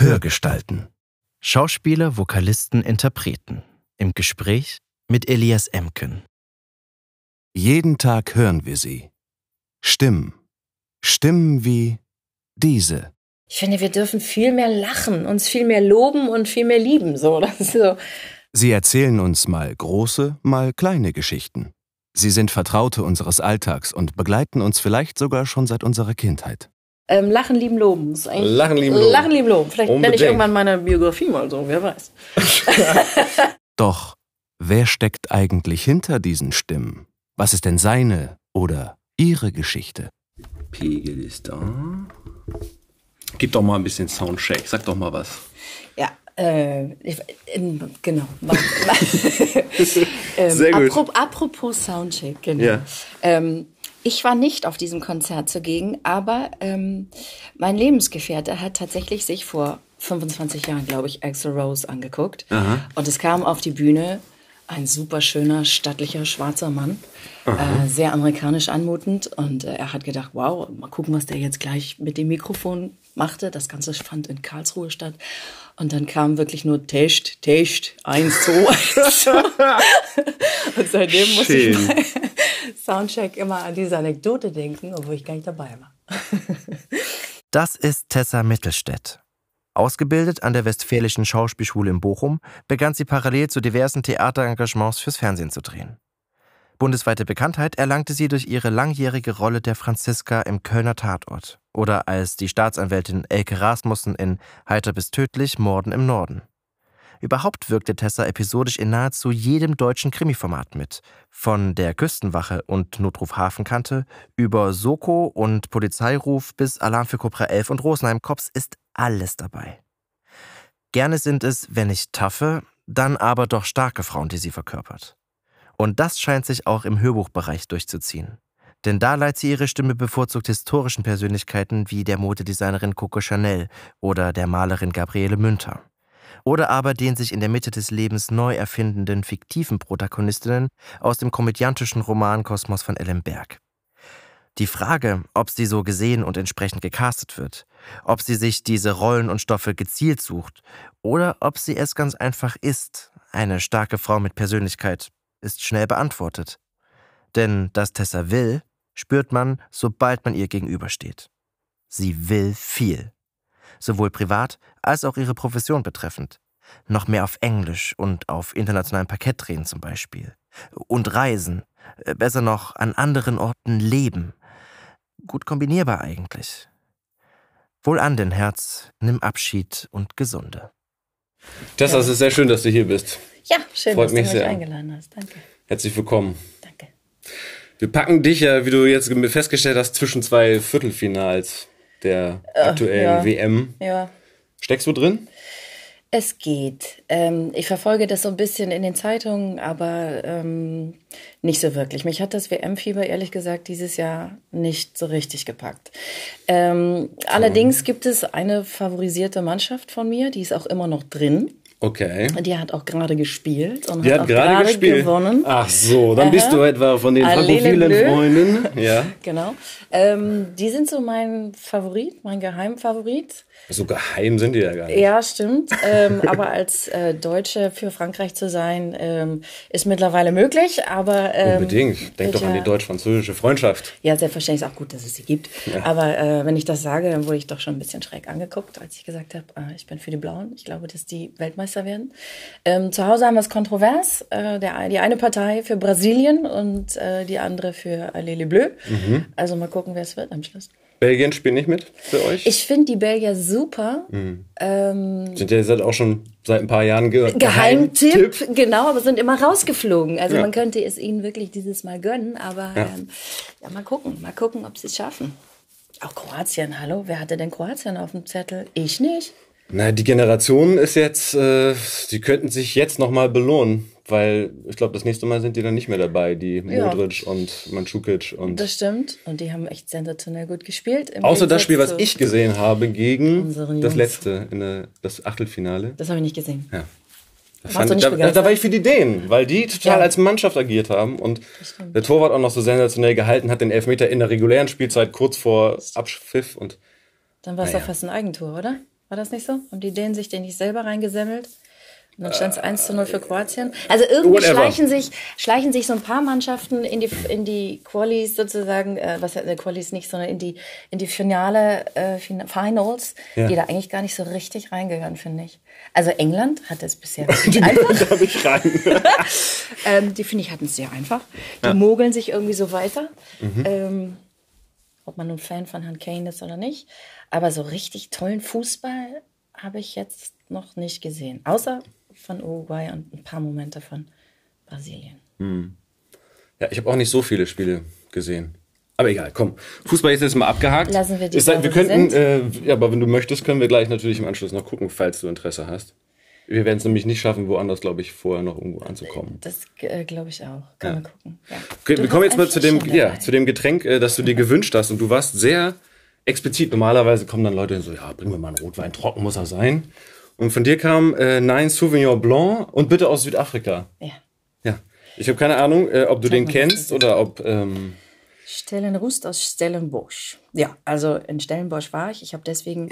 Hörgestalten. Schauspieler, Vokalisten, Interpreten. Im Gespräch mit Elias Emken. Jeden Tag hören wir sie. Stimmen. Stimmen wie diese. Ich finde, wir dürfen viel mehr lachen, uns viel mehr loben und viel mehr lieben. So, das ist so. Sie erzählen uns mal große, mal kleine Geschichten. Sie sind Vertraute unseres Alltags und begleiten uns vielleicht sogar schon seit unserer Kindheit. Ähm, lachen, lieben, loben. Ist eigentlich- Lachen, lieben, loben. Lachen, lieben, loben. Vielleicht nenne ich Unbedingt. irgendwann meine Biografie mal so, wer weiß. Doch, wer steckt eigentlich hinter diesen Stimmen? Was ist denn seine oder ihre Geschichte? Pegel ist da. Gib doch mal ein bisschen Soundcheck. Sag doch mal was. Ja, äh, ich, in, genau. Mach- ähm, Sehr gut. Apropos, apropos Soundcheck, genau. Ja. Ähm, ich war nicht auf diesem Konzert zugegen, aber ähm, mein Lebensgefährte hat tatsächlich sich vor 25 Jahren, glaube ich, Axel Rose angeguckt. Und es kam auf die Bühne ein super schöner, stattlicher, schwarzer Mann. Äh, sehr amerikanisch anmutend. Und äh, er hat gedacht, wow, mal gucken, was der jetzt gleich mit dem Mikrofon machte. Das Ganze fand in Karlsruhe statt. Und dann kam wirklich nur Test, Test, eins, zwei. Und seitdem muss ich Schön. Soundcheck immer an diese Anekdote denken, obwohl ich gar nicht dabei war. Das ist Tessa Mittelstädt. Ausgebildet an der Westfälischen Schauspielschule in Bochum, begann sie parallel zu diversen Theaterengagements fürs Fernsehen zu drehen. Bundesweite Bekanntheit erlangte sie durch ihre langjährige Rolle der Franziska im Kölner Tatort oder als die Staatsanwältin Elke Rasmussen in Heiter bis tödlich Morden im Norden. Überhaupt wirkte Tessa episodisch in nahezu jedem deutschen Krimiformat mit. Von der Küstenwache und Notruf Hafenkante über Soko und Polizeiruf bis Alarm für Cobra 11 und Rosenheim Cops ist alles dabei. Gerne sind es, wenn nicht taffe, dann aber doch starke Frauen, die sie verkörpert. Und das scheint sich auch im Hörbuchbereich durchzuziehen. Denn da leiht sie ihre Stimme bevorzugt historischen Persönlichkeiten wie der Modedesignerin Coco Chanel oder der Malerin Gabriele Münter oder aber den sich in der Mitte des Lebens neu erfindenden fiktiven Protagonistinnen aus dem komödiantischen Romankosmos von Ellen Berg. Die Frage, ob sie so gesehen und entsprechend gecastet wird, ob sie sich diese Rollen und Stoffe gezielt sucht oder ob sie es ganz einfach ist, eine starke Frau mit Persönlichkeit, ist schnell beantwortet. Denn dass Tessa will, spürt man, sobald man ihr gegenübersteht. Sie will viel sowohl privat als auch ihre Profession betreffend. Noch mehr auf Englisch und auf internationalem Parkett drehen zum Beispiel. Und reisen. Äh, Besser noch, an anderen Orten leben. Gut kombinierbar eigentlich. Wohl an den Herz, nimm Abschied und Gesunde. Tessa, es ist sehr schön, dass du hier bist. Ja, schön, Freut dass mich du mich sehr. eingeladen hast. Danke. Herzlich willkommen. Danke. Wir packen dich ja, wie du jetzt festgestellt hast, zwischen zwei Viertelfinals der aktuellen ja. WM. Ja. Steckst du drin? Es geht. Ähm, ich verfolge das so ein bisschen in den Zeitungen, aber ähm, nicht so wirklich. Mich hat das WM-Fieber ehrlich gesagt dieses Jahr nicht so richtig gepackt. Ähm, allerdings gibt es eine favorisierte Mannschaft von mir, die ist auch immer noch drin. Okay. Die hat auch gerade gespielt und Die hat, hat auch gerade gespielt. gewonnen. Ach so, dann bist du etwa von den frankophilen bleu. Freundinnen. Ja. Genau. Ähm, die sind so mein Favorit, mein Geheimfavorit. So geheim sind die ja gar nicht. Ja, stimmt. ähm, aber als äh, Deutsche für Frankreich zu sein, ähm, ist mittlerweile möglich. Aber ähm, Unbedingt. Denk doch an ja- die deutsch-französische Freundschaft. Ja, selbstverständlich ist auch gut, dass es sie gibt. Aber äh, wenn ich das sage, dann wurde ich doch schon ein bisschen schräg angeguckt, als ich gesagt habe, äh, ich bin für die Blauen. Ich glaube, dass die Weltmeister werden. Ähm, zu Hause haben wir es kontrovers. Äh, der, die eine Partei für Brasilien und äh, die andere für Allele Bleu. Mhm. Also mal gucken, wer es wird am Schluss. Belgien spielt nicht mit für euch? Ich finde die Belgier super. Mhm. Ähm, sind ja auch schon seit ein paar Jahren ge Geheimtipp, genau, aber sind immer rausgeflogen. Also Ja. man könnte es ihnen wirklich dieses Mal gönnen, aber Ja. ähm, ja, mal gucken, mal gucken, ob sie es schaffen. Auch Kroatien, hallo, wer hatte denn Kroatien auf dem Zettel? Ich nicht. Na, die Generation ist jetzt, äh, die könnten sich jetzt nochmal belohnen, weil ich glaube, das nächste Mal sind die dann nicht mehr dabei, die Ja. Modric und Mandzukic und Das stimmt. Und die haben echt sensationell gut gespielt. außer das Gegensatz Spiel, was ich gesehen habe gegen das letzte, in der, das Achtelfinale. Das habe ich nicht gesehen. Ja. Da, ich, nicht da, da war ich für die Dänen, weil die total Ja. als Mannschaft agiert haben und der Torwart auch noch so sensationell gehalten hat, den Elfmeter in der regulären Spielzeit kurz vor Abpfiff und Dann war es Naja. doch fast ein Eigentor, oder? War das nicht so? Haben die Dänen sich den nicht selber reingesemmelt? Und dann stand es 1 zu 0 für Kroatien. Also irgendwie schleichen sich, schleichen sich so ein paar Mannschaften in die, in die Qualis sozusagen, äh, was äh, Qualis nicht, sondern in die, in die Finale, äh, Finals, ja. die da eigentlich gar nicht so richtig reingehören, finde ich. Also England hat es bisher die einfach. Da ich rein. ähm, die finde ich hatten es sehr einfach. Die ja. mogeln sich irgendwie so weiter. Mhm. Ähm, ob man nun Fan von Herrn Kane ist oder nicht. Aber so richtig tollen Fußball habe ich jetzt noch nicht gesehen. Außer von Uruguay und ein paar Momente von Brasilien. Hm. Ja, ich habe auch nicht so viele Spiele gesehen. Aber egal, komm. Fußball ist jetzt mal abgehakt. Lassen wir die ist, Wir könnten, äh, ja, aber wenn du möchtest, können wir gleich natürlich im Anschluss noch gucken, falls du Interesse hast. Wir werden es nämlich nicht schaffen, woanders, glaube ich, vorher noch irgendwo anzukommen. Das äh, glaube ich auch. Können ja. wir gucken. Ja. Okay, wir kommen jetzt mal zu dem, ja, zu dem Getränk, äh, das du dir gewünscht hast. Und du warst sehr explizit. Normalerweise kommen dann Leute so, ja, bring mir mal einen Rotwein, trocken muss er sein. Und von dir kam äh, Nein Sauvignon Blanc und bitte aus Südafrika. Ja. Ja. Ich habe keine Ahnung, äh, ob du den kennst oder ob. Ähm Stellenrust aus Stellenbosch. Ja, also in Stellenbosch war ich. Ich habe deswegen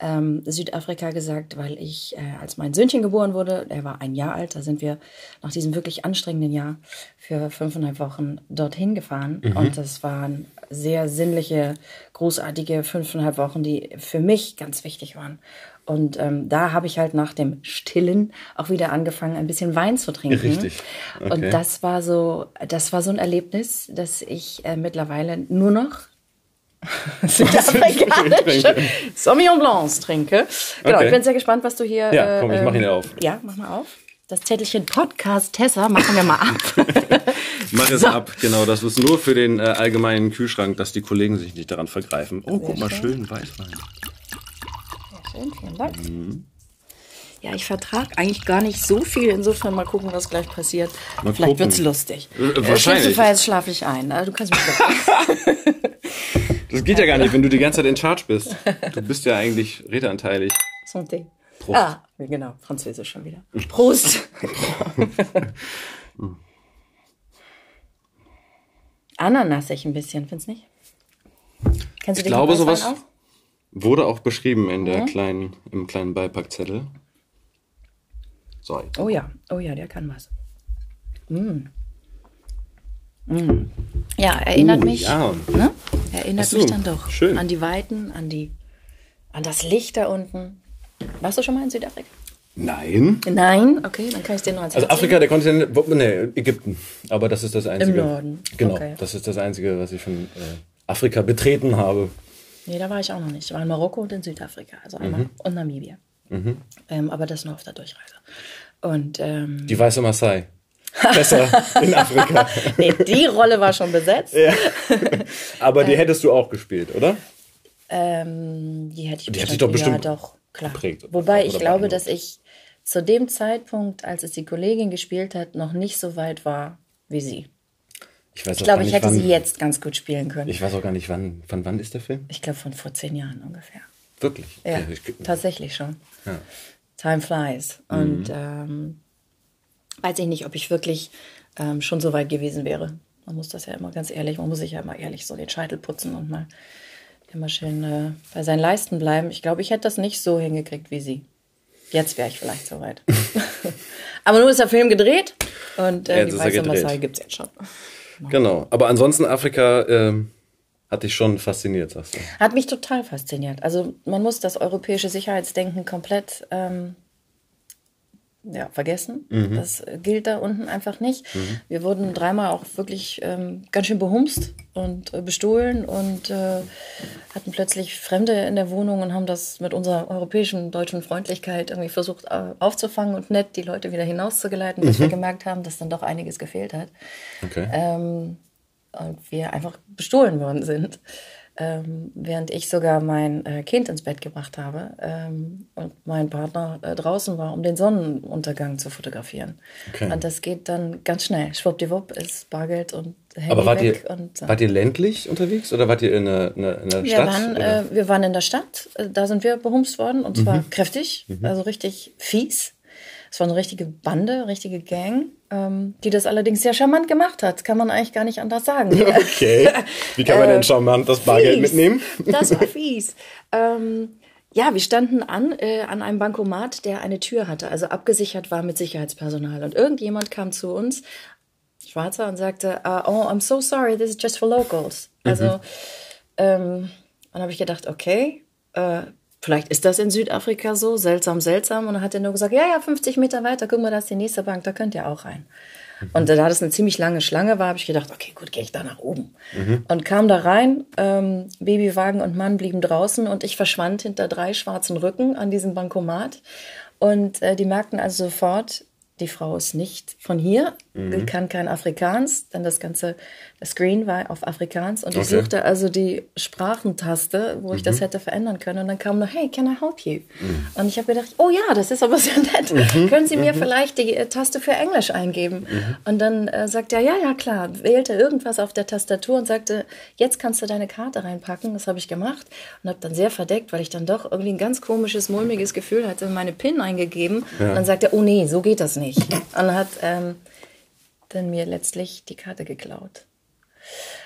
ähm, Südafrika gesagt, weil ich, äh, als mein Söhnchen geboren wurde, er war ein Jahr alt, da sind wir nach diesem wirklich anstrengenden Jahr für fünfeinhalb Wochen dorthin gefahren. Mhm. Und das waren sehr sinnliche, großartige fünfeinhalb Wochen, die für mich ganz wichtig waren. Und ähm, da habe ich halt nach dem Stillen auch wieder angefangen, ein bisschen Wein zu trinken. Richtig. Okay. Und das war so, das war so ein Erlebnis, dass ich äh, mittlerweile nur noch südafrikanische Sauvignon Blancs trinke. Genau, okay. ich bin sehr gespannt, was du hier. Ja, komm, ich mach ihn ähm, auf. Ja, mach mal auf. Das Zettelchen Podcast Tessa machen wir mal ab. Mach es so. ab, genau. Das ist nur für den äh, allgemeinen Kühlschrank, dass die Kollegen sich nicht daran vergreifen. Oh, guck mal, schön Weißwein schön, vielen Dank. Mhm. Ja, ich vertrage eigentlich gar nicht so viel. Insofern mal gucken, was gleich passiert. Mal Vielleicht wird es lustig. Äh, wahrscheinlich. Jetzt schlafe ich ein. Also, du kannst mich Das geht ja gar nicht, wenn du die ganze Zeit in Charge bist. Du bist ja eigentlich redeanteilig. Santé. Prost. Ah, genau, Französisch schon wieder. Prost. Ananasig ein bisschen, findest du nicht? Kennst du ich glaube, sowas. Auch? Wurde auch beschrieben in der mhm. kleinen, im kleinen Beipackzettel. So. Oh ja, oh ja, der kann was. Mm. Mm. Ja, erinnert uh, mich. Ja. Ne? Erinnert so, mich dann doch schön. an die Weiten, an die, an das Licht da unten. Warst du schon mal in Südafrika? Nein. Nein? Okay, dann kann ich dir noch erzählen. Also Afrika, der Kontinent, ne, Ägypten. Aber das ist das Einzige. Im Norden. Genau, okay. das ist das Einzige, was ich von äh, Afrika betreten habe. Nee, da war ich auch noch nicht. Ich war in Marokko und in Südafrika, also einmal mhm. und Namibia. Mhm. Ähm, aber das nur auf der Durchreise. Und ähm, die weiße Maasai. Besser in Afrika. nee, die Rolle war schon besetzt. Ja. Aber die ähm, hättest du auch gespielt, oder? Ähm, die hätte ich die bestimmt, doch bestimmt ja, doch, klar. Geprägt, Wobei ich glaube, dass ich zu dem Zeitpunkt, als es die Kollegin gespielt hat, noch nicht so weit war wie sie. Ich, ich glaube, ich hätte wann, sie jetzt ganz gut spielen können. Ich weiß auch gar nicht, wann, von wann ist der Film? Ich glaube, von vor zehn Jahren ungefähr. Wirklich? Ja, ich, tatsächlich schon. Ja. Time flies. Mhm. Und ähm, weiß ich nicht, ob ich wirklich ähm, schon so weit gewesen wäre. Man muss das ja immer ganz ehrlich, man muss sich ja immer ehrlich so den Scheitel putzen und mal immer schön äh, bei seinen Leisten bleiben. Ich glaube, ich hätte das nicht so hingekriegt wie sie. Jetzt wäre ich vielleicht so weit. Aber nun ist der Film gedreht und äh, die weiße Maasai gibt es jetzt schon. Genau. Aber ansonsten Afrika äh, hat dich schon fasziniert, sagst du? Hat mich total fasziniert. Also man muss das europäische Sicherheitsdenken komplett ähm, ja, vergessen. Mhm. Das gilt da unten einfach nicht. Mhm. Wir wurden dreimal auch wirklich ähm, ganz schön behumst und äh, bestohlen und äh, hatten plötzlich Fremde in der Wohnung und haben das mit unserer europäischen deutschen Freundlichkeit irgendwie versucht aufzufangen und nett die Leute wieder hinauszugeleiten, bis mhm. wir gemerkt haben, dass dann doch einiges gefehlt hat. Okay. Ähm, und wir einfach bestohlen worden sind ähm, während ich sogar mein äh, Kind ins Bett gebracht habe ähm, und mein Partner äh, draußen war, um den Sonnenuntergang zu fotografieren. Okay. Und das geht dann ganz schnell. Schwuppdiwupp ist Bargeld und Handy Aber wart, weg ihr, und, äh, wart ihr ländlich unterwegs oder wart ihr in einer, in einer wir Stadt? Waren, äh, wir waren in der Stadt, äh, da sind wir behumst worden und zwar mhm. kräftig, mhm. also richtig fies. Es war eine richtige Bande, richtige Gang, ähm, die das allerdings sehr charmant gemacht hat. Kann man eigentlich gar nicht anders sagen. Okay. Wie kann man denn äh, charmant das Bargeld fies. mitnehmen? das war fies. Ähm, Ja, wir standen an, äh, an einem Bankomat, der eine Tür hatte, also abgesichert war mit Sicherheitspersonal. Und irgendjemand kam zu uns, Schwarzer, und sagte, uh, oh, I'm so sorry, this is just for locals. Mhm. Also, ähm, dann habe ich gedacht, okay, äh, vielleicht ist das in Südafrika so, seltsam, seltsam. Und dann hat er nur gesagt, ja, ja, 50 Meter weiter, guck mal, da ist die nächste Bank, da könnt ihr auch rein. Und da das eine ziemlich lange Schlange war, habe ich gedacht, okay, gut, gehe ich da nach oben. Mhm. Und kam da rein, ähm, Babywagen und Mann blieben draußen und ich verschwand hinter drei schwarzen Rücken an diesem Bankomat. Und äh, die merkten also sofort, die Frau ist nicht von hier, mhm. kann kein Afrikaans, denn das ganze Screen war auf Afrikaans und okay. ich suchte also die Sprachentaste, wo ich mhm. das hätte verändern können und dann kam nur, hey, can I help you? Mhm. Und ich habe gedacht, oh ja, das ist aber sehr nett. Mhm. Können Sie mir mhm. vielleicht die äh, Taste für Englisch eingeben? Mhm. Und dann äh, sagt er, ja, ja, klar, wählte irgendwas auf der Tastatur und sagte, jetzt kannst du deine Karte reinpacken. Das habe ich gemacht und habe dann sehr verdeckt, weil ich dann doch irgendwie ein ganz komisches, mulmiges Gefühl hatte, meine PIN eingegeben ja. und dann sagte er, oh nee, so geht das nicht. Und hat ähm, dann mir letztlich die Karte geklaut.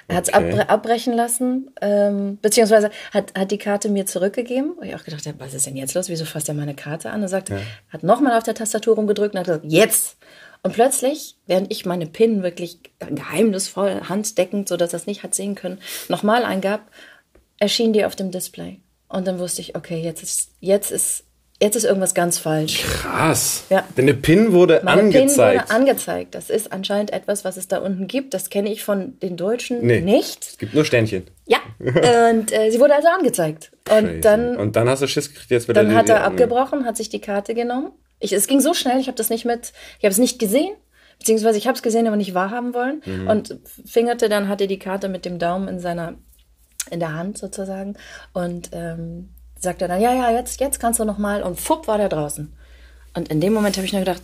Er hat es okay. abbre abbrechen lassen, ähm, beziehungsweise hat, hat die Karte mir zurückgegeben. Wo ich auch gedacht habe, was ist denn jetzt los? Wieso fasst er meine Karte an? Er sagte, ja. hat nochmal auf der Tastatur rumgedrückt und hat gesagt, jetzt! Und plötzlich, während ich meine PIN wirklich geheimnisvoll, handdeckend, so dass das nicht hat sehen können, nochmal eingab, erschien die auf dem Display. Und dann wusste ich, okay, jetzt ist, jetzt ist Jetzt ist irgendwas ganz falsch. Krass. Ja. Deine PIN wurde Meine angezeigt. PIN wurde angezeigt. Das ist anscheinend etwas, was es da unten gibt. Das kenne ich von den Deutschen nee, nicht. Es gibt nur Sternchen. Ja. Und äh, sie wurde also angezeigt. Und dann, und dann hast du Schiss gekriegt jetzt wieder. Dann hat er abgebrochen, hat sich die Karte genommen. Ich, es ging so schnell, ich habe das nicht mit, ich habe es nicht gesehen. Beziehungsweise ich habe es gesehen, aber nicht wahrhaben wollen. Mhm. Und fingerte dann, hatte die Karte mit dem Daumen in seiner, in der Hand sozusagen. Und ähm, sagt er dann, ja, ja, jetzt, jetzt kannst du noch mal. Und fupp war der draußen. Und in dem Moment habe ich nur gedacht,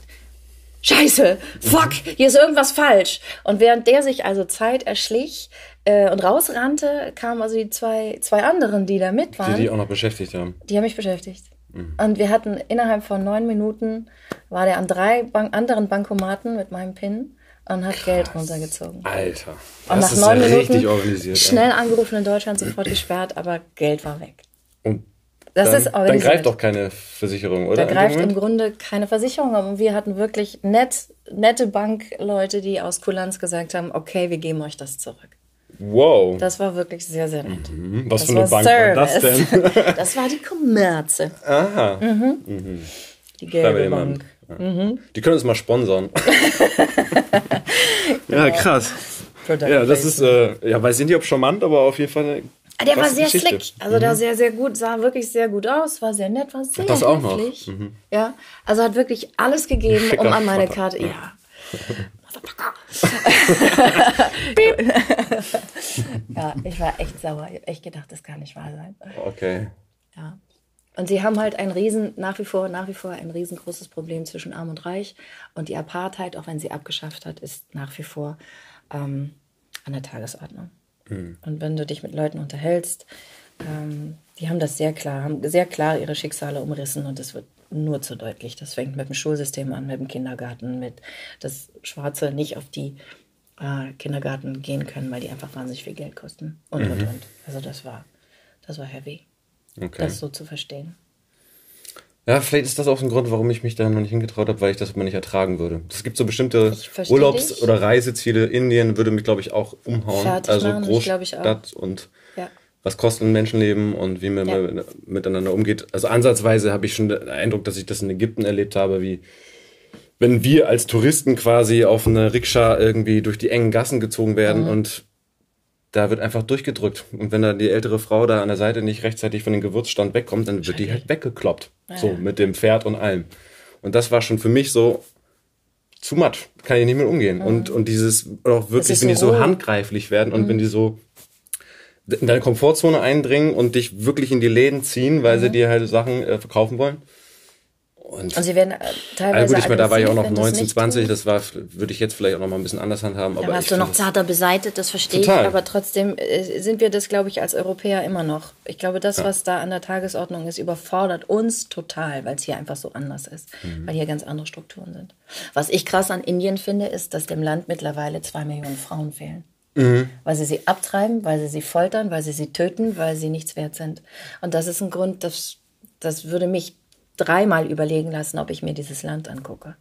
Scheiße, fuck, hier ist irgendwas falsch. Und während der sich also Zeit erschlich äh, und rausrannte, kamen also die zwei, zwei anderen, die da mit waren. Die, die auch noch beschäftigt haben. Die haben mich beschäftigt. Mhm. Und wir hatten innerhalb von neun Minuten, war der an drei Bank anderen Bankomaten mit meinem PIN und hat Krass. Geld runtergezogen. Alter. Und nach neun Minuten schnell angerufen in Deutschland, sofort gesperrt, aber Geld war weg. Das dann, ist organisiert. Dann greift doch keine Versicherung, oder? Da greift im Grunde keine Versicherung, aber wir hatten wirklich nett, nette Bankleute, die aus Kulanz gesagt haben, okay, wir geben euch das zurück. Wow. Das war wirklich sehr, sehr nett. Mhm. Was das für eine Bank Service. war das denn? das war die Kommerze. Aha. Mhm. Mhm. Die gelbe Bank. Ja. Mhm. Die können uns mal sponsern. genau. Ja, krass. Ja, das ist, äh, ja, weiß ich nicht, ob charmant, aber auf jeden Fall Ah, der war sehr Geschichte. slick, also mhm. der war sehr, sehr gut, sah wirklich sehr gut aus, war sehr nett, war sehr das auch. Noch. Mhm. Ja, also hat wirklich alles gegeben, Schicker um an meine Vater. Karte. Ja. ja, ich war echt sauer. Ich habe echt gedacht, das kann nicht wahr sein. Okay. Ja. Und sie haben halt ein riesen, nach wie vor, nach wie vor ein riesengroßes Problem zwischen Arm und Reich. Und die Apartheid, auch wenn sie abgeschafft hat, ist nach wie vor ähm, an der Tagesordnung. Mhm. Und wenn du dich mit Leuten unterhältst, ähm, die haben das sehr klar, haben sehr klar ihre Schicksale umrissen und das wird nur zu deutlich. Das fängt mit dem Schulsystem an, mit dem Kindergarten, mit dass Schwarze nicht auf die äh, Kindergarten gehen können, weil die einfach wahnsinnig viel Geld kosten und mhm. und und. Also das war, das war heavy, okay. das so zu verstehen. Ja, vielleicht ist das auch ein Grund, warum ich mich da noch nicht hingetraut habe, weil ich das mal nicht ertragen würde. Es gibt so bestimmte Urlaubs- dich. oder Reiseziele. Indien würde mich, glaube ich, auch umhauen. Fertig also machen, Großstadt und ja. was kostet ein Menschenleben und wie man ja. miteinander umgeht. Also ansatzweise habe ich schon den Eindruck, dass ich das in Ägypten erlebt habe, wie wenn wir als Touristen quasi auf eine Rikscha irgendwie durch die engen Gassen gezogen werden mhm. und da wird einfach durchgedrückt. Und wenn da die ältere Frau da an der Seite nicht rechtzeitig von dem Gewürzstand wegkommt, dann wird die halt weggekloppt. Ja. So, mit dem Pferd und allem. Und das war schon für mich so zu matt. Kann ich nicht mehr umgehen. Mhm. Und, und dieses, auch wirklich, wenn so die so handgreiflich werden und mhm. wenn die so in deine Komfortzone eindringen und dich wirklich in die Läden ziehen, weil mhm. sie dir halt Sachen äh, verkaufen wollen. Und, und sie werden äh, teilweise. Also gut, ich meine, da war ich auch noch 19, 20, das war, würde ich jetzt vielleicht auch noch mal ein bisschen anders handhaben. Da warst du noch zarter beseitet, das verstehe total. ich, aber trotzdem äh, sind wir das, glaube ich, als Europäer immer noch. Ich glaube, das, ja. was da an der Tagesordnung ist, überfordert uns total, weil es hier einfach so anders ist, mhm. weil hier ganz andere Strukturen sind. Was ich krass an Indien finde, ist, dass dem Land mittlerweile zwei Millionen Frauen fehlen. Mhm. Weil sie sie abtreiben, weil sie sie foltern, weil sie sie töten, weil sie nichts wert sind. Und das ist ein Grund, dass das würde mich dreimal überlegen lassen, ob ich mir dieses Land angucke.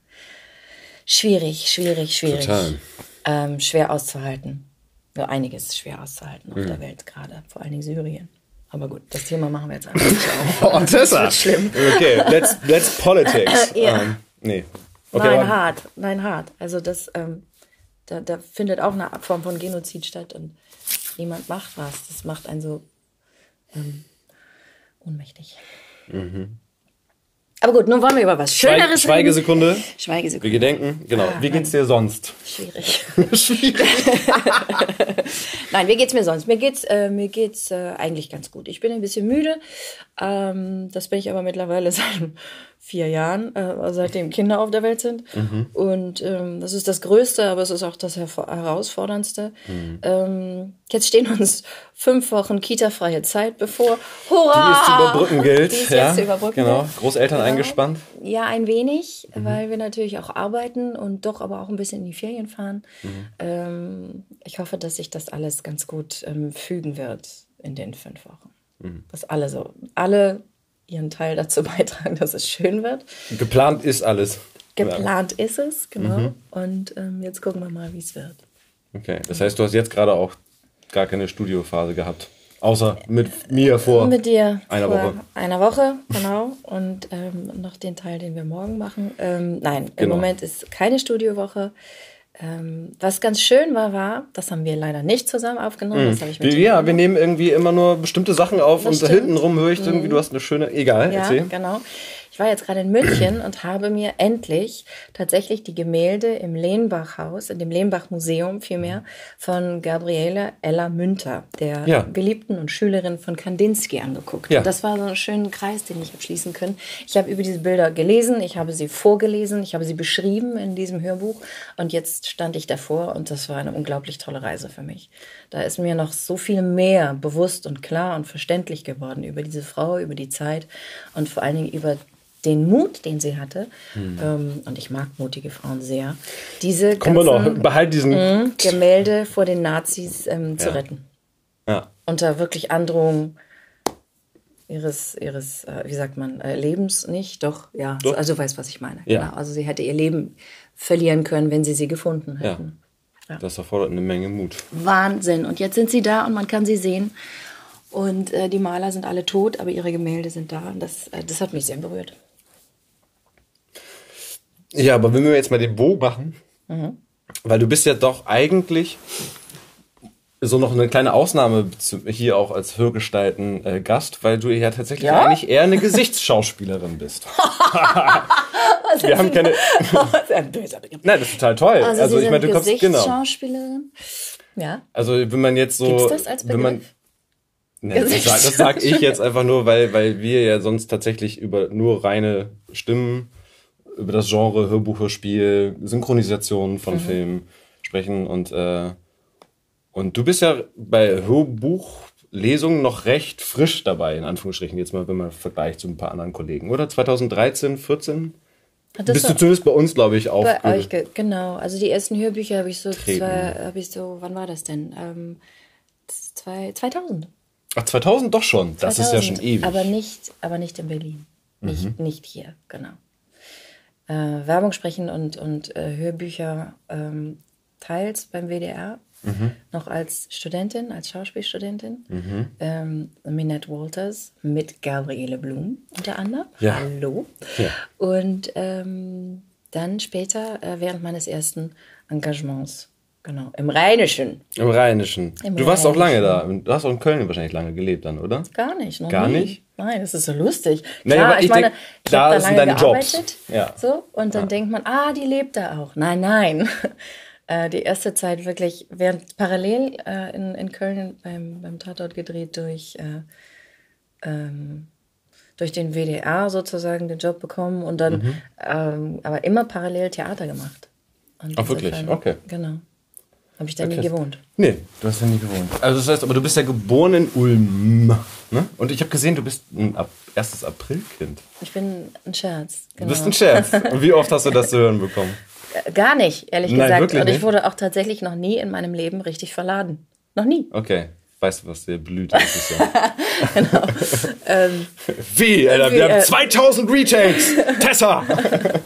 Schwierig, schwierig, schwierig. Total. Ähm, schwer auszuhalten. So einiges schwer auszuhalten auf mhm. der Welt gerade, vor allen Dingen Syrien. Aber gut, das Thema machen wir jetzt einfach nicht auf. oh, das wird schlimm. Okay, let's, let's politics. ja. Ähm, nee. Okay, nein, hart. Nein, hart. Also das, ähm, da, da findet auch eine Form von Genozid statt und niemand macht was. Das macht einen so ähm, ohnmächtig. Mhm. Aber gut, nun wollen wir über was Schöneres reden. Schweigesekunde. Schweigesekunde. Wir gedenken, genau. Ah, wie geht's dir sonst? Schwierig. Schwierig. nein, wie geht's mir sonst? Mir geht's, äh, mir geht's äh, eigentlich ganz gut. Ich bin ein bisschen müde. Ähm, das bin ich aber mittlerweile seit vier Jahren, äh, seitdem Kinder auf der Welt sind. Mhm. Und ähm, das ist das Größte, aber es ist auch das Herausforderndste. Mhm. Ähm, jetzt stehen uns fünf Wochen Kita-freie Zeit bevor. Hurra! Die ist zu überbrücken gilt. Die ist ja, jetzt zu überbrücken genau. Großeltern genau. eingespannt? Ja, ein wenig, mhm. weil wir natürlich auch arbeiten und doch aber auch ein bisschen in die Ferien fahren. Mhm. Ähm, ich hoffe, dass sich das alles ganz gut ähm, fügen wird in den fünf Wochen. Mhm. Dass alle so, alle ihren Teil dazu beitragen, dass es schön wird. Geplant ist alles. Geplant ja. ist es, genau. Mhm. Und ähm, jetzt gucken wir mal, wie es wird. Okay, das heißt, du hast jetzt gerade auch gar keine Studiophase gehabt. Außer mit mir vor mit dir einer vor Woche. Einer Woche, genau. Und ähm, noch den Teil, den wir morgen machen. Ähm, nein, genau. im Moment ist keine Studiowoche. Ähm, was ganz schön war, war, das haben wir leider nicht zusammen aufgenommen. Mhm. Mit ja, wir nehmen irgendwie immer nur bestimmte Sachen auf das und stimmt. hintenrum höre ich irgendwie, mhm. du hast eine schöne, egal, ja, erzähl. genau. Ich war jetzt gerade in München und habe mir endlich tatsächlich die Gemälde im Lehnbach-Haus, in dem Lehnbach-Museum vielmehr, von Gabriele Ella Münter, der ja. Geliebten und Schülerin von Kandinsky, angeguckt. Ja. Und das war so ein schöner Kreis, den ich habe schließen können. Ich habe über diese Bilder gelesen, ich habe sie vorgelesen, ich habe sie beschrieben in diesem Hörbuch und jetzt stand ich davor und das war eine unglaublich tolle Reise für mich. Da ist mir noch so viel mehr bewusst und klar und verständlich geworden über diese Frau, über die Zeit und vor allen Dingen über den Mut, den sie hatte, mhm. ähm, und ich mag mutige Frauen sehr, diese Kommen ganzen, noch, behalt diesen mh, Gemälde vor den Nazis ähm, zu ja. retten. Ja. Unter wirklich Androhung ihres, ihres äh, wie sagt man, äh, Lebens nicht, doch, ja, doch. also weißt, was ich meine. Ja. Genau. Also sie hätte ihr Leben verlieren können, wenn sie sie gefunden hätten. Ja. ja. Das erfordert eine Menge Mut. Wahnsinn. Und jetzt sind sie da und man kann sie sehen. Und äh, die Maler sind alle tot, aber ihre Gemälde sind da. Und das, äh, das hat mich sehr berührt. Ja, aber wenn wir jetzt mal den Bogen machen, mhm. weil du bist ja doch eigentlich so noch eine kleine Ausnahme hier auch als Hörgestalten äh, Gast, weil du ja tatsächlich ja? eigentlich eher eine Gesichtsschauspielerin bist. wir haben keine. Nein, das ist total toll. Also, also ich meine, du kommst genau. Schauspielerin. Ja. Also wenn man jetzt so, Gibt's das als Begriff? wenn man Ne, das, sag, das sag ich jetzt einfach nur, weil, weil wir ja sonst tatsächlich über nur reine Stimmen über das Genre Hörbuch, Hörspiel, Synchronisation von mhm. Filmen sprechen und äh, und du bist ja bei Hörbuchlesungen noch recht frisch dabei, in Anführungsstrichen, jetzt mal, wenn man vergleicht zu ein paar anderen Kollegen, oder? 2013, 14? Das Bist du zumindest bei uns, glaube ich, auch. Bei euch, genau. Also die ersten Hörbücher habe ich so, zwei, habe ich so, wann war das denn? Ähm, zwei, 2000. Ach, 2000 doch schon. Das 2000, ist ja schon ewig. Aber nicht, aber nicht in Berlin. Nicht, mhm. nicht hier, genau äh, Werbung sprechen und, und äh, Hörbücher ähm, teils beim WDR, mhm. noch als Studentin, als Schauspielstudentin. Mhm. Ähm, Minette Walters mit Gabriele Blum unter anderem. Ja. Hallo. Ja. Und ähm, dann später, äh, während meines ersten Engagements Genau, im Rheinischen. Im Rheinischen. Im du warst Rheinischen. auch lange da. Du hast auch in Köln wahrscheinlich lange gelebt dann, oder? Gar nicht. Noch Gar nie. nicht? Nein, das ist so lustig. Naja, Klar, aber ich, ich meine, denk, ich da da lange gearbeitet. Ja. So, und dann ja. denkt man, ah, die lebt da auch. Nein, nein. Äh, die erste Zeit wirklich, während parallel äh, in, in Köln beim, beim Tatort gedreht durch, äh, ähm, durch den WDR sozusagen den Job bekommen und dann mhm. ähm, aber immer parallel Theater gemacht. Ach, wirklich? Kleine, okay. Genau. Habe ich da nie gewohnt. Nee, du hast ja nie gewohnt. Also das heißt, aber du bist ja geboren in Ulm. Ne? Und ich habe gesehen, du bist ein Ab erstes Aprilkind. Ich bin ein Scherz. Genau. Du bist ein Scherz. Und wie oft hast du das zu hören bekommen? Äh, gar nicht, ehrlich Nein, gesagt. Und ich wurde auch tatsächlich noch nie in meinem Leben richtig verladen. Noch nie. Okay. weißt du, was der blüht Jahr. genau. ähm, wie, Alter? Wir haben 2000 äh, Retakes! Tessa! okay.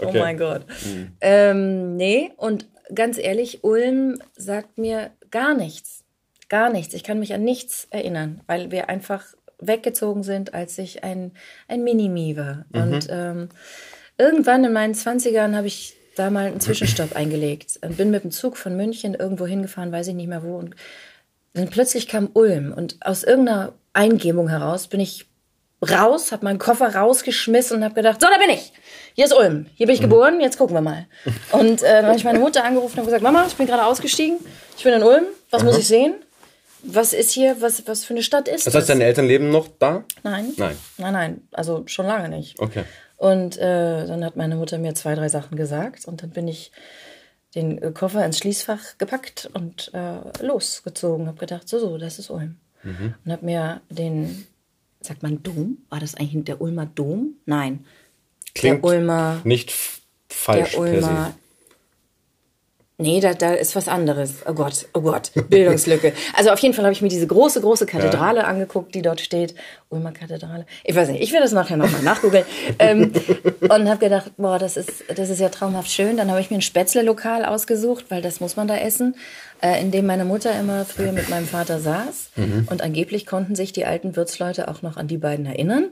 Oh mein Gott. Mhm. Ähm, nee, und ganz ehrlich, Ulm sagt mir gar nichts. Gar nichts. Ich kann mich an nichts erinnern, weil wir einfach weggezogen sind, als ich ein, ein Minimi war. Mhm. Und ähm, irgendwann in meinen 20ern habe ich da mal einen Zwischenstopp eingelegt und bin mit dem Zug von München irgendwo hingefahren, weiß ich nicht mehr wo. Und dann plötzlich kam Ulm und aus irgendeiner Eingebung heraus bin ich raus, habe meinen Koffer rausgeschmissen und habe gedacht, so, da bin ich. Hier ist Ulm. Hier bin ich mhm. geboren, jetzt gucken wir mal. Und äh, dann habe ich meine Mutter angerufen und gesagt, Mama, ich bin gerade ausgestiegen, ich bin in Ulm, was Aha. muss ich sehen? Was ist hier, was, was für eine Stadt ist das? Das heißt, deine Eltern leben noch da? Nein. Nein. Nein, nein, also schon lange nicht. Okay. Und äh, dann hat meine Mutter mir zwei, drei Sachen gesagt und dann bin ich den äh, Koffer ins Schließfach gepackt und äh, losgezogen. Habe gedacht, so, so, das ist Ulm. Mhm. Und habe mir den, sagt man Dom? War das eigentlich der Ulmer Dom? Nein. Klingt der Ulmer. Nicht falsch. Der Ulmer Nee, da, da ist was anderes. Oh Gott, oh Gott, Bildungslücke. Also auf jeden Fall habe ich mir diese große, große Kathedrale ja. angeguckt, die dort steht. Ulmer Kathedrale. Ich weiß nicht, ich will das nachher nochmal nachgoogeln. ähm, und habe gedacht, boah, das ist, das ist ja traumhaft schön. Dann habe ich mir ein Spätzle-Lokal ausgesucht, weil das muss man da essen, äh, in dem meine Mutter immer früher mit meinem Vater saß. Mhm. Und angeblich konnten sich die alten Wirtsleute auch noch an die beiden erinnern.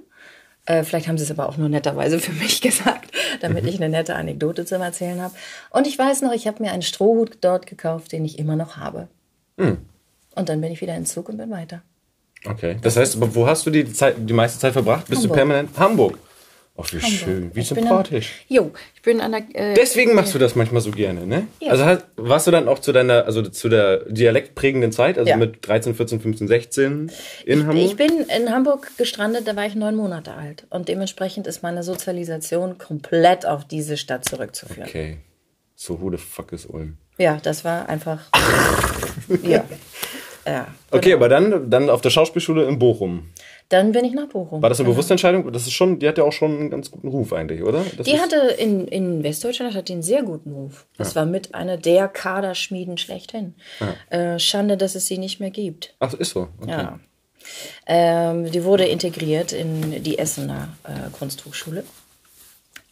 Äh, vielleicht haben sie es aber auch nur netterweise für mich gesagt, damit mhm. ich eine nette Anekdote zum Erzählen habe. Und ich weiß noch, ich habe mir einen Strohhut dort gekauft, den ich immer noch habe. Mhm. Und dann bin ich wieder in Zug und bin weiter. Okay. Das heißt, aber wo hast du die, Zeit, die meiste Zeit verbracht? Bist Hamburg. du permanent? Hamburg. Ach, wie schön, wie sympathisch. An, jo, ich bin an der. Äh, Deswegen machst du das manchmal so gerne, ne? Ja. Also hast, warst du dann auch zu deiner, also zu der dialektprägenden Zeit, also ja. mit 13, 14, 15, 16 in ich, Hamburg? Ich bin in Hamburg gestrandet, da war ich neun Monate alt. Und dementsprechend ist meine Sozialisation komplett auf diese Stadt zurückzuführen. Okay. So who the fuck is Ulm? Ja, das war einfach. ja. Ja, okay, genau. aber dann, dann auf der Schauspielschule in Bochum. Dann bin ich nach Bochum. War das eine bewusste Entscheidung? Das ist schon, die hat ja auch schon einen ganz guten Ruf eigentlich, oder? Das die hatte in, in Westdeutschland hat einen sehr guten Ruf. Das ja. war mit einer der Kaderschmieden schlechthin. Ja. Äh, Schande, dass es sie nicht mehr gibt. Ach, ist so. Okay. Ja. Ähm, die wurde integriert in die Essener äh, Kunsthochschule.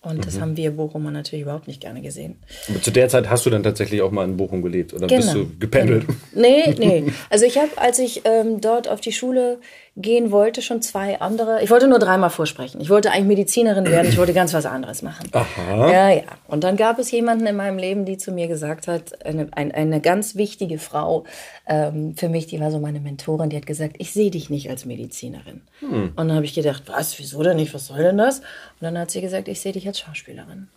Und mhm. das haben wir Bochumer natürlich überhaupt nicht gerne gesehen. Aber zu der Zeit hast du dann tatsächlich auch mal in Bochum gelebt oder genau. bist du gependelt? Genau. Nee, nee. Also ich habe, als ich ähm, dort auf die Schule gehen wollte, schon zwei andere. Ich wollte nur dreimal vorsprechen. Ich wollte eigentlich Medizinerin werden, ich wollte ganz was anderes machen. Aha. Ja, ja. Und dann gab es jemanden in meinem Leben, die zu mir gesagt hat, eine, eine, eine ganz wichtige Frau ähm, für mich, die war so meine Mentorin, die hat gesagt, ich sehe dich nicht als Medizinerin. Hm. Und dann habe ich gedacht, was, wieso denn nicht, was soll denn das? Und dann hat sie gesagt, ich sehe dich als Schauspielerin.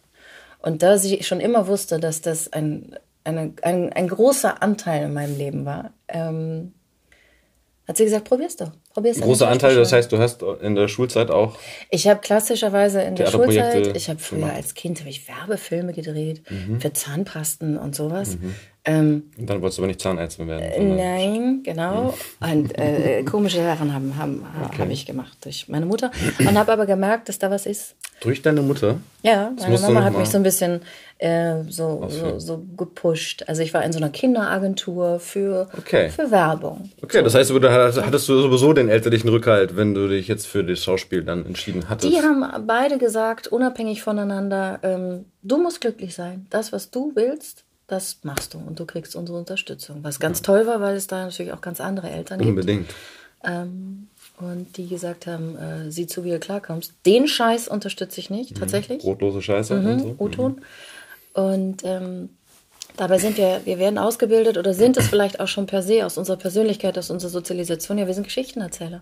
Und da sie schon immer wusste, dass das ein, eine, ein, ein großer Anteil in meinem Leben war, ähm, hat sie gesagt, probier's doch. Probier's Großer Anteil, das heißt, du hast in der Schulzeit auch. Ich habe klassischerweise in der Schulzeit, ich habe früher gemacht. als Kind hab ich Werbefilme gedreht mhm. für Zahnpasten und sowas. Mhm. Ähm, und dann wolltest du aber nicht Zahnärztin werden. Äh, nein, genau. Mhm. Und äh, komische Sachen haben, haben, okay. habe ich gemacht durch meine Mutter und habe aber gemerkt, dass da was ist. Durch deine Mutter? Ja, meine Mama hat mich so ein bisschen äh, so, so, so, gepusht. Also ich war in so einer Kinderagentur für, okay. für Werbung. Okay, so. das heißt, du hattest du sowieso den elterlichen Rückhalt, wenn du dich jetzt für das Schauspiel dann entschieden hattest. Die haben beide gesagt, unabhängig voneinander, ähm, du musst glücklich sein. Das, was du willst, das machst du und du kriegst unsere Unterstützung. Was ganz toll war, weil es da natürlich auch ganz andere Eltern Unbedingt. gibt. Unbedingt. Ähm, und die gesagt haben, äh, sieh zu, wie du klarkommst. Den Scheiß unterstütze ich nicht, mhm. tatsächlich. Brotlose Scheiße mhm, und so. O-Ton. Mhm. Und ähm, dabei sind wir, wir werden ausgebildet oder sind es vielleicht auch schon per se aus unserer Persönlichkeit, aus unserer Sozialisation. Ja, wir sind Geschichtenerzähler.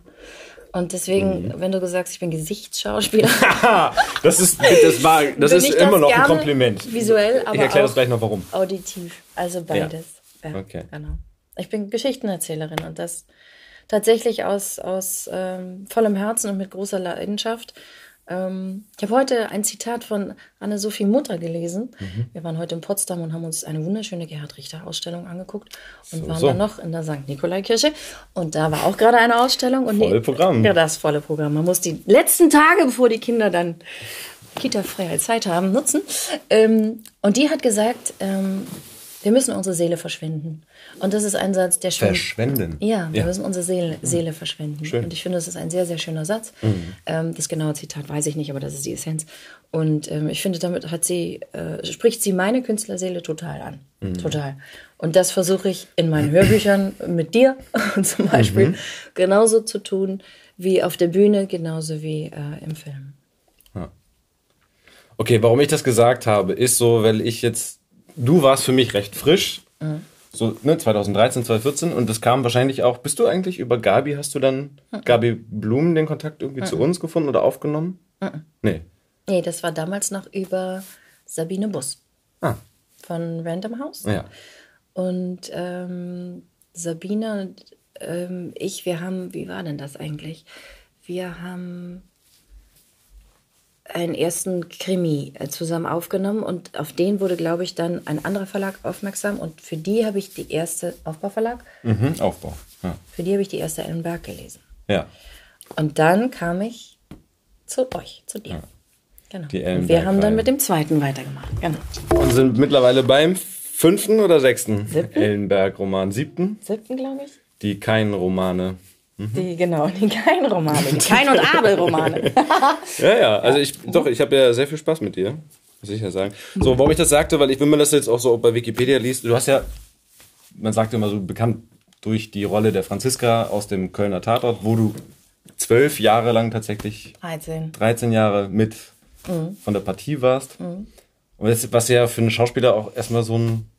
Und deswegen, mhm. wenn du sagst, ich bin Gesichtsschauspieler. das ist, das war, das ist immer das noch ein Kompliment. Visuell, aber. Ich erkläre das gleich noch warum. Auditiv. Also beides. Ja. Ja, okay. Genau. Ich bin Geschichtenerzählerin und das tatsächlich aus, aus ähm, vollem Herzen und mit großer Leidenschaft. Ähm, ich habe heute ein Zitat von Anne-Sophie Mutter gelesen. Mhm. Wir waren heute in Potsdam und haben uns eine wunderschöne Gerhard Richter-Ausstellung angeguckt und so, waren so. dann noch in der St. Nikolai-Kirche. Und da war auch gerade eine Ausstellung. Und volle Programm. Ja, das volle Programm. Man muss die letzten Tage, bevor die Kinder dann Kita-freie Zeit haben, nutzen. Ähm, und die hat gesagt, ähm, Wir müssen unsere Seele verschwenden. Und das ist ein Satz, der schon. Verschwenden? Ja, wir ja. müssen unsere Seele, mhm. Seele verschwenden. Schön. Und ich finde, das ist ein sehr, sehr schöner Satz. Mhm. Ähm, das genaue Zitat weiß ich nicht, aber das ist die Essenz. Und ähm, ich finde, damit hat sie, äh, spricht sie meine Künstlerseele total an. Mhm. Total. Und das versuche ich in meinen Hörbüchern mit dir zum Beispiel mhm. genauso zu tun wie auf der Bühne, genauso wie äh, im Film. Ja. Okay, warum ich das gesagt habe, ist so, weil ich jetzt du warst für mich recht frisch. Mhm. So, ne, 2013, 2014 und das kam wahrscheinlich auch. Bist du eigentlich über Gabi, hast du dann mhm. Gabi Blum den Kontakt irgendwie mhm. zu uns gefunden oder aufgenommen? Mhm. Nee. Nee, das war damals noch über Sabine Bus. Ah. Von Random House. Ja. Und ähm, Sabine und ähm, ich, wir haben, wie war denn das eigentlich? Wir haben einen ersten Krimi äh, zusammen aufgenommen und auf den wurde, glaube ich, dann ein anderer Verlag aufmerksam und für die habe ich die erste Aufbauverlag. Mhm, Aufbau. Ja. Für die habe ich die erste Ellenberg gelesen. Ja. Und dann kam ich zu euch, zu dir. Ja. Genau. Die und wir haben dann mit dem zweiten weitergemacht. Genau. Und sind mittlerweile beim fünften oder sechsten Ellenberg-Roman? Siebten? Siebten, glaube ich. Die keinen Romane. Mhm. Die, genau, die Kein-Romane, die Kein- und Abel-Romane. ja, ja, also ich, doch, ich habe ja sehr viel Spaß mit dir, muss ich ja sagen. So, warum ich das sagte, weil ich, wenn man das jetzt auch so bei Wikipedia liest, du hast ja, man sagt immer so bekannt durch die Rolle der Franziska aus dem Kölner Tatort, wo du zwölf Jahre lang tatsächlich, 13, 13 Jahre mit mhm. von der Partie warst. Mhm. Und das, was ja für einen Schauspieler auch erstmal so ein,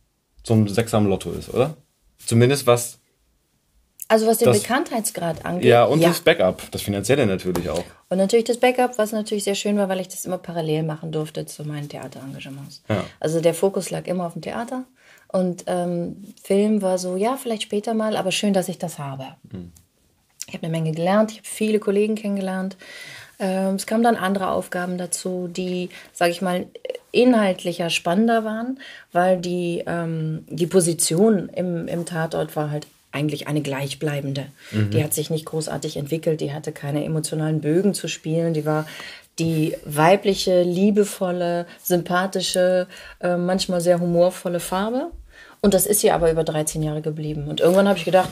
so ein Sechser am Lotto ist, oder? Zumindest was also was den das, Bekanntheitsgrad angeht. Ja, und ja. das Backup, das finanzielle natürlich auch. Und natürlich das Backup, was natürlich sehr schön war, weil ich das immer parallel machen durfte zu meinen Theaterengagements. Ja. Also der Fokus lag immer auf dem Theater. Und ähm, Film war so, ja, vielleicht später mal, aber schön, dass ich das habe. Mhm. Ich habe eine Menge gelernt, ich habe viele Kollegen kennengelernt. Ähm, es kamen dann andere Aufgaben dazu, die, sage ich mal, inhaltlicher spannender waren, weil die, ähm, die Position im, im Tatort war halt eigentlich eine gleichbleibende. Mhm. Die hat sich nicht großartig entwickelt, die hatte keine emotionalen Bögen zu spielen, die war die weibliche, liebevolle, sympathische, äh, manchmal sehr humorvolle Farbe. Und das ist sie aber über 13 Jahre geblieben. Und irgendwann habe ich gedacht,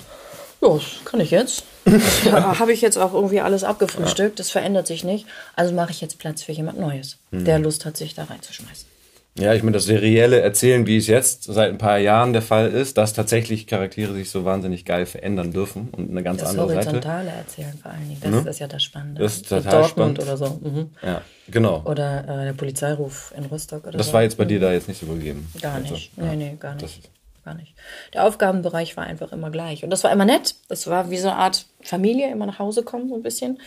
ja, das kann ich jetzt. habe ich jetzt auch irgendwie alles abgefrühstückt, das verändert sich nicht. Also mache ich jetzt Platz für jemand Neues, mhm. der Lust hat, sich da reinzuschmeißen. Ja, ich meine, das serielle Erzählen, wie es jetzt seit ein paar Jahren der Fall ist, dass tatsächlich Charaktere sich so wahnsinnig geil verändern dürfen und eine ganz das andere Seite. Das horizontale Erzählen vor allen Dingen, das mhm. ist ja das Spannende. Das ist total Dortmund spannend. oder so. Mhm. Ja, genau. Oder äh, der Polizeiruf in Rostock oder das so. war jetzt bei dir da jetzt nicht so gegeben. Gar also, nicht. Ja. Nee, nee, gar nicht. Das gar nicht. Der Aufgabenbereich war einfach immer gleich. Und das war immer nett. Das war wie so eine Art Familie, immer nach Hause kommen, so ein bisschen.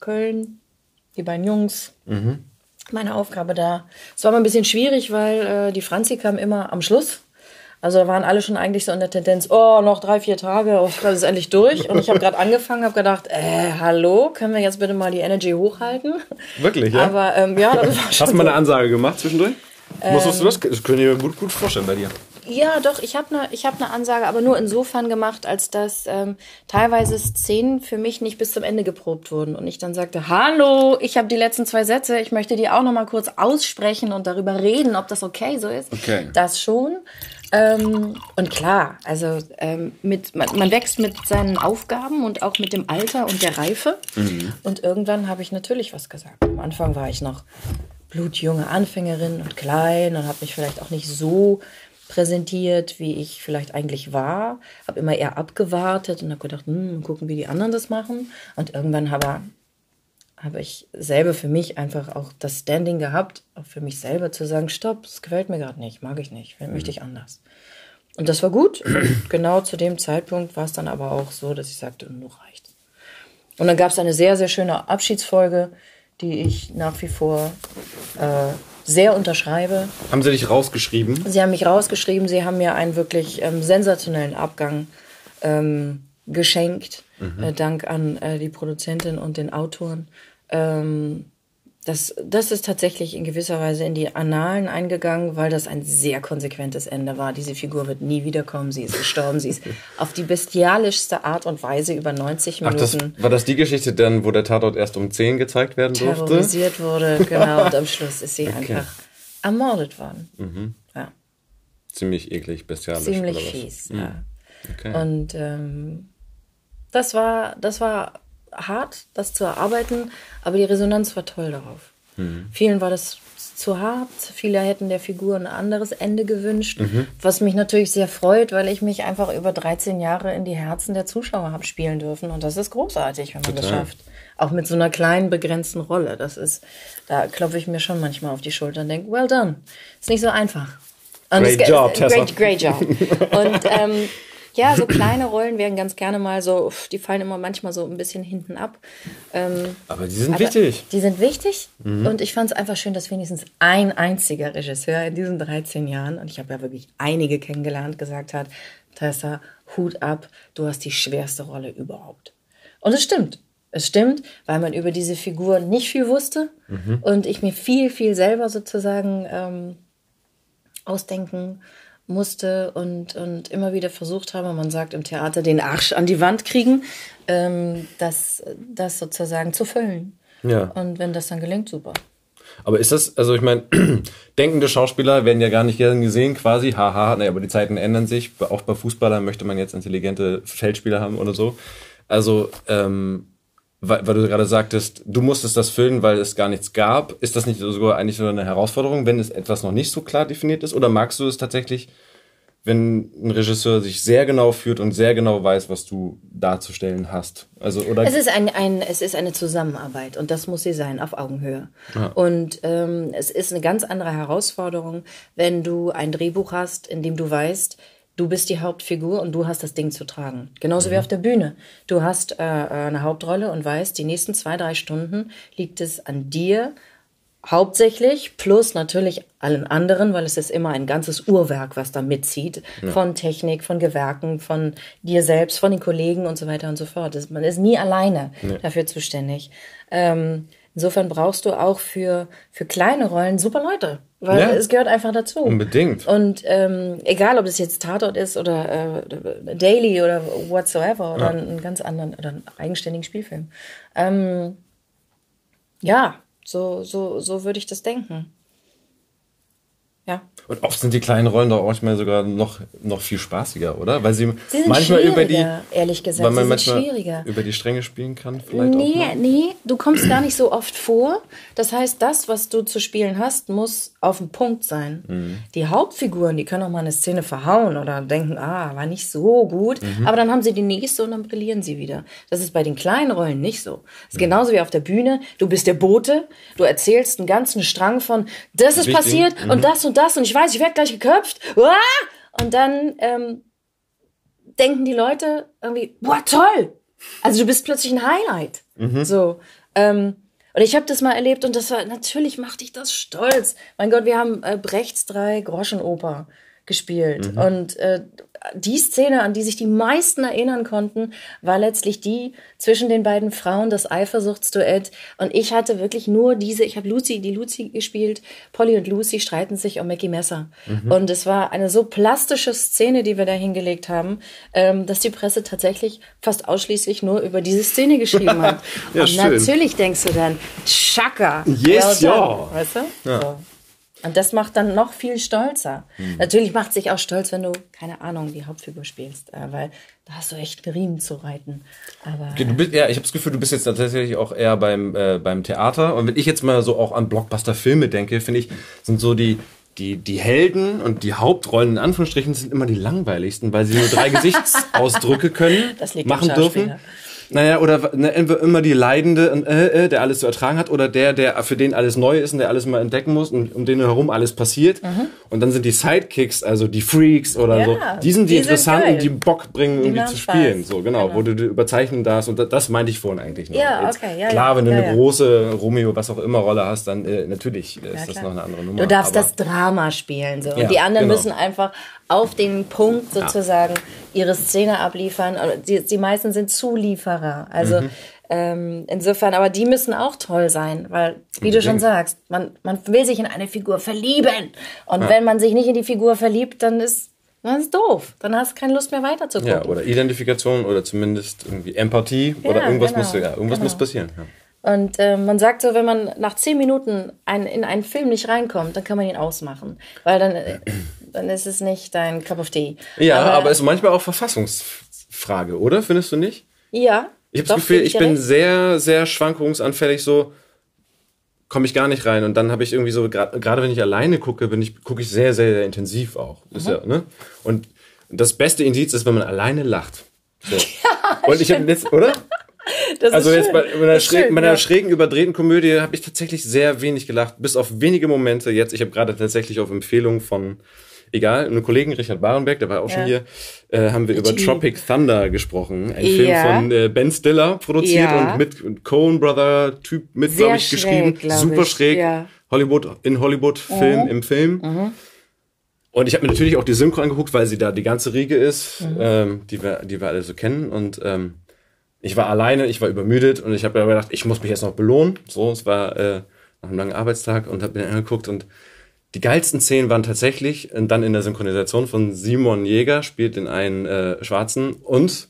Köln, die beiden Jungs. Mhm meine Aufgabe da. Es war mal ein bisschen schwierig, weil äh, die Franzi kam immer am Schluss. Also da waren alle schon eigentlich so in der Tendenz, oh, noch drei, vier Tage, oh, das ist endlich durch. Und ich habe gerade angefangen, habe gedacht, äh, hallo, können wir jetzt bitte mal die Energy hochhalten? Wirklich, ja? Aber ähm, ja, das war schon Hast du mal eine Ansage gemacht zwischendurch? Ähm, Musstest du das? Das können wir gut, gut vorstellen bei dir. Ja, doch, ich habe eine hab ne Ansage, aber nur insofern gemacht, als dass ähm, teilweise Szenen für mich nicht bis zum Ende geprobt wurden. Und ich dann sagte, hallo, ich habe die letzten zwei Sätze, ich möchte die auch noch mal kurz aussprechen und darüber reden, ob das okay so ist. Okay. Das schon. Ähm, und klar, also ähm, mit, man, man wächst mit seinen Aufgaben und auch mit dem Alter und der Reife. Mhm. Und irgendwann habe ich natürlich was gesagt. Am Anfang war ich noch blutjunge Anfängerin und klein und habe mich vielleicht auch nicht so präsentiert, wie ich vielleicht eigentlich war. Habe immer eher abgewartet und habe gedacht, hm, gucken, wie die anderen das machen. Und irgendwann habe, habe ich selber für mich einfach auch das Standing gehabt, auch für mich selber zu sagen, stopp, das gefällt mir gerade nicht, mag ich nicht, mhm. möchte ich anders. Und das war gut. Und genau zu dem Zeitpunkt war es dann aber auch so, dass ich sagte, nur reicht. Und dann gab es eine sehr, sehr schöne Abschiedsfolge, die ich nach wie vor äh, sehr unterschreibe. Haben Sie dich rausgeschrieben? Sie haben mich rausgeschrieben. Sie haben mir einen wirklich ähm, sensationellen Abgang ähm, geschenkt. Mhm. Äh, Dank an äh, die Produzentin und den Autoren. Ähm, das, das ist tatsächlich in gewisser Weise in die Annalen eingegangen, weil das ein sehr konsequentes Ende war. Diese Figur wird nie wiederkommen. Sie ist gestorben. Sie ist auf die bestialischste Art und Weise über 90 Minuten. Ach, das, war das die Geschichte dann, wo der Tatort erst um 10 gezeigt werden durfte? Terrorisiert wurde, genau. Und am Schluss ist sie okay. einfach ermordet worden. Mhm. Ja. ziemlich eklig, bestialisch. Ziemlich fies, mhm. ja. Okay. Und ähm, das war, das war hart, das zu erarbeiten, aber die Resonanz war toll darauf. Mhm. Vielen war das zu hart. Viele hätten der Figur ein anderes Ende gewünscht, mhm. was mich natürlich sehr freut, weil ich mich einfach über 13 Jahre in die Herzen der Zuschauer habe spielen dürfen. Und das ist großartig, wenn man Total. das schafft. Auch mit so einer kleinen, begrenzten Rolle. Das ist, da klopfe ich mir schon manchmal auf die Schulter und denke, well done. Ist nicht so einfach. Und great job, Tessa. Great, great job. Und ähm, ja, so kleine Rollen werden ganz gerne mal so, die fallen immer manchmal so ein bisschen hinten ab. Ähm, aber die sind aber wichtig. Die sind wichtig mhm. und ich fand es einfach schön, dass wenigstens ein einziger Regisseur in diesen 13 Jahren, und ich habe ja wirklich einige kennengelernt, gesagt hat, Tessa, Hut ab, du hast die schwerste Rolle überhaupt. Und es stimmt. Es stimmt, weil man über diese Figur nicht viel wusste mhm. und ich mir viel, viel selber sozusagen ähm, ausdenken musste und, und immer wieder versucht habe, man sagt im Theater, den Arsch an die Wand kriegen, ähm, das, das sozusagen zu füllen. Ja. Und wenn das dann gelingt, super. Aber ist das, also ich meine, denkende Schauspieler werden ja gar nicht gern gesehen, quasi, haha, naja, aber die Zeiten ändern sich. Auch bei Fußballern möchte man jetzt intelligente Feldspieler haben oder so. Also, ähm, weil, weil du gerade sagtest, du musstest das füllen, weil es gar nichts gab. Ist das nicht sogar eigentlich so eine Herausforderung, wenn es etwas noch nicht so klar definiert ist? Oder magst du es tatsächlich, wenn ein Regisseur sich sehr genau führt und sehr genau weiß, was du darzustellen hast? Also, oder es, ist ein, ein, es ist eine Zusammenarbeit und das muss sie sein, auf Augenhöhe. Ja. Und ähm, es ist eine ganz andere Herausforderung, wenn du ein Drehbuch hast, in dem du weißt, Du bist die Hauptfigur und du hast das Ding zu tragen. Genauso mhm. wie auf der Bühne. Du hast äh, äh, eine Hauptrolle und weißt, die nächsten zwei, drei Stunden liegt es an dir hauptsächlich, plus natürlich allen anderen, weil es ist immer ein ganzes Uhrwerk, was da mitzieht, ja. von Technik, von Gewerken, von dir selbst, von den Kollegen und so weiter und so fort. man ist nie alleine ja. dafür zuständig. Ähm, insofern brauchst du auch für, für kleine Rollen super Leute. Weil ja. es gehört einfach dazu. Unbedingt. Und ähm, egal, ob es jetzt Tatort ist oder äh, Daily oder whatsoever oder ja. einen ganz anderen oder einen eigenständigen Spielfilm. Ähm, ja, so, so, so würde ich das denken. Ja. Und oft sind die kleinen Rollen doch manchmal sogar noch, noch viel spaßiger, oder? Weil sie, sie manchmal über die. Ehrlich gesagt, weil man manchmal über die Stränge spielen kann, vielleicht. Nee, auch nee, du kommst gar nicht so oft vor. Das heißt, das, was du zu spielen hast, muss auf dem Punkt sein. Mhm. Die Hauptfiguren, die können auch mal eine Szene verhauen oder denken, ah, war nicht so gut. Mhm. Aber dann haben sie die nächste und dann brillieren sie wieder. Das ist bei den kleinen Rollen nicht so. Das ist mhm. genauso wie auf der Bühne. Du bist der Bote, du erzählst einen ganzen Strang von, das ist Wichtig. passiert und mhm. das und das und ich weiß, ich werde gleich geköpft. Und dann ähm, denken die Leute irgendwie, boah, toll. Also du bist plötzlich ein Highlight. Mhm. So. Ähm, und ich habe das mal erlebt und das war, natürlich macht dich das stolz. Mein Gott, wir haben äh, Brechts drei Groschenoper gespielt. Mhm. Und äh, die Szene, an die sich die meisten erinnern konnten, war letztlich die zwischen den beiden Frauen, das Eifersuchtsduett. Und ich hatte wirklich nur diese, ich habe Lucy, die Lucy gespielt, Polly und Lucy streiten sich um Mackie Messer. Mhm. Und es war eine so plastische Szene, die wir da hingelegt haben, ähm, dass die Presse tatsächlich fast ausschließlich nur über diese Szene geschrieben hat. ja, und schön. natürlich denkst du dann, Chaka. Yes, ja. Weißt du? Ja. So. Und das macht dann noch viel stolzer. Mhm. Natürlich macht sich auch stolz, wenn du, keine Ahnung, die Hauptfigur spielst, äh, weil da hast du echt Riemen zu reiten. Aber, du bist, ja, ich habe das Gefühl, du bist jetzt tatsächlich auch eher beim, äh, beim Theater. Und wenn ich jetzt mal so auch an Blockbuster-Filme denke, finde ich, sind so die, die, die Helden und die Hauptrollen in Anführungsstrichen sind immer die langweiligsten, weil sie nur drei Gesichtsausdrücke können, machen dürfen. Naja, oder ne, immer die Leidende, äh, äh, der alles zu ertragen hat, oder der, der für den alles neu ist und der alles mal entdecken muss und um den herum alles passiert. Mhm. Und dann sind die Sidekicks, also die Freaks oder ja, so, die sind die, die interessanten, sind die Bock bringen, irgendwie zu spielen. So, genau, genau, wo du überzeichnen darfst. Und das, das meinte ich vorhin eigentlich noch. Ja, okay, ja, klar, wenn du eine große Romeo, was auch immer Rolle hast, dann äh, natürlich ist das noch eine andere Nummer. Du darfst das Drama spielen. So. Und die anderen genau. müssen einfach auf den Punkt sozusagen ihre Szene abliefern. Die, die meisten sind Zulieferer. Also mhm. ähm, insofern, aber die müssen auch toll sein, weil, wie du schon sagst, man, man will sich in eine Figur verlieben. Und wenn man sich nicht in die Figur verliebt, dann ist das ist doof. Dann hast du keine Lust mehr weiterzugucken. Ja, oder Identifikation oder zumindest irgendwie Empathie ja, oder irgendwas genau, muss ja, irgendwas genau. muss passieren. Ja. Und äh, man sagt so, wenn man nach zehn Minuten ein, in einen Film nicht reinkommt, dann kann man ihn ausmachen. Weil dann, äh, dann ist es nicht dein Cup of Tea. Ja, aber, aber ist manchmal auch Verfassungsfrage, oder? Findest du nicht? Ja. Ich habe das Gefühl, ich bin recht. sehr, sehr schwankungsanfällig, so komme ich gar nicht rein. Und dann habe ich irgendwie so, gerade wenn ich alleine gucke, bin ich, gucke ich sehr, sehr, sehr intensiv auch. Mhm. Ja, ne? Und das beste Indiz ist, wenn man alleine lacht. So. Ja, und ich habe jetzt, oder? Das also jetzt bei, bei einer, schräg, schön, ja. schrägen, überdrehten Komödie habe ich tatsächlich sehr wenig gelacht, bis auf wenige Momente. Jetzt, ich habe gerade tatsächlich auf Empfehlung von, egal, einem Kollegen Richard Barenbeck, der war auch ja. schon hier, äh, haben wir über Tropic Thunder gesprochen. Ein Film von äh, Ben Stiller produziert und mit Coen Brother Typ mit, glaube ich, geschrieben. Glaub Super ich. schräg. Hollywood, in Hollywood, Film, mhm. im Film. Mhm. Und ich habe mir natürlich auch die Synchro angeguckt, weil sie da die ganze Riege ist, mhm. ähm, die, wir, die wir alle so kennen. Und ähm, ich war alleine, ich war übermüdet und ich habe mir gedacht, ich muss mich jetzt noch belohnen. So, es war äh, nach einem langen Arbeitstag und habe mir angeguckt und die geilsten Szenen waren tatsächlich dann in der Synchronisation von Simon Jäger, spielt den einen äh, Schwarzen und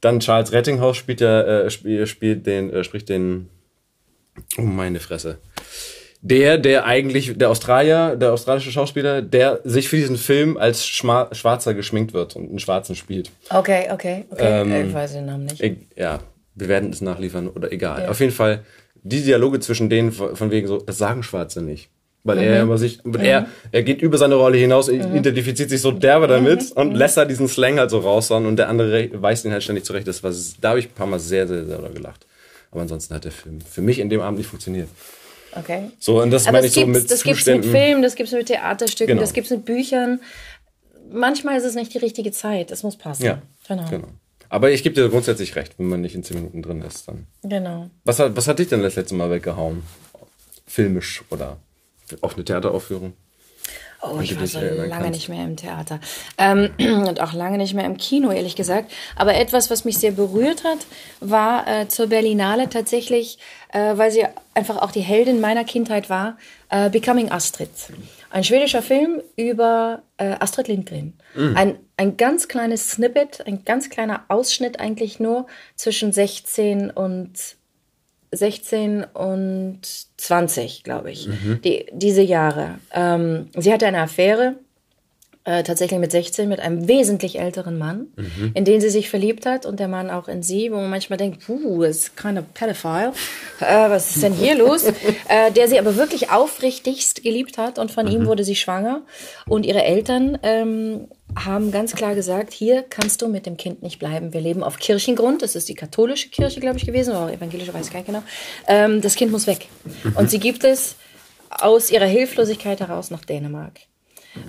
dann Charles Rettinghaus spielt der äh, spielt, spielt den äh, spricht den oh meine Fresse der, der eigentlich, der Australier, der australische Schauspieler, der sich für diesen Film als Schma Schwarzer geschminkt wird und einen Schwarzen spielt. Okay, okay, okay. Ähm, ich weiß den Namen nicht. Ich, ja, wir werden es nachliefern oder egal. Ja. Auf jeden Fall, die Dialoge zwischen denen von wegen so, das sagen Schwarze nicht. Weil mhm. er immer sich, mhm. er, er geht über seine Rolle hinaus, mhm. identifiziert sich so derbe damit mhm. und lässt da diesen Slang halt so raushauen und der andere weist ihn halt ständig zurecht. Das war, da habe ich ein paar Mal sehr, sehr, sehr gelacht. Aber ansonsten hat der Film für mich in dem Abend nicht funktioniert. Okay. So, und das Aber meine ich so mit Das gibt es mit Filmen, das gibt es mit Theaterstücken, genau. das gibt es mit Büchern. Manchmal ist es nicht die richtige Zeit. Es muss passen. Ja, genau. genau. Aber ich gebe dir grundsätzlich recht, wenn man nicht in zehn Minuten drin ist, dann. Genau. Was hat, was hat dich denn das letzte Mal weggehauen? Filmisch oder auch eine Theateraufführung? Oh, ich war so lange kannst. nicht mehr im Theater. Ähm, und auch lange nicht mehr im Kino, ehrlich gesagt. Aber etwas, was mich sehr berührt hat, war äh, zur Berlinale tatsächlich, äh, weil sie einfach auch die Heldin meiner Kindheit war, äh, Becoming Astrid. Ein schwedischer Film über äh, Astrid Lindgren. Mhm. Ein, ein ganz kleines Snippet, ein ganz kleiner Ausschnitt eigentlich nur zwischen 16 und 16 und 20, glaube ich, mhm. die, diese Jahre. Ähm, sie hatte eine Affäre, äh, tatsächlich mit 16, mit einem wesentlich älteren Mann, mhm. in den sie sich verliebt hat und der Mann auch in sie, wo man manchmal denkt, puh, das ist kind of pedophile, äh, was ist denn hier los? äh, der sie aber wirklich aufrichtigst geliebt hat und von mhm. ihm wurde sie schwanger und ihre Eltern ähm, haben ganz klar gesagt, hier kannst du mit dem Kind nicht bleiben. Wir leben auf Kirchengrund. Das ist die katholische Kirche, glaube ich, gewesen, oder evangelische, weiß ich gar nicht genau. Ähm, das Kind muss weg. Und sie gibt es aus ihrer Hilflosigkeit heraus nach Dänemark.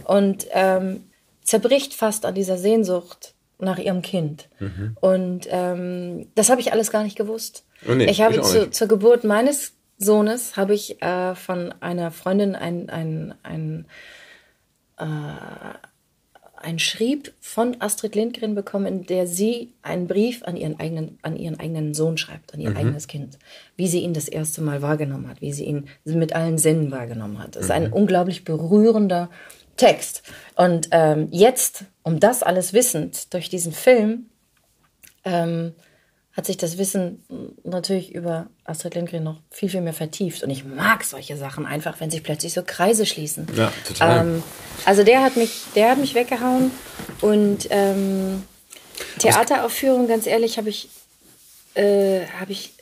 Und ähm, zerbricht fast an dieser Sehnsucht nach ihrem Kind. Mhm. Und ähm, das habe ich alles gar nicht gewusst. Oh nee, ich habe ich zu, zur Geburt meines Sohnes habe ich äh, von einer Freundin ein, ein, ein äh, ein Schrieb von Astrid Lindgren bekommen, in der sie einen Brief an ihren eigenen, an ihren eigenen Sohn schreibt, an ihr mhm. eigenes Kind, wie sie ihn das erste Mal wahrgenommen hat, wie sie ihn mit allen Sinnen wahrgenommen hat. Das ist ein mhm. unglaublich berührender Text. Und ähm, jetzt, um das alles wissend durch diesen Film, ähm, hat sich das Wissen natürlich über Astrid Lindgren noch viel, viel mehr vertieft. Und ich mag solche Sachen einfach, wenn sich plötzlich so Kreise schließen. Ja, total. Ähm, also der hat mich, der hat mich weggehauen. Und ähm, Theateraufführung, ganz ehrlich, habe ich, äh, habe ich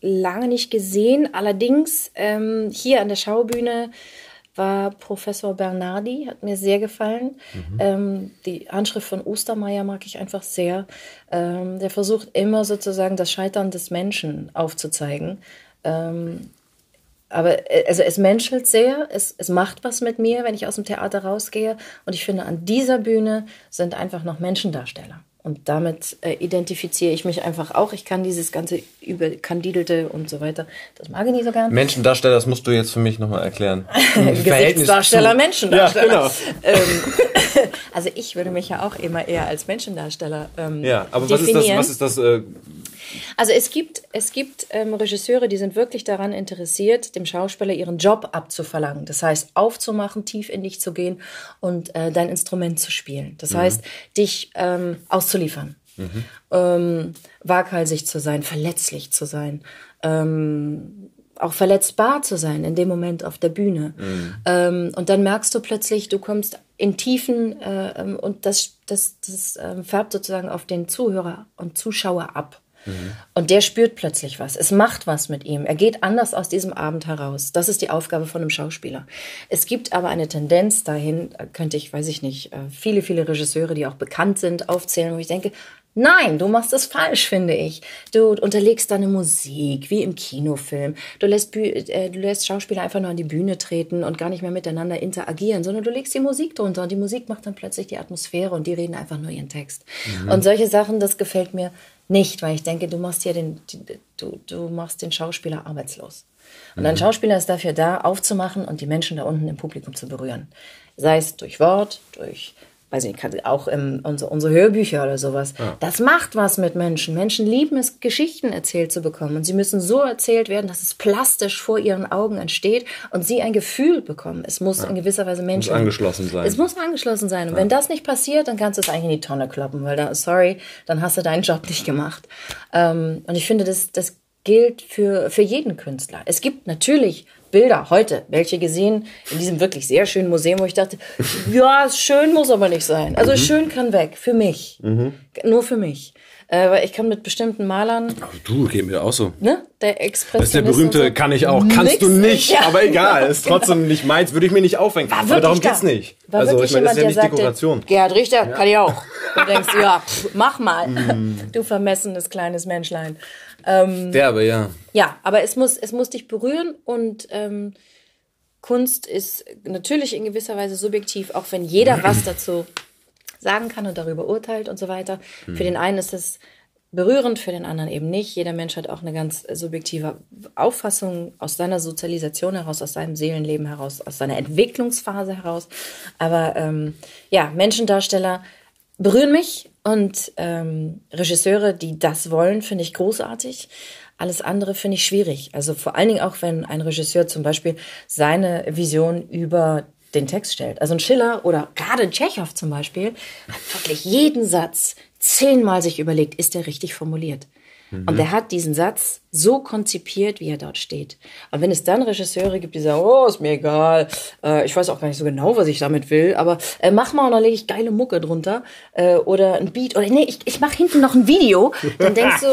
lange nicht gesehen. Allerdings ähm, hier an der Schaubühne war Professor Bernardi, hat mir sehr gefallen. Mhm. Ähm, die Handschrift von Ostermeier mag ich einfach sehr. Ähm, der versucht immer sozusagen das Scheitern des Menschen aufzuzeigen. Ähm, aber äh, also es menschelt sehr, es, es macht was mit mir, wenn ich aus dem Theater rausgehe. Und ich finde, an dieser Bühne sind einfach noch Menschendarsteller. Und damit äh, identifiziere ich mich einfach auch. Ich kann dieses ganze überkandidelte und so weiter, das mag ich nicht so gern. Menschendarsteller, das musst du jetzt für mich nochmal erklären. Gesichtsdarsteller, Menschendarsteller. Ja, genau. ähm, also ich würde mich ja auch immer eher als Menschendarsteller ähm, Ja, aber definieren. was ist das, was ist das äh, also es gibt, es gibt ähm, Regisseure, die sind wirklich daran interessiert, dem Schauspieler ihren Job abzuverlangen. Das heißt, aufzumachen, tief in dich zu gehen und äh, dein Instrument zu spielen. Das mhm. heißt, dich ähm, auszuliefern. Mhm. Ähm, waghalsig zu sein, verletzlich zu sein, ähm, auch verletzbar zu sein in dem Moment auf der Bühne. Mhm. Ähm, und dann merkst du plötzlich, du kommst in Tiefen äh, ähm, und das, das, das äh, färbt sozusagen auf den Zuhörer und Zuschauer ab. Mhm. Und der spürt plötzlich was. Es macht was mit ihm. Er geht anders aus diesem Abend heraus. Das ist die Aufgabe von einem Schauspieler. Es gibt aber eine Tendenz dahin, äh, könnte ich, weiß ich nicht, äh, viele, viele Regisseure, die auch bekannt sind, aufzählen, wo ich denke, Nein, du machst es falsch, finde ich. Du unterlegst deine Musik, wie im Kinofilm. Du lässt, äh, du lässt Schauspieler einfach nur an die Bühne treten und gar nicht mehr miteinander interagieren, sondern du legst die Musik drunter und die Musik macht dann plötzlich die Atmosphäre und die reden einfach nur ihren Text. Mhm. Und solche Sachen, das gefällt mir nicht, weil ich denke, du machst hier den, du, du machst den Schauspieler arbeitslos. Und ein mhm. Schauspieler ist dafür da, aufzumachen und die Menschen da unten im Publikum zu berühren. Sei es durch Wort, durch weiß ich nicht, auch im, unsere, unsere Hörbücher oder sowas. Ja. Das macht was mit Menschen. Menschen lieben es, Geschichten erzählt zu bekommen. Und sie müssen so erzählt werden, dass es plastisch vor ihren Augen entsteht und sie ein Gefühl bekommen. Es muss ja. in gewisser Weise Menschen. Muss angeschlossen sein. Es muss angeschlossen sein. Und ja. wenn das nicht passiert, dann kannst du es eigentlich in die Tonne kloppen, weil da, sorry, dann hast du deinen Job nicht gemacht. Ähm, und ich finde, das, das gilt für, für jeden Künstler. Es gibt natürlich Bilder heute, welche gesehen in diesem wirklich sehr schönen Museum, wo ich dachte, ja, schön muss aber nicht sein. Also mhm. schön kann weg, für mich. Mhm. Nur für mich. Äh, weil ich kann mit bestimmten Malern. Ach, du, geht mir auch so. Ne? Der Expressionist. Das ist der berühmte, so. kann ich auch. Kannst du nicht. Ja. Aber egal, ist trotzdem genau. nicht meins, würde ich mir nicht aufhängen. War aber darum da. geht's nicht. War also, ich meine, das ist ja nicht sagte, Dekoration. Gerhard Richter, ja. kann ich auch. Du denkst, ja, pff, mach mal. Mm. Du vermessenes kleines Menschlein. Ähm, Derbe, ja. Ja, aber es muss, es muss dich berühren und ähm, Kunst ist natürlich in gewisser Weise subjektiv, auch wenn jeder was dazu sagen kann und darüber urteilt und so weiter. Mhm. Für den einen ist es berührend, für den anderen eben nicht. Jeder Mensch hat auch eine ganz subjektive Auffassung aus seiner Sozialisation heraus, aus seinem Seelenleben heraus, aus seiner Entwicklungsphase heraus. Aber ähm, ja, Menschendarsteller berühren mich und ähm, Regisseure, die das wollen, finde ich großartig. Alles andere finde ich schwierig. Also vor allen Dingen auch, wenn ein Regisseur zum Beispiel seine Vision über den Text stellt. Also ein Schiller oder gerade Tschechow zum Beispiel hat wirklich jeden Satz zehnmal sich überlegt, ist der richtig formuliert? Mhm. Und er hat diesen Satz so konzipiert, wie er dort steht. Und wenn es dann Regisseure gibt, die sagen, oh, ist mir egal, äh, ich weiß auch gar nicht so genau, was ich damit will, aber äh, mach mal und dann lege ich geile Mucke drunter äh, oder ein Beat oder nee, ich, ich mache hinten noch ein Video, dann denkst du,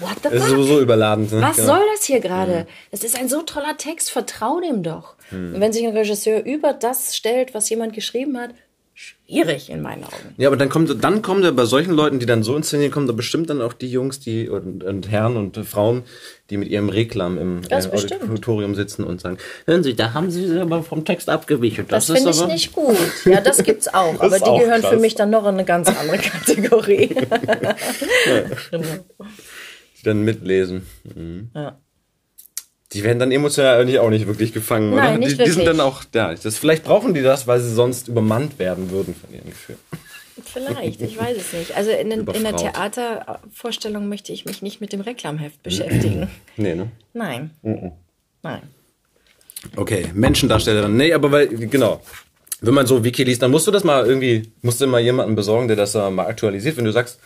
what the fuck? Das ist sowieso überladend. Ne? Was genau. soll das hier gerade? Mhm. Das ist ein so toller Text, vertrau dem doch. Mhm. Und wenn sich ein Regisseur über das stellt, was jemand geschrieben hat, schwierig in meinen Augen. Ja, aber dann kommt, dann kommen da bei solchen Leuten, die dann so inszenieren, kommen da bestimmt dann auch die Jungs, die und, und Herren und Frauen, die mit ihrem Reklam im äh, Auditorium sitzen und sagen, hören Sie, da haben Sie aber vom Text abgewichen. Das, das finde ich nicht gut. Ja, das gibt's auch, aber die gehören krass. für mich dann noch in eine ganz andere Kategorie. ja. Die dann mitlesen. Mhm. Ja. Die werden dann emotional auch nicht wirklich gefangen, Nein, oder? Nicht die, wirklich. die sind dann auch, ja, das, vielleicht brauchen die das, weil sie sonst übermannt werden würden von ihren Gefühlen. Vielleicht, ich weiß es nicht. Also in, in der Theatervorstellung möchte ich mich nicht mit dem Reklamheft beschäftigen. nee, ne? Nein. Mhm. Nein. Okay, Menschendarstellerin. Nee, aber weil, genau. Wenn man so Wiki liest, dann musst du das mal irgendwie, musst du mal jemanden besorgen, der das mal aktualisiert. Wenn du sagst,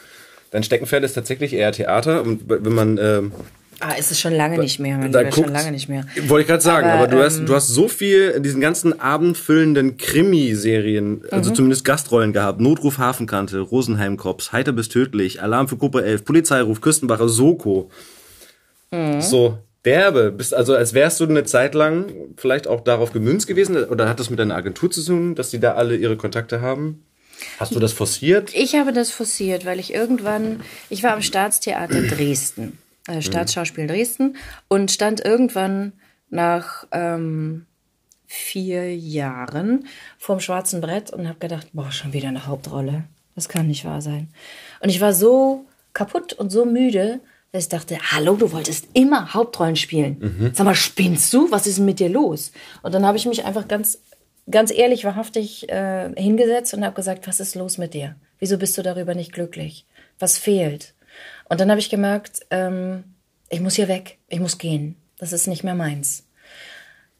dein Steckenpferd ist tatsächlich eher Theater und wenn man ähm, Ah, ist es schon lange nicht mehr, mein da guckt, schon lange nicht mehr. Wollte ich gerade sagen, aber, aber du, ähm, hast, du hast so viel in diesen ganzen abendfüllenden Krimiserien, also mhm. zumindest Gastrollen gehabt. Notruf Hafenkante, Rosenheim Cops, Heiter bis tödlich, Alarm für Gruppe 11, Polizeiruf, Küstenwache, Soko. Mhm. So, derbe. Bist also, als wärst du eine Zeit lang vielleicht auch darauf gemünzt gewesen, oder hat das mit deiner Agentur zu tun, dass die da alle ihre Kontakte haben? Hast du das forciert? Ich habe das forciert, weil ich irgendwann, ich war am Staatstheater Dresden äh, Staatsschauspiel Dresden und stand irgendwann nach ähm, vier Jahren vorm schwarzen Brett und habe gedacht, boah, schon wieder eine Hauptrolle. Das kann nicht wahr sein. Und ich war so kaputt und so müde, dass ich dachte, hallo, du wolltest immer Hauptrollen spielen. Mhm. Sag mal, spinnst du? Was ist denn mit dir los? Und dann habe ich mich einfach ganz, ganz ehrlich, wahrhaftig äh, hingesetzt und habe gesagt, was ist los mit dir? Wieso bist du darüber nicht glücklich? Was fehlt? Und dann habe ich gemerkt, ähm, ich muss hier weg, ich muss gehen. Das ist nicht mehr meins.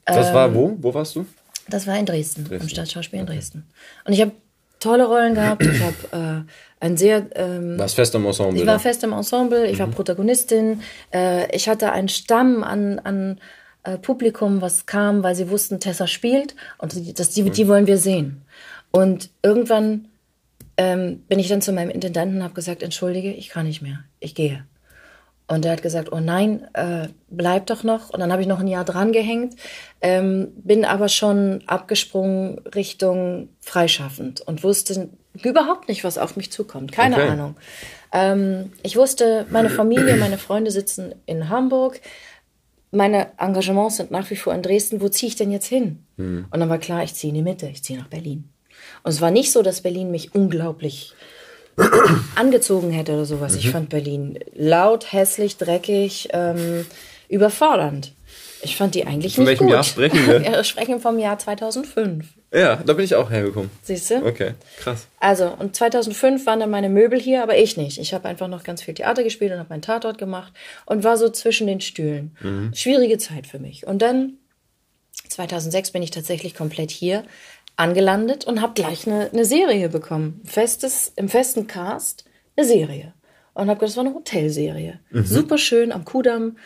Das ähm, war wo? Wo warst du? Das war in Dresden, Dresden. im Stadtschauspiel in Dresden. Und ich habe tolle Rollen gehabt. Ich habe äh, ein sehr. Ähm, Warst fest im Ensemble? Ich war fest im Ensemble. Ich mhm. war Protagonistin. Äh, ich hatte einen Stamm an, an äh, Publikum, was kam, weil sie wussten, Tessa spielt und das, die, die wollen wir sehen. Und irgendwann ähm, bin ich dann zu meinem Intendanten und habe gesagt, entschuldige, ich kann nicht mehr, ich gehe. Und er hat gesagt, oh nein, äh, bleib doch noch. Und dann habe ich noch ein Jahr dran gehängt, ähm, bin aber schon abgesprungen Richtung freischaffend und wusste überhaupt nicht, was auf mich zukommt. Keine okay. Ahnung. Ähm, ich wusste, meine Familie, meine Freunde sitzen in Hamburg. Meine Engagements sind nach wie vor in Dresden. Wo ziehe ich denn jetzt hin? Mhm. Und dann war klar, ich ziehe in die Mitte, ich ziehe nach Berlin. Und es war nicht so, dass Berlin mich unglaublich angezogen hätte oder sowas. Mhm. Ich fand Berlin laut, hässlich, dreckig, ähm, überfordernd. Ich fand die eigentlich Von nicht welchem gut. Jahr sprechen wir? wir sprechen vom Jahr 2005. Ja, da bin ich auch hergekommen. Siehst du? Okay, krass. Also, und 2005 waren dann meine Möbel hier, aber ich nicht. Ich habe einfach noch ganz viel Theater gespielt und habe meinen Tatort gemacht und war so zwischen den Stühlen. Mhm. Schwierige Zeit für mich. Und dann 2006 bin ich tatsächlich komplett hier angelandet und habe gleich eine, eine Serie bekommen. Festes, Im festen Cast eine Serie. Und habe gedacht, das war eine Hotelserie. Mhm. Super schön am Kudamm.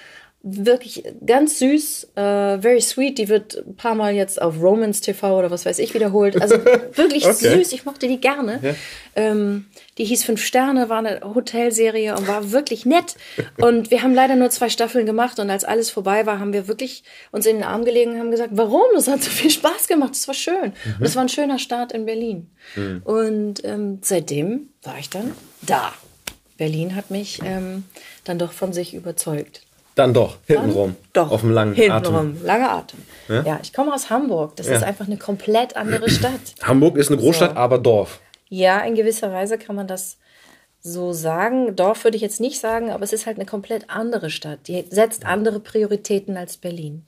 Wirklich ganz süß, uh, very sweet. Die wird ein paar Mal jetzt auf Romans TV oder was weiß ich wiederholt. Also wirklich okay. süß. Ich mochte die gerne. Ja. Ähm, die hieß Fünf Sterne, war eine Hotelserie und war wirklich nett. Und wir haben leider nur zwei Staffeln gemacht und als alles vorbei war, haben wir wirklich uns in den Arm gelegen und haben gesagt, warum? Das hat so viel Spaß gemacht, das war schön. Mhm. Und es war ein schöner Start in Berlin. Mhm. Und ähm, seitdem war ich dann da. Berlin hat mich ähm, dann doch von sich überzeugt. Dann doch, hintenrum. Dann doch. Auf dem langen hintenrum. Atem. Langer Atem. Ja? ja, ich komme aus Hamburg. Das ja. ist einfach eine komplett andere Stadt. Hamburg ist eine Großstadt, so. aber Dorf. Ja, in gewisser Weise kann man das so sagen. Dorf würde ich jetzt nicht sagen, aber es ist halt eine komplett andere Stadt. Die setzt andere Prioritäten als Berlin.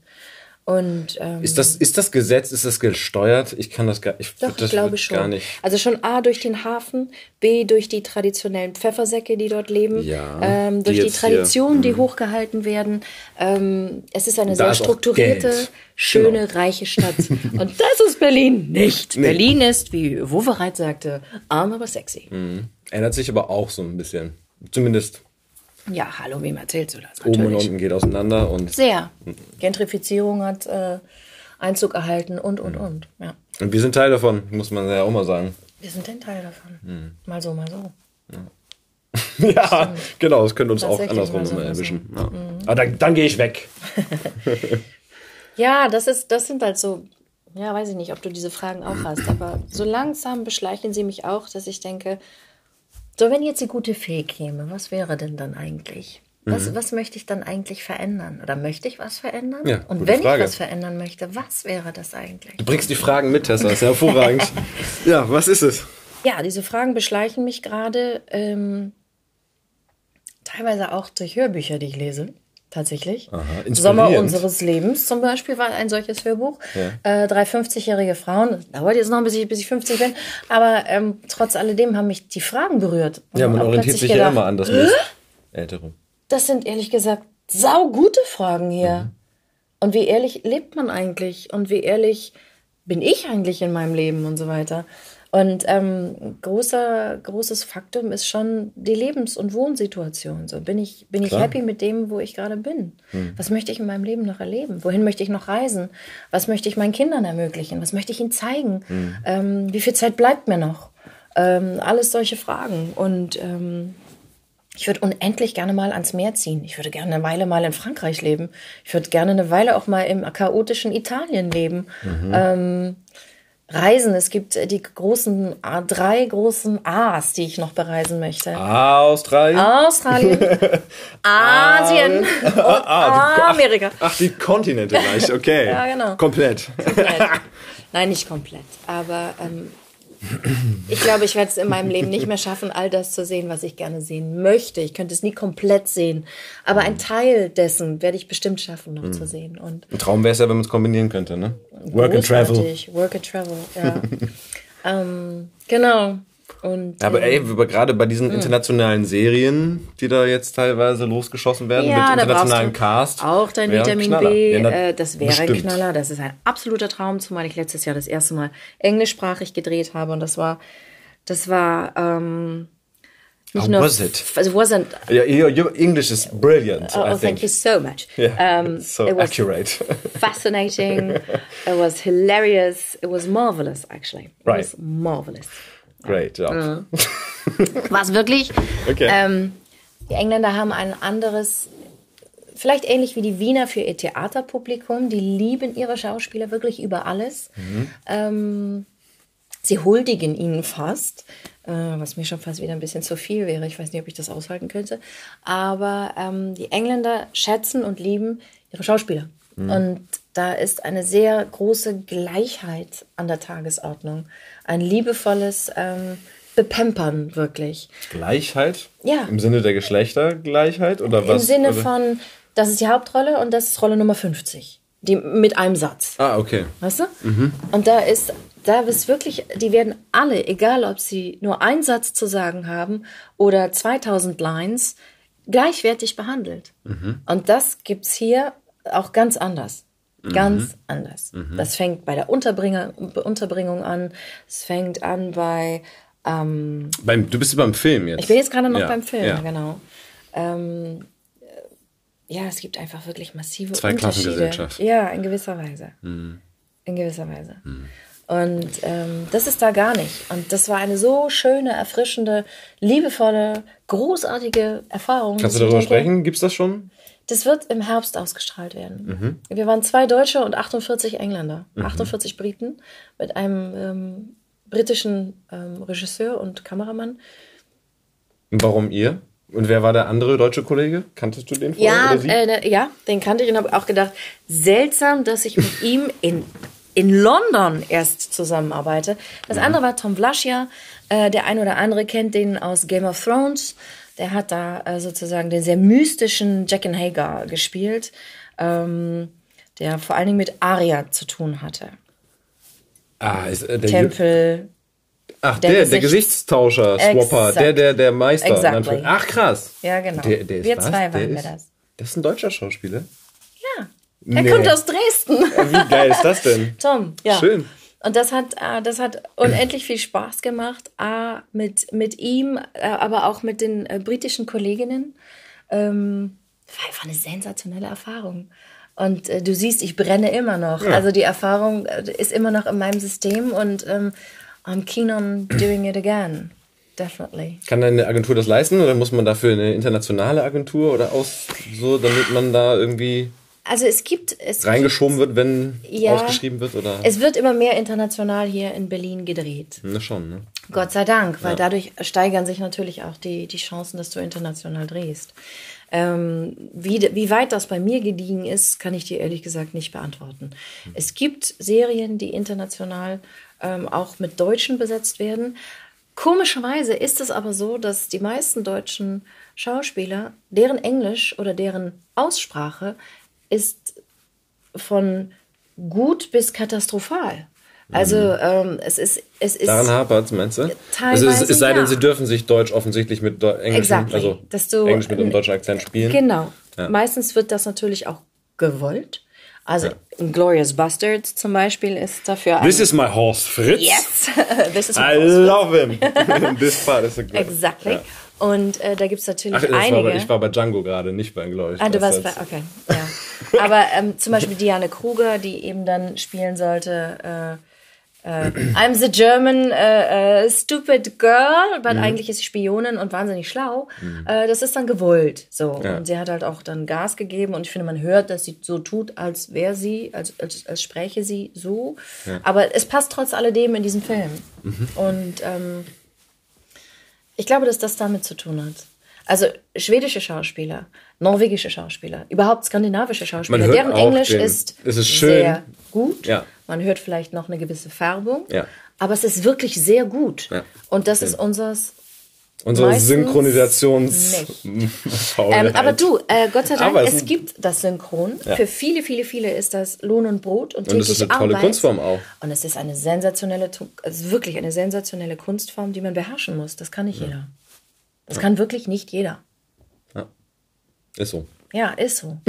Und, ähm, ist, das, ist das Gesetz, ist das gesteuert? Ich kann das gar, ich, doch, das ich glaube schon. Gar nicht. Also schon A durch den Hafen, B durch die traditionellen Pfeffersäcke, die dort leben, ja, ähm, durch die, die Traditionen, die mhm. hochgehalten werden. Ähm, es ist eine da sehr strukturierte, schöne, genau. reiche Stadt. Und das ist Berlin nicht. Nee. Berlin ist, wie Wovereit sagte, arm, aber sexy. Mhm. Ändert sich aber auch so ein bisschen. Zumindest ja, hallo, wem erzählst du das? Natürlich. Oben und unten geht auseinander und. Sehr. Gentrifizierung hat äh, Einzug erhalten und und mhm. und. Ja. Und wir sind Teil davon, muss man ja auch mal sagen. Wir sind ein Teil davon. Mhm. Mal so, mal so. Ja, ja genau, das könnte uns auch andersrum so, erwischen. So. Ja. Mhm. Aber dann, dann gehe ich weg. ja, das ist, das sind halt so, ja, weiß ich nicht, ob du diese Fragen auch hast, aber so langsam beschleichen sie mich auch, dass ich denke, so, wenn jetzt die gute Fee käme, was wäre denn dann eigentlich? Was, mhm. was möchte ich dann eigentlich verändern? Oder möchte ich was verändern? Ja, Und wenn Frage. ich was verändern möchte, was wäre das eigentlich? Du bringst die Fragen mit, Tessa, das ist hervorragend. ja, was ist es? Ja, diese Fragen beschleichen mich gerade ähm, teilweise auch durch Hörbücher, die ich lese tatsächlich. Aha, Sommer unseres Lebens zum Beispiel war ein solches Hörbuch. Ja. Äh, drei 50-jährige Frauen, dauert jetzt noch, bis ich, bis ich 50 bin, aber ähm, trotz alledem haben mich die Fragen berührt. ja, man orientiert sich gedacht, ja immer an das äh? Ältere. Das sind ehrlich gesagt saugute Fragen hier. Mhm. Und wie ehrlich lebt man eigentlich? Und wie ehrlich bin ich eigentlich in meinem Leben und so weiter? Und ähm, großer, großes Faktum ist schon die Lebens- und Wohnsituation. So bin ich, bin ich happy mit dem, wo ich gerade bin. Hm. Was möchte ich in meinem Leben noch erleben? Wohin möchte ich noch reisen? Was möchte ich meinen Kindern ermöglichen? Was möchte ich ihnen zeigen? Hm. Ähm, wie viel Zeit bleibt mir noch? Ähm, alles solche Fragen. Und ähm, ich würde unendlich gerne mal ans Meer ziehen. Ich würde gerne eine Weile mal in Frankreich leben. Ich würde gerne eine Weile auch mal im chaotischen Italien leben. Mhm. Ähm, Reisen. Es gibt äh, die großen, drei großen A's, die ich noch bereisen möchte. Australien. Australien. Asien und ah, Amerika. Ach, die Kontinente gleich, okay. ja, genau. Komplett. komplett. Nein, nicht komplett. Aber ähm, ich glaube, ich werde es in meinem Leben nicht mehr schaffen, all das zu sehen, was ich gerne sehen möchte. Ich könnte es nie komplett sehen. Aber ein Teil dessen werde ich bestimmt schaffen, noch mhm. zu sehen. Und ein Traum wäre es ja, wenn man es kombinieren könnte, ne? Work and Travel. Work and Travel, ja. ähm, genau. Und, aber ey, ähm, gerade bei diesen hm. internationalen Serien, die da jetzt teilweise losgeschossen werden, ja, mit internationalen Cast. Auch dein Vitamin B, ja, äh, das wäre bestimmt. ein Knaller. Das ist ein absoluter Traum, zumal ich letztes Jahr das erste Mal englischsprachig gedreht habe. Und das war, das war, ähm, Nicht How nur, was it? It wasn't. Yeah, your, your English is brilliant. Oh, oh, thank you so much. Yeah, Um, so it was accurate. fascinating. it was hilarious. It was marvelous, actually. It Right. was marvelous. Great job. War es wirklich? Okay. Ähm, die Engländer haben ein anderes, vielleicht ähnlich wie die Wiener für ihr Theaterpublikum. Die lieben ihre Schauspieler wirklich über alles. Ähm, sie huldigen ihnen fast, äh, was mir schon fast wieder ein bisschen zu viel wäre. Ich weiß nicht, ob ich das aushalten könnte. Aber ähm, die Engländer schätzen und lieben ihre Schauspieler. Und da ist eine sehr große Gleichheit an der Tagesordnung. Ein liebevolles ähm, Bepempern wirklich. Gleichheit? Ja. Im Sinne der Geschlechtergleichheit? Oder Im was? Sinne oder? von, das ist die Hauptrolle und das ist Rolle Nummer 50. Die, mit einem Satz. Ah, okay. Weißt du? Und da ist, da ist wirklich, die werden alle, egal ob sie nur einen Satz zu sagen haben oder 2000 Lines, gleichwertig behandelt. Und das gibt's hier auch ganz anders. Ganz anders. Das fängt bei der Unterbringung an. Es fängt an bei, ähm, Beim, du bist beim Film jetzt. ich bin jetzt gerade noch Ja, beim Film, ja. genau. Ähm, äh, ja, es gibt einfach wirklich massive Zwei Unterschiede. Klassengesellschaft. Ja, in gewisser Weise. Mhm. In gewisser Weise. Und ähm, das ist da gar nicht. Und das war eine so schöne, erfrischende, liebevolle, großartige Erfahrung. Kannst du darüber denke, sprechen? Gibt's das schon? Das wird im Herbst ausgestrahlt werden. Mhm. Wir waren zwei Deutsche und 48 Engländer, 48 Briten mit einem ähm, britischen ähm, Regisseur und Kameramann. Warum ihr? Und wer war der andere deutsche Kollege? Kanntest du den vorher? Ja, oder sie? äh, ne, ja, den kannte ich und habe auch gedacht, seltsam, dass ich mit ihm in, in London erst zusammenarbeite. Das Mhm. andere war Tom Vlaschia, äh, der ein oder andere kennt den aus Game of Thrones. Der hat da äh, sozusagen den sehr mystischen Jack and Hagar gespielt, ähm, der vor allen Dingen mit Aria zu tun hatte. ah, ist, äh, der Tempel. Ach, der der, der, Gesichts- Gesichtstauscher, Swapper, Exakt. der, der, der Meister. Exactly. Ach, krass. Ja, genau. Der, der ist Wir zwei waren wir ist, das. Das ist ein deutscher Schauspieler. Ja. Er Nee. kommt aus Dresden. Wie geil ist das denn? Tom, ja. Schön. Und das hat, äh, das hat unendlich viel Spaß gemacht, A, mit, mit ihm, äh, aber auch mit den äh, britischen Kolleginnen. Ähm, war einfach eine sensationelle Erfahrung. Und äh, du siehst, ich brenne immer noch. Also die Erfahrung äh, ist immer noch in meinem System und ähm, I'm keen on doing it again. Definitely. Kann deine Agentur das leisten oder muss man dafür eine internationale Agentur oder aus so, damit man da irgendwie Also es gibt es reingeschoben wird, wenn Ja. ausgeschrieben wird oder? Es wird immer mehr international hier in Berlin gedreht. Na schon, ne? Gott sei Dank, weil dadurch steigern sich natürlich auch die, die Chancen, dass du international drehst. Ähm, wie, wie weit das bei mir gediegen ist, kann ich dir ehrlich gesagt nicht beantworten. Es gibt Serien, die international ähm, auch mit Deutschen besetzt werden. Komischerweise ist es aber so, dass die meisten deutschen Schauspieler, deren Englisch oder deren Aussprache ist von gut bis katastrophal. Also ähm, es ist es ist Daran hapert meinst du? Teilweise also es, es sei denn, ja. sie dürfen sich Deutsch offensichtlich mit Deu Englisch, Exactly. also du- Englisch mit einem deutschen Akzent spielen. Genau. Ja. Meistens wird das natürlich auch gewollt. Also in Glorious Bastards zum Beispiel ist dafür This is my horse, Fritz. Yes, this is I love him. This part is a great. exactly. Ja. Und äh, da gibt's natürlich Ach, das war einige. bei, ich war bei Django gerade, nicht bei Glorious Ah, du warst bei, okay, ja. Aber ähm, zum Beispiel Diane Kruger, die eben dann spielen sollte, äh, äh, I'm the German äh, äh, stupid girl, but Mhm. eigentlich ist sie Spionin und wahnsinnig schlau. Äh, das ist dann gewollt, so. Ja. Und sie hat halt auch dann Gas gegeben und ich finde, man hört, dass sie so tut, als wäre sie, als, als, als spräche sie so. Aber es passt trotz alledem in diesen Film. Mhm. Und ähm, ich glaube, dass das damit zu tun hat. Also schwedische Schauspieler, norwegische Schauspieler, überhaupt skandinavische Schauspieler, deren Englisch den- ist, ist sehr gut. Ja. Man hört vielleicht noch eine gewisse Färbung, Ja. aber es ist wirklich sehr gut. Ja. Und das ist unseres. Unsere Synchronisations Ähm, aber du, äh, Gott sei Dank, es es gibt das Synchron. Für viele, viele, viele ist das Lohn und Brot und Und es ist eine tolle Arbeit. Kunstform auch. Und es ist eine sensationelle, ist wirklich eine sensationelle Kunstform, die man beherrschen muss. Das kann nicht jeder. Das kann wirklich nicht jeder. Ist so. Ja, ist so.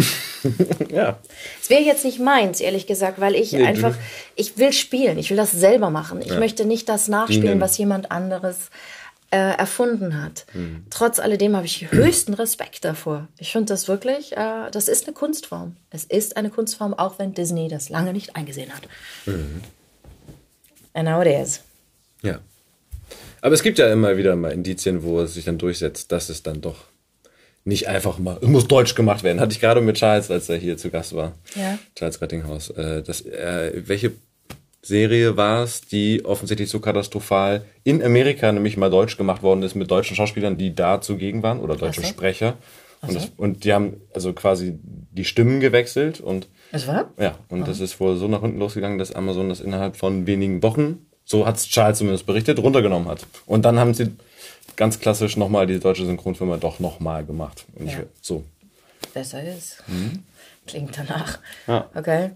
Ja. Es wäre jetzt nicht meins, ehrlich gesagt, weil ich Nee, einfach, ich will spielen, ich will das selber machen. Ich möchte nicht das nachspielen, was jemand anderes äh, erfunden hat. Mhm. Trotz alledem habe ich höchsten Respekt davor. Ich finde das wirklich, äh, das ist eine Kunstform. Es ist eine Kunstform, auch wenn Disney das lange nicht eingesehen hat. Mhm. And now it is. Ja. Aber es gibt ja immer wieder mal Indizien, wo es sich dann durchsetzt, dass es dann doch nicht einfach mal, es muss deutsch gemacht werden. Hatte ich gerade mit Charles, als er hier zu Gast war. Ja. Charles Rettinghaus. Äh, das, äh, welche Serie war es, die offensichtlich so katastrophal in Amerika nämlich mal deutsch gemacht worden ist mit deutschen Schauspielern, die da zugegen waren oder deutsche so. Sprecher. Und, das, und, die haben also quasi die Stimmen gewechselt und. Es war? Ja, und oh. das ist wohl so nach unten losgegangen, dass Amazon das innerhalb von wenigen Wochen, so hat es Charles zumindest berichtet, runtergenommen hat. Und dann haben sie ganz klassisch nochmal die deutsche Synchronfirma doch nochmal gemacht. Und ja. ich, so. Besser ist. Mhm. Klingt danach. Ja. Okay.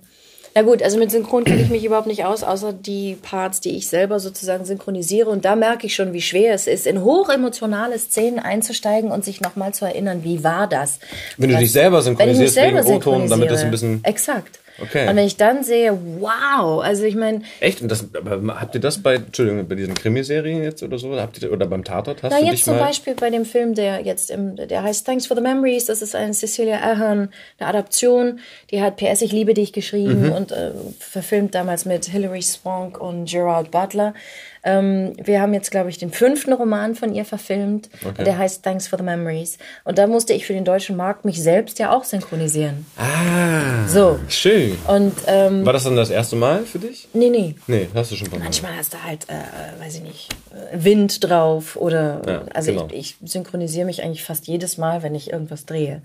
Na gut, also mit Synchron kenne ich mich überhaupt nicht aus, außer die Parts, die ich selber sozusagen synchronisiere. Und da merke ich schon, wie schwer es ist, in hochemotionale Szenen einzusteigen und sich nochmal zu erinnern, wie war das. Wenn du dich selber synchronisierst selber wegen O-Ton, damit das ein bisschen... Exakt. Okay. Und wenn ich dann sehe, wow, also ich meine. Echt? Und das, aber habt ihr das bei, Entschuldigung, bei diesen Krimiserien jetzt oder so? Habt ihr, oder beim Tatort? Hast Na, jetzt zum Beispiel bei dem Film, der jetzt im, der heißt Thanks for the Memories, das ist eine Cecilia Ahern, eine Adaption, die hat PS Ich liebe dich geschrieben mhm. und äh, verfilmt damals mit Hilary Swank und Gerard Butler. Ähm, wir haben jetzt, glaube ich, den fünften Roman von ihr verfilmt. Okay. Der heißt Thanks for the Memories. Und da musste ich für den deutschen Markt mich selbst ja auch synchronisieren. Ah, so. schön. Und, ähm, War das dann das erste Mal für dich? Nee, nee. Nee, hast du schon von Manchmal hast du halt, äh, weiß ich nicht, äh, Wind drauf oder, ja, also genau. ich, ich synchronisiere mich eigentlich fast jedes Mal, wenn ich irgendwas drehe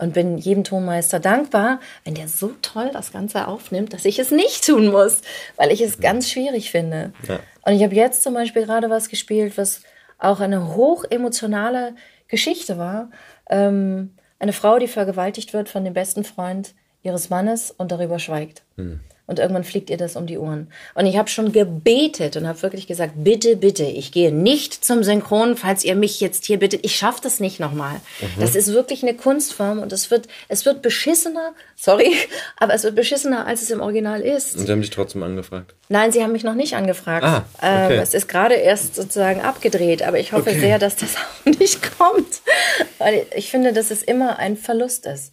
und bin jedem Tonmeister dankbar, wenn der so toll das Ganze aufnimmt, dass ich es nicht tun muss, weil ich es ganz schwierig finde. Ja. Und ich habe jetzt zum Beispiel gerade was gespielt, was auch eine hochemotionale Geschichte war. Ähm, eine Frau, die vergewaltigt wird von dem besten Freund ihres Mannes und darüber schweigt. Hm und irgendwann fliegt ihr das um die Ohren. Und ich habe schon gebetet und habe wirklich gesagt, bitte, bitte, ich gehe nicht zum Synchron, falls ihr mich jetzt hier bittet. Ich schaffe das nicht nochmal. Mhm. Das ist wirklich eine Kunstform und es wird, es wird beschissener, sorry, aber es wird beschissener, als es im Original ist. Und sie haben dich trotzdem angefragt? Nein, sie haben mich noch nicht angefragt. Ah, okay. ähm, es ist gerade erst sozusagen abgedreht, aber ich hoffe okay. sehr, dass das auch nicht kommt. Weil ich finde, dass es immer ein Verlust ist.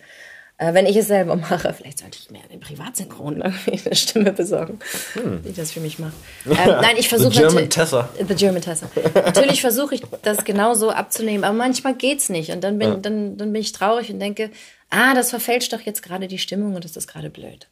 Äh, wenn ich es selber mache, vielleicht sollte ich mehr den Privatsynchron irgendwie eine Stimme besorgen, hm. die das für mich macht. Ähm, nein, ich versuche The German Tessa. The German Tessa. natürlich versuche ich das genauso abzunehmen, aber manchmal geht's nicht und dann bin, ja. dann, dann bin ich traurig und denke, ah, das verfälscht doch jetzt gerade die Stimmung und das ist gerade blöd.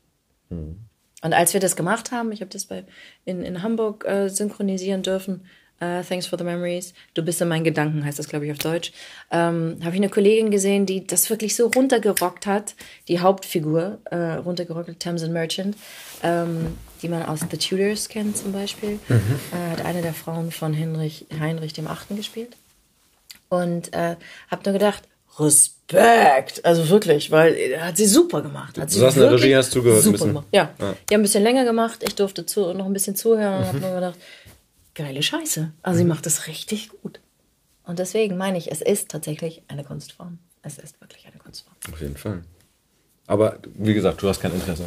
Hm. Und als wir das gemacht haben, ich habe das bei, in, in Hamburg äh, synchronisieren dürfen, Uh, thanks for the memories. Du bist in meinen Gedanken, heißt das, glaube ich, auf Deutsch. Ähm, Habe ich eine Kollegin gesehen, die das wirklich so runtergerockt hat, die Hauptfigur, äh, runtergerockt, Tamsin Merchant, ähm, die man aus The Tudors kennt zum Beispiel. Mhm. Äh, hat eine der Frauen von Heinrich, Heinrich dem Achten gespielt. Und äh, habe nur gedacht, Respekt, also wirklich, weil äh, hat sie super gemacht. Hat du saß in der Regie, hast zugehört. Super gemacht. Ja. ja. die haben ein bisschen länger gemacht. Ich durfte zu, noch ein bisschen zuhören und mhm. habe nur gedacht, geile Scheiße. Also sie mhm. macht es richtig gut. Und deswegen meine ich, es ist tatsächlich eine Kunstform. Es ist wirklich eine Kunstform. Auf jeden Fall. Aber wie gesagt, du hast kein Interesse.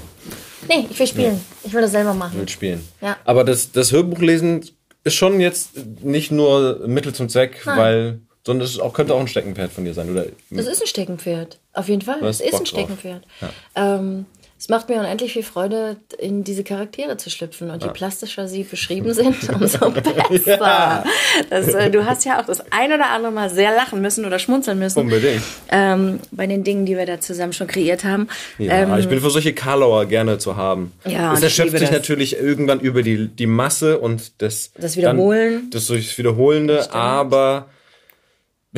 Nee, ich will spielen. Ja. Ich will das selber machen. Ich will spielen. Ja. Aber das, das Hörbuchlesen ist schon jetzt nicht nur Mittel zum Zweck, Nein. weil, sondern es auch, könnte auch ein Steckenpferd von dir sein, oder? Das ist ein Steckenpferd. Auf jeden Fall. Es ist Bock ein Steckenpferd. Ja. Ähm, es macht mir unendlich viel Freude, in diese Charaktere zu schlüpfen. Und je plastischer sie beschrieben sind, umso besser. ja. das, äh, du hast ja auch das ein oder andere Mal sehr lachen müssen oder schmunzeln müssen. Unbedingt. Ähm, bei den Dingen, die wir da zusammen schon kreiert haben. Ja, ähm, ich bin für solche Karlauer gerne zu haben. Ja, es erschöpft sich das. natürlich irgendwann über die, die Masse und das, das Wiederholen. Dann, das durchs Wiederholende, aber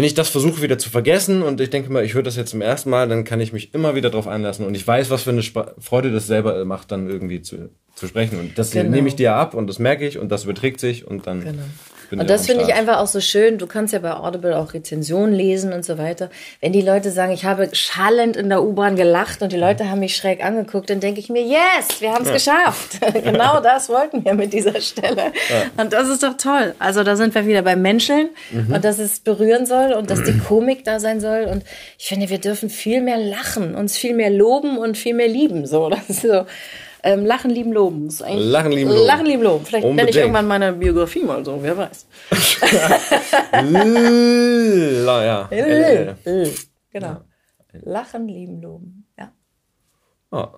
wenn ich das versuche wieder zu vergessen und ich denke mal, ich höre das jetzt zum ersten Mal, dann kann ich mich immer wieder darauf einlassen und ich weiß, was für eine Sp Freude das selber macht, dann irgendwie zu, zu sprechen. Und das genau. nehme ich dir ab und das merke ich und das überträgt sich und dann. Genau und das finde ich einfach auch so schön. Du kannst ja bei Audible auch Rezensionen lesen und so weiter. Wenn die Leute sagen, ich habe schallend in der U-Bahn gelacht und die Leute haben mich schräg angeguckt, dann denke ich mir, yes, wir haben es ja. geschafft. genau das wollten wir mit dieser Stelle. Ja. Und das ist doch toll. Also da sind wir wieder beim Menscheln mhm. und dass es berühren soll und dass die Komik da sein soll. Und ich finde, wir dürfen viel mehr lachen, uns viel mehr loben und viel mehr lieben. So, das ist so Ähm, Lachen, lieben, loben. Lachen, lieben, loben. Lachen, lieben, loben. Vielleicht nenne ich irgendwann meine Biografie mal so, wer weiß. ja. genau. Lachen, lieben, loben. Ja. Oh.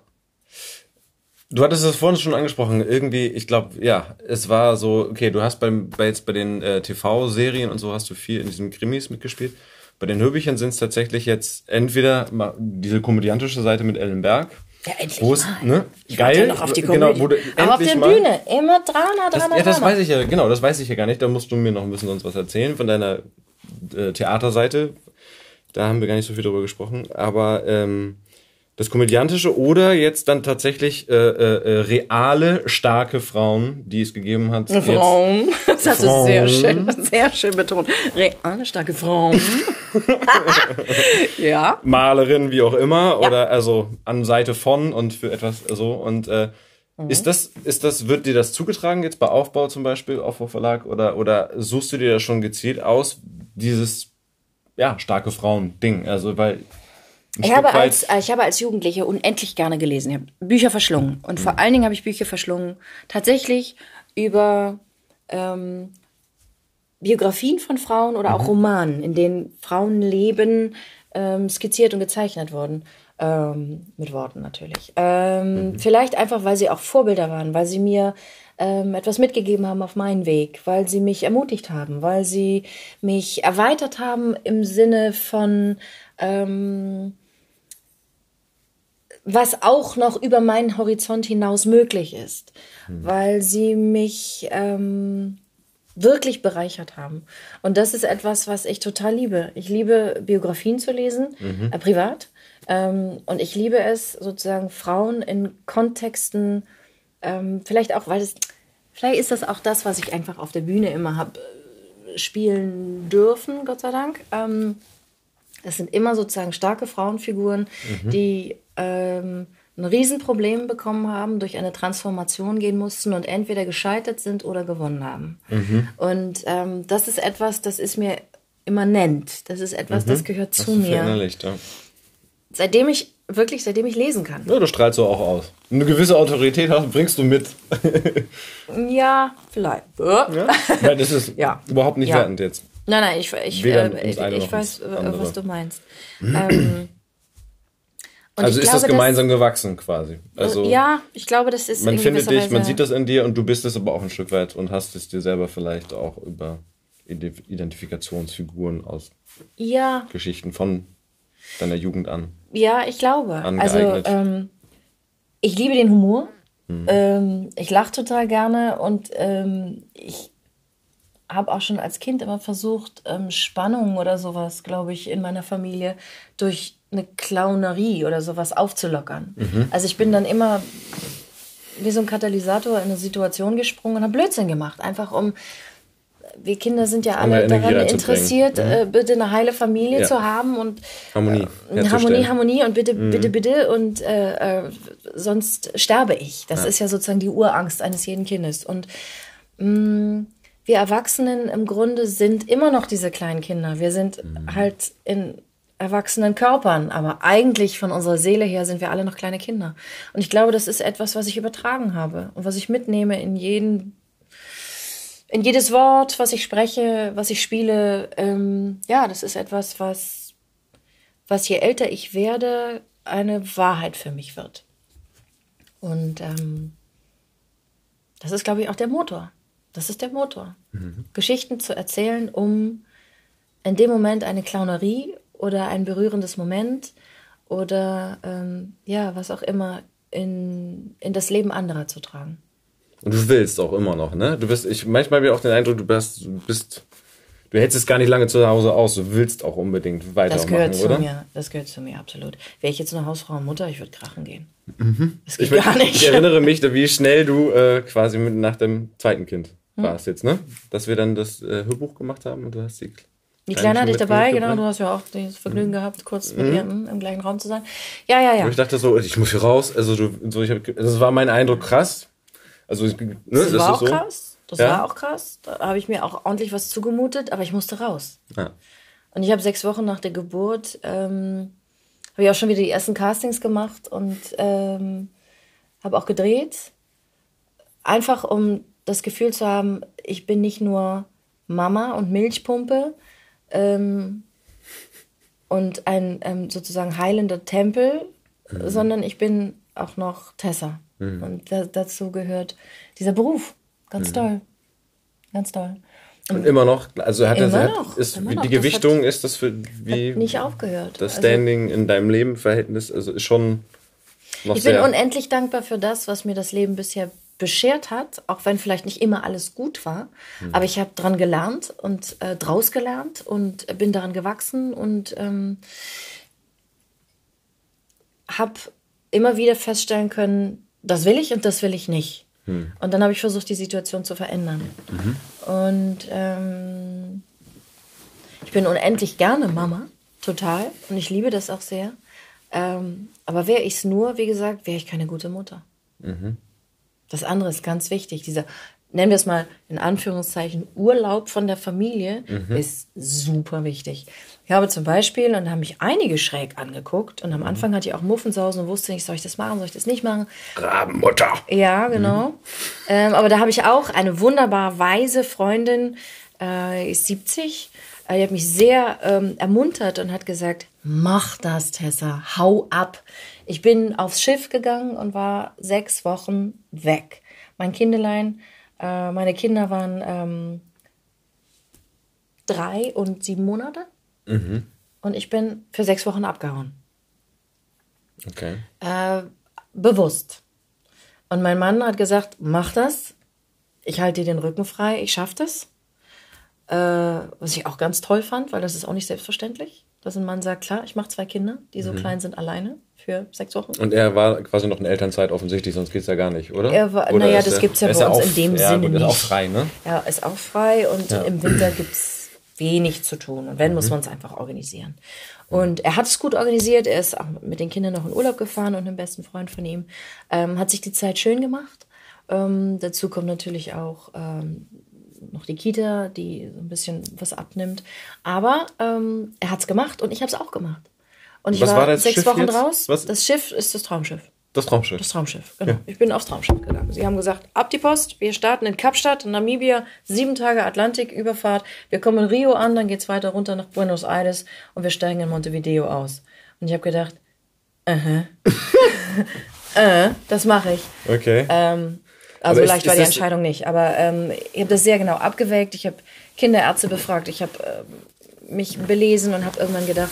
Du hattest es vorhin schon angesprochen. Irgendwie, ich glaube, ja, es war so, okay, du hast beim, bei jetzt bei den äh, TV-Serien und so hast du viel in diesen Krimis mitgespielt. Bei den Hörbüchern sind es tatsächlich jetzt entweder diese komödiantische Seite mit Ellen Berg. Ja, endlich wo es, ne, ich geil, ja noch auf die genau, wo du Aber auf der mal, Bühne, immer Drama, Drama, das, Ja, das weiß ich ja, genau, das weiß ich ja gar nicht. Da musst du mir noch ein bisschen sonst was erzählen von deiner äh, Theaterseite. Da haben wir gar nicht so viel drüber gesprochen. Aber ähm, das Komödiantische oder jetzt dann tatsächlich äh, äh, äh reale, starke Frauen, die es gegeben hat. Frauen. Jetzt, das Frauen. ist sehr schön, sehr schön betont. Reale, starke Frauen. ja. Malerin, wie auch immer, ja. oder also an Seite von und für etwas so. Und äh, mhm. ist das, ist das, wird dir das zugetragen jetzt bei Aufbau zum Beispiel, Aufbau Verlag, oder, oder suchst du dir das schon gezielt aus, dieses ja, starke Frauen-Ding? Also, weil ich habe, als, ich habe als Jugendliche unendlich gerne gelesen. Ich habe Bücher verschlungen. Und mhm. vor allen Dingen habe ich Bücher verschlungen, tatsächlich über ähm, Biografien von Frauen oder mhm. auch Romanen, in denen Frauenleben ähm, skizziert und gezeichnet wurden. Ähm, mit Worten natürlich. Ähm, mhm. Vielleicht einfach, weil sie auch Vorbilder waren, weil sie mir ähm, etwas mitgegeben haben auf meinen Weg, weil sie mich ermutigt haben, weil sie mich erweitert haben im Sinne von ähm, was auch noch über meinen Horizont hinaus möglich ist, mhm. weil sie mich ähm, wirklich bereichert haben. Und das ist etwas, was ich total liebe. Ich liebe Biografien zu lesen, mhm. äh, privat. Ähm, und ich liebe es, sozusagen Frauen in Kontexten, ähm, vielleicht auch, weil es, vielleicht ist das auch das, was ich einfach auf der Bühne immer habe äh, spielen dürfen, Gott sei Dank. Ähm, es sind immer sozusagen starke Frauenfiguren, mhm. die ähm, ein Riesenproblem bekommen haben, durch eine Transformation gehen mussten und entweder gescheitert sind oder gewonnen haben. Mhm. Und ähm, das ist etwas, das ist mir immanent. Das ist etwas, mhm. das gehört zu mir. Ja. Seitdem ich wirklich, seitdem ich lesen kann. Ja, du strahlst so auch aus. Eine gewisse Autorität hast, bringst du mit. ja, vielleicht. Ja? Nein, das ist ja. überhaupt nicht ja. wertend jetzt. Nein, nein, ich, ich, äh, ich, ich weiß, was du meinst. ähm, also ist glaube, das gemeinsam das, gewachsen quasi. Also ja, ich glaube, das ist. Man findet dich, man sieht das in dir und du bist es aber auch ein Stück weit und hast es dir selber vielleicht auch über Identifikationsfiguren aus ja. Geschichten von deiner Jugend an. Ja, ich glaube. Also ähm, ich liebe den Humor. Hm. Ähm, ich lache total gerne und ähm, ich habe auch schon als Kind immer versucht, ähm, Spannungen oder sowas, glaube ich, in meiner Familie durch eine Clownerie oder sowas aufzulockern. Mhm. Also ich bin dann immer wie so ein Katalysator in eine Situation gesprungen und habe Blödsinn gemacht, einfach um wir Kinder sind ja alle daran interessiert, mhm. äh, bitte eine heile Familie ja. zu haben und Harmonie, äh, Harmonie, Harmonie und bitte, mhm. bitte, bitte und äh, äh, sonst sterbe ich. Das ja. ist ja sozusagen die Urangst eines jeden Kindes und mh, mm, wir Erwachsenen im Grunde sind immer noch diese kleinen Kinder. Wir sind mhm. halt in erwachsenen Körpern, aber eigentlich von unserer Seele her sind wir alle noch kleine Kinder. Und ich glaube, das ist etwas, was ich übertragen habe und was ich mitnehme in jeden, in jedes Wort, was ich spreche, was ich spiele. Ähm, ja, das ist etwas, was, was je älter ich werde, eine Wahrheit für mich wird. Und ähm, das ist, glaube ich, auch der Motor. Das ist der Motor. Mhm. Geschichten zu erzählen, um in dem Moment eine Clownerie oder ein berührendes Moment oder ähm, ja, was auch immer in, in das Leben anderer zu tragen. Und du willst auch immer noch, ne? Du bist, ich manchmal habe ich auch den Eindruck, du bist, du bist, du hältst es gar nicht lange zu Hause aus. Du willst auch unbedingt weitermachen, das gehört oder? Zu mir. Das gehört zu mir, absolut. Wäre ich jetzt eine Hausfrau und Mutter, ich würde krachen gehen. Mhm. Das geht ich, gar nicht. Ich erinnere mich, wie schnell du äh, quasi mit, nach dem zweiten Kind hm. warst jetzt, ne? Dass wir dann das äh, Hörbuch gemacht haben und du hast die die Kleine hatte ich dabei, genau. Du hast ja auch das Vergnügen mhm. gehabt, kurz mit mhm. ihr im gleichen Raum zu sein. Ja, ja, ja. Und ich dachte so, ich muss hier raus. Also, du, so, ich hab, das war mein Eindruck krass. Also, ne, das, das war auch so. krass. Das ja? war auch krass. Da habe ich mir auch ordentlich was zugemutet, aber ich musste raus. Ja. Und ich habe sechs Wochen nach der Geburt, ähm, habe ich auch schon wieder die ersten Castings gemacht und ähm, habe auch gedreht. Einfach um das Gefühl zu haben, ich bin nicht nur Mama und Milchpumpe ähm, und ein ähm, sozusagen heilender Tempel, mhm. sondern ich bin auch noch Tessa. Mhm. Und da, dazu gehört dieser Beruf. Ganz mhm. toll. Ganz toll. Und, und immer noch, also hat er, noch, ist, die noch. Gewichtung hat, ist das für wie nicht aufgehört. Das also Standing also, in deinem Leben Verhältnis, also ist schon noch Ich bin unendlich dankbar für das, was mir das Leben bisher beschert hat, auch wenn vielleicht nicht immer alles gut war. Mhm. Aber ich habe dran gelernt und äh, draus gelernt und bin daran gewachsen und ähm, habe immer wieder feststellen können, das will ich und das will ich nicht. Mhm. Und dann habe ich versucht, die Situation zu verändern. Mhm. Und ähm, ich bin unendlich gerne Mama, total. Und ich liebe das auch sehr. Ähm, aber wäre ich es nur, wie gesagt, wäre ich keine gute Mutter. Mhm. Das andere ist ganz wichtig. Dieser, nennen wir es mal in Anführungszeichen, Urlaub von der Familie mhm. ist super wichtig. Ich habe zum Beispiel, und haben mich einige schräg angeguckt, und am mhm. Anfang hatte ich auch Muffensausen und wusste nicht, soll ich das machen, soll ich das nicht machen? Rabenmutter. Ja, genau. Mhm. Ähm, aber da habe ich auch eine wunderbar weise Freundin, äh, ist 70, äh, die hat mich sehr ähm, ermuntert und hat gesagt, mach das, Tessa, hau ab. Ich bin aufs Schiff gegangen und war sechs Wochen weg. Mein Kindelein, äh, meine Kinder waren ähm, drei und sieben Monate. Mhm. Und ich bin für sechs Wochen abgehauen. Okay. Äh, bewusst. Und mein Mann hat gesagt, mach das. Ich halte dir den Rücken frei, ich schaffe das. Äh, was ich auch ganz toll fand, weil das ist auch nicht selbstverständlich dass ein Mann sagt, klar, ich mache zwei Kinder, die so mhm. klein sind, alleine für sechs Wochen. Und er war quasi noch in Elternzeit offensichtlich, sonst geht es ja gar nicht, oder? Er war, naja, das gibt es ja bei uns auf, in dem ja, Sinne nicht. Ist auch frei, ne? Ja, ist auch frei und ja. im Winter gibt es wenig zu tun. Und wenn, mhm. muss man es einfach organisieren. Und er hat es gut organisiert. Er ist auch mit den Kindern noch in Urlaub gefahren und einem besten Freund von ihm. Ähm, hat sich die Zeit schön gemacht. Ähm, dazu kommt natürlich auch ähm, noch die Kita, die so ein bisschen was abnimmt. Aber ähm, er hat es gemacht und ich habe es auch gemacht. Und ich was war, war sechs Schiff Wochen jetzt? draus. Was? Das Schiff ist das Traumschiff. Das Traumschiff. Das Traumschiff, genau. Ja. Ich bin aufs Traumschiff gegangen. Sie haben gesagt, ab die Post, wir starten in Kapstadt, Namibia, sieben Tage Atlantiküberfahrt. Wir kommen in Rio an, dann geht's weiter runter nach Buenos Aires und wir steigen in Montevideo aus. Und ich habe gedacht, -huh. äh, das mache ich. Okay. Ähm, also aber leicht ist, war die Entscheidung nicht. Aber ähm, ich habe das sehr genau abgewägt. Ich habe Kinderärzte befragt. Ich habe äh, mich belesen und habe irgendwann gedacht,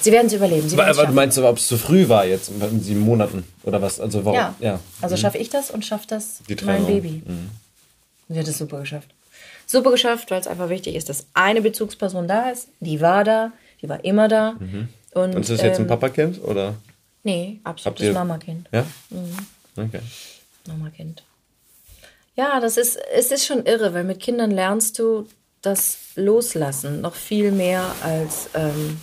sie werden es überleben. Sie aber, du meinst, ob es zu früh war jetzt in sieben Monaten oder was? Also warum? Ja. ja. Also mhm. schaffe ich das und schafft das mein Baby. Mhm. Sie hat es super geschafft. Super geschafft, weil es einfach wichtig ist, dass eine Bezugsperson da ist. Die war da, die war immer da. Mhm. Und, und ist das jetzt ähm, ein Papakind oder? Nee, absolutes Mamakind. Ja. Mhm. Okay. Mamakind. Ja, das ist, es ist schon irre, weil mit Kindern lernst du das Loslassen noch viel mehr als ähm,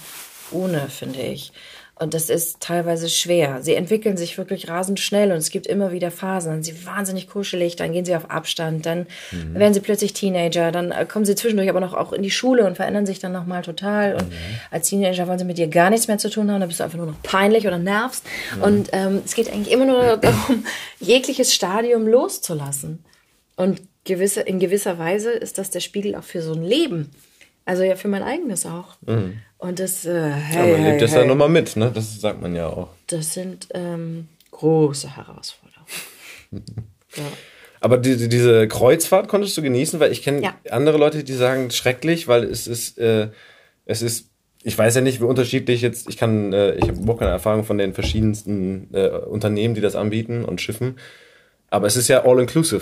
ohne, finde ich. Und das ist teilweise schwer. Sie entwickeln sich wirklich rasend schnell und es gibt immer wieder Phasen. Dann sind sie wahnsinnig kuschelig, dann gehen sie auf Abstand, dann mhm. werden sie plötzlich Teenager, dann äh, kommen sie zwischendurch aber noch auch in die Schule und verändern sich dann nochmal total. Und mhm. als Teenager wollen sie mit dir gar nichts mehr zu tun haben, dann bist du einfach nur noch peinlich oder nervst. Mhm. Und ähm, es geht eigentlich immer nur darum, jegliches Stadium loszulassen. Und gewisse, in gewisser Weise ist das der Spiegel auch für so ein Leben. Also ja, für mein eigenes auch. Mhm. Und das, äh, hey, ja, man hey, lebt das hey. ja nochmal mit, ne? Das sagt man ja auch. Das sind ähm, große Herausforderungen. ja. Aber die, diese Kreuzfahrt konntest du genießen, weil ich kenne ja. andere Leute, die sagen schrecklich, weil es ist, äh, es ist, ich weiß ja nicht, wie unterschiedlich jetzt, ich kann, äh, ich habe überhaupt keine Erfahrung von den verschiedensten äh, Unternehmen, die das anbieten und Schiffen, aber es ist ja all inclusive.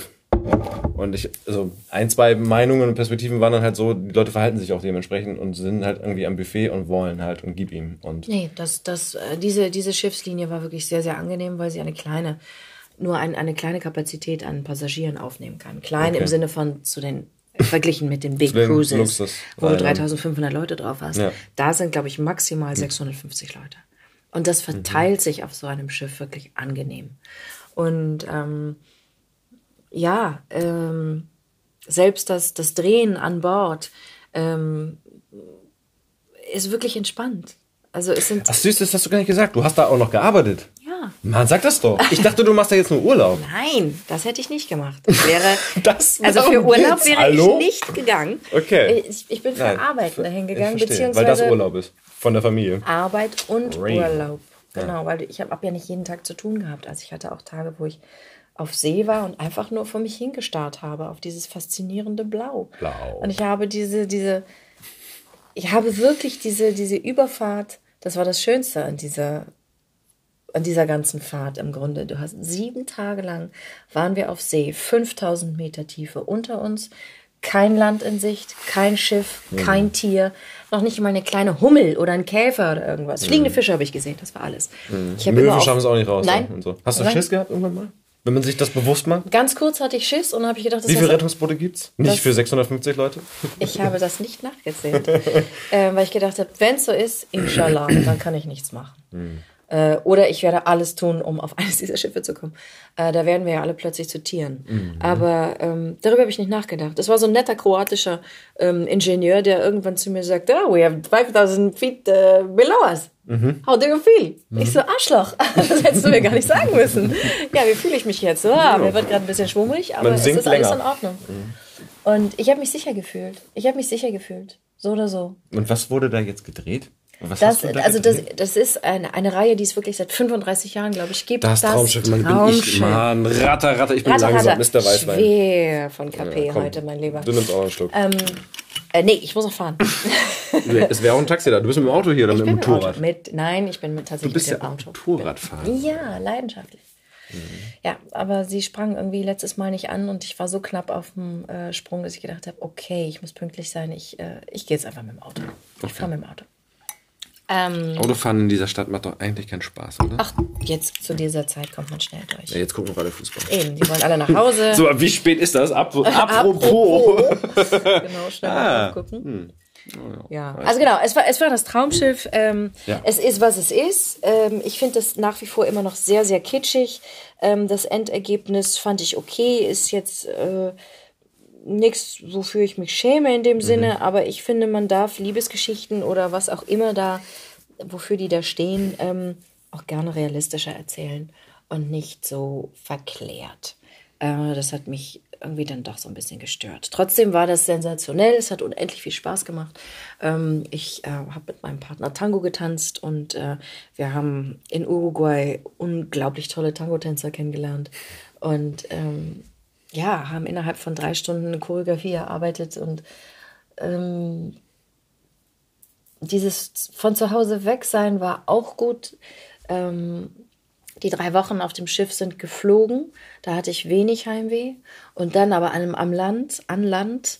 Und ich, also ein, zwei Meinungen und Perspektiven waren dann halt so, die Leute verhalten sich auch dementsprechend und sind halt irgendwie am Buffet und wollen halt und gib ihm. Und nee, das, das, äh, diese, diese Schiffslinie war wirklich sehr, sehr angenehm, weil sie eine kleine, nur ein, eine kleine Kapazität an Passagieren aufnehmen kann. Klein okay. im Sinne von zu den verglichen mit den Big Cruises, Luxus. wo du 3500 Leute drauf hast. Ja. Da sind, glaube ich, maximal 650 hm. Leute. Und das verteilt mhm. sich auf so einem Schiff wirklich angenehm. Und ähm, ja, ähm, selbst das, das Drehen an Bord ähm, ist wirklich entspannt. Also es sind. Ach süß, das hast du gar nicht gesagt. Du hast da auch noch gearbeitet. Ja. Mann, sag das doch. Ich dachte, du machst da jetzt nur Urlaub. Nein, das hätte ich nicht gemacht. Ich wäre, das also für Urlaub wäre Hallo? ich nicht gegangen. Okay. Ich, ich bin für Nein, Arbeit dahin gegangen, beziehungsweise weil das Urlaub ist von der Familie. Arbeit und Rain. Urlaub. Genau, ja. weil ich habe hab ja nicht jeden Tag zu tun gehabt. Also ich hatte auch Tage, wo ich auf See war und einfach nur vor mich hingestarrt habe, auf dieses faszinierende Blau. Blau. Und ich habe diese, diese, ich habe wirklich diese, diese Überfahrt, das war das Schönste an dieser, an dieser ganzen Fahrt im Grunde. Du hast sieben Tage lang waren wir auf See, 5000 Meter Tiefe unter uns, kein Land in Sicht, kein Schiff, mhm. kein Tier, noch nicht mal eine kleine Hummel oder ein Käfer oder irgendwas. Fliegende mhm. Fische habe ich gesehen, das war alles. Mhm. Ich Möwen schaffen es auch nicht raus. Nein. Und so. Hast du Nein. Schiss gehabt irgendwann mal? Wenn man sich das bewusst macht? Ganz kurz hatte ich Schiss und habe ich gedacht, das Wie viele Rettungsboote gibt es? Nicht für 650 Leute? Ich habe das nicht nachgezählt. äh, weil ich gedacht habe, wenn es so ist, inshallah, dann kann ich nichts machen. Äh, oder ich werde alles tun, um auf eines dieser Schiffe zu kommen. Äh, da werden wir ja alle plötzlich zu Tieren. Mhm. Aber ähm, darüber habe ich nicht nachgedacht. Das war so ein netter kroatischer ähm, Ingenieur, der irgendwann zu mir sagt, oh, we have 5000 feet uh, below us. Mhm. How do you feel? Mhm. Ich so, Arschloch. Das hättest du mir gar nicht sagen müssen. Ja, wie fühle ich mich jetzt? Ah, mir wird gerade ein bisschen schwummelig, aber es ist länger. alles in Ordnung. Mhm. Und ich habe mich sicher gefühlt. Ich habe mich sicher gefühlt. So oder so. Und was wurde da jetzt gedreht? Was das, da also das, das ist eine, eine Reihe, die es wirklich seit 35 Jahren, glaube ich, gibt. Das, das Traumschiff, man Traumschiff. bin ich, Mann, Ratter, Ratter, ich bin Ratter, langsam, Ratter. Mr. Weißwein. Schwer von KP ja, heute, mein Lieber. Du nimmst auch einen Schluck. Ähm, äh, nee, ich muss noch fahren. es wäre auch ein Taxi da. Du bist mit dem Auto hier oder mit dem Motorrad? Mit, nein, ich bin mit, tatsächlich du bist mit dem ja Auto. Motorradfahren. Ja, leidenschaftlich. Mhm. Ja, aber sie sprang irgendwie letztes Mal nicht an und ich war so knapp auf dem äh, Sprung, dass ich gedacht habe, okay, ich muss pünktlich sein. Ich, äh, ich gehe jetzt einfach mit dem Auto. Ich okay. fahre mit dem Auto. Ähm, Autofahren in dieser Stadt macht doch eigentlich keinen Spaß, oder? Ach, jetzt zu dieser Zeit kommt man schnell durch. Ja, jetzt gucken wir alle Fußball. Eben, die wollen alle nach Hause. so, wie spät ist das? Ap apropos. genau, schnell ah. mal gucken. Hm. Oh, ja. ja. also genau, es war, es war das Traumschiff. Ähm, ja. Es ist, was es ist. Ähm, ich finde das nach wie vor immer noch sehr, sehr kitschig. Ähm, das Endergebnis fand ich okay, ist jetzt äh, nichts, wofür ich mich schäme in dem mhm. Sinne, aber ich finde, man darf Liebesgeschichten oder was auch immer da, wofür die da stehen, ähm, auch gerne realistischer erzählen und nicht so verklärt. Äh, das hat mich irgendwie dann doch so ein bisschen gestört. Trotzdem war das sensationell, es hat unendlich viel Spaß gemacht. Ähm, ich äh, habe mit meinem Partner Tango getanzt und äh, wir haben in Uruguay unglaublich tolle Tango-Tänzer kennengelernt. Und ähm, ja, haben innerhalb von drei Stunden eine Choreografie erarbeitet und ähm, dieses von zu Hause weg sein war auch gut. Ähm, die drei Wochen auf dem Schiff sind geflogen. Da hatte ich wenig Heimweh. Und dann aber an, am Land, an Land,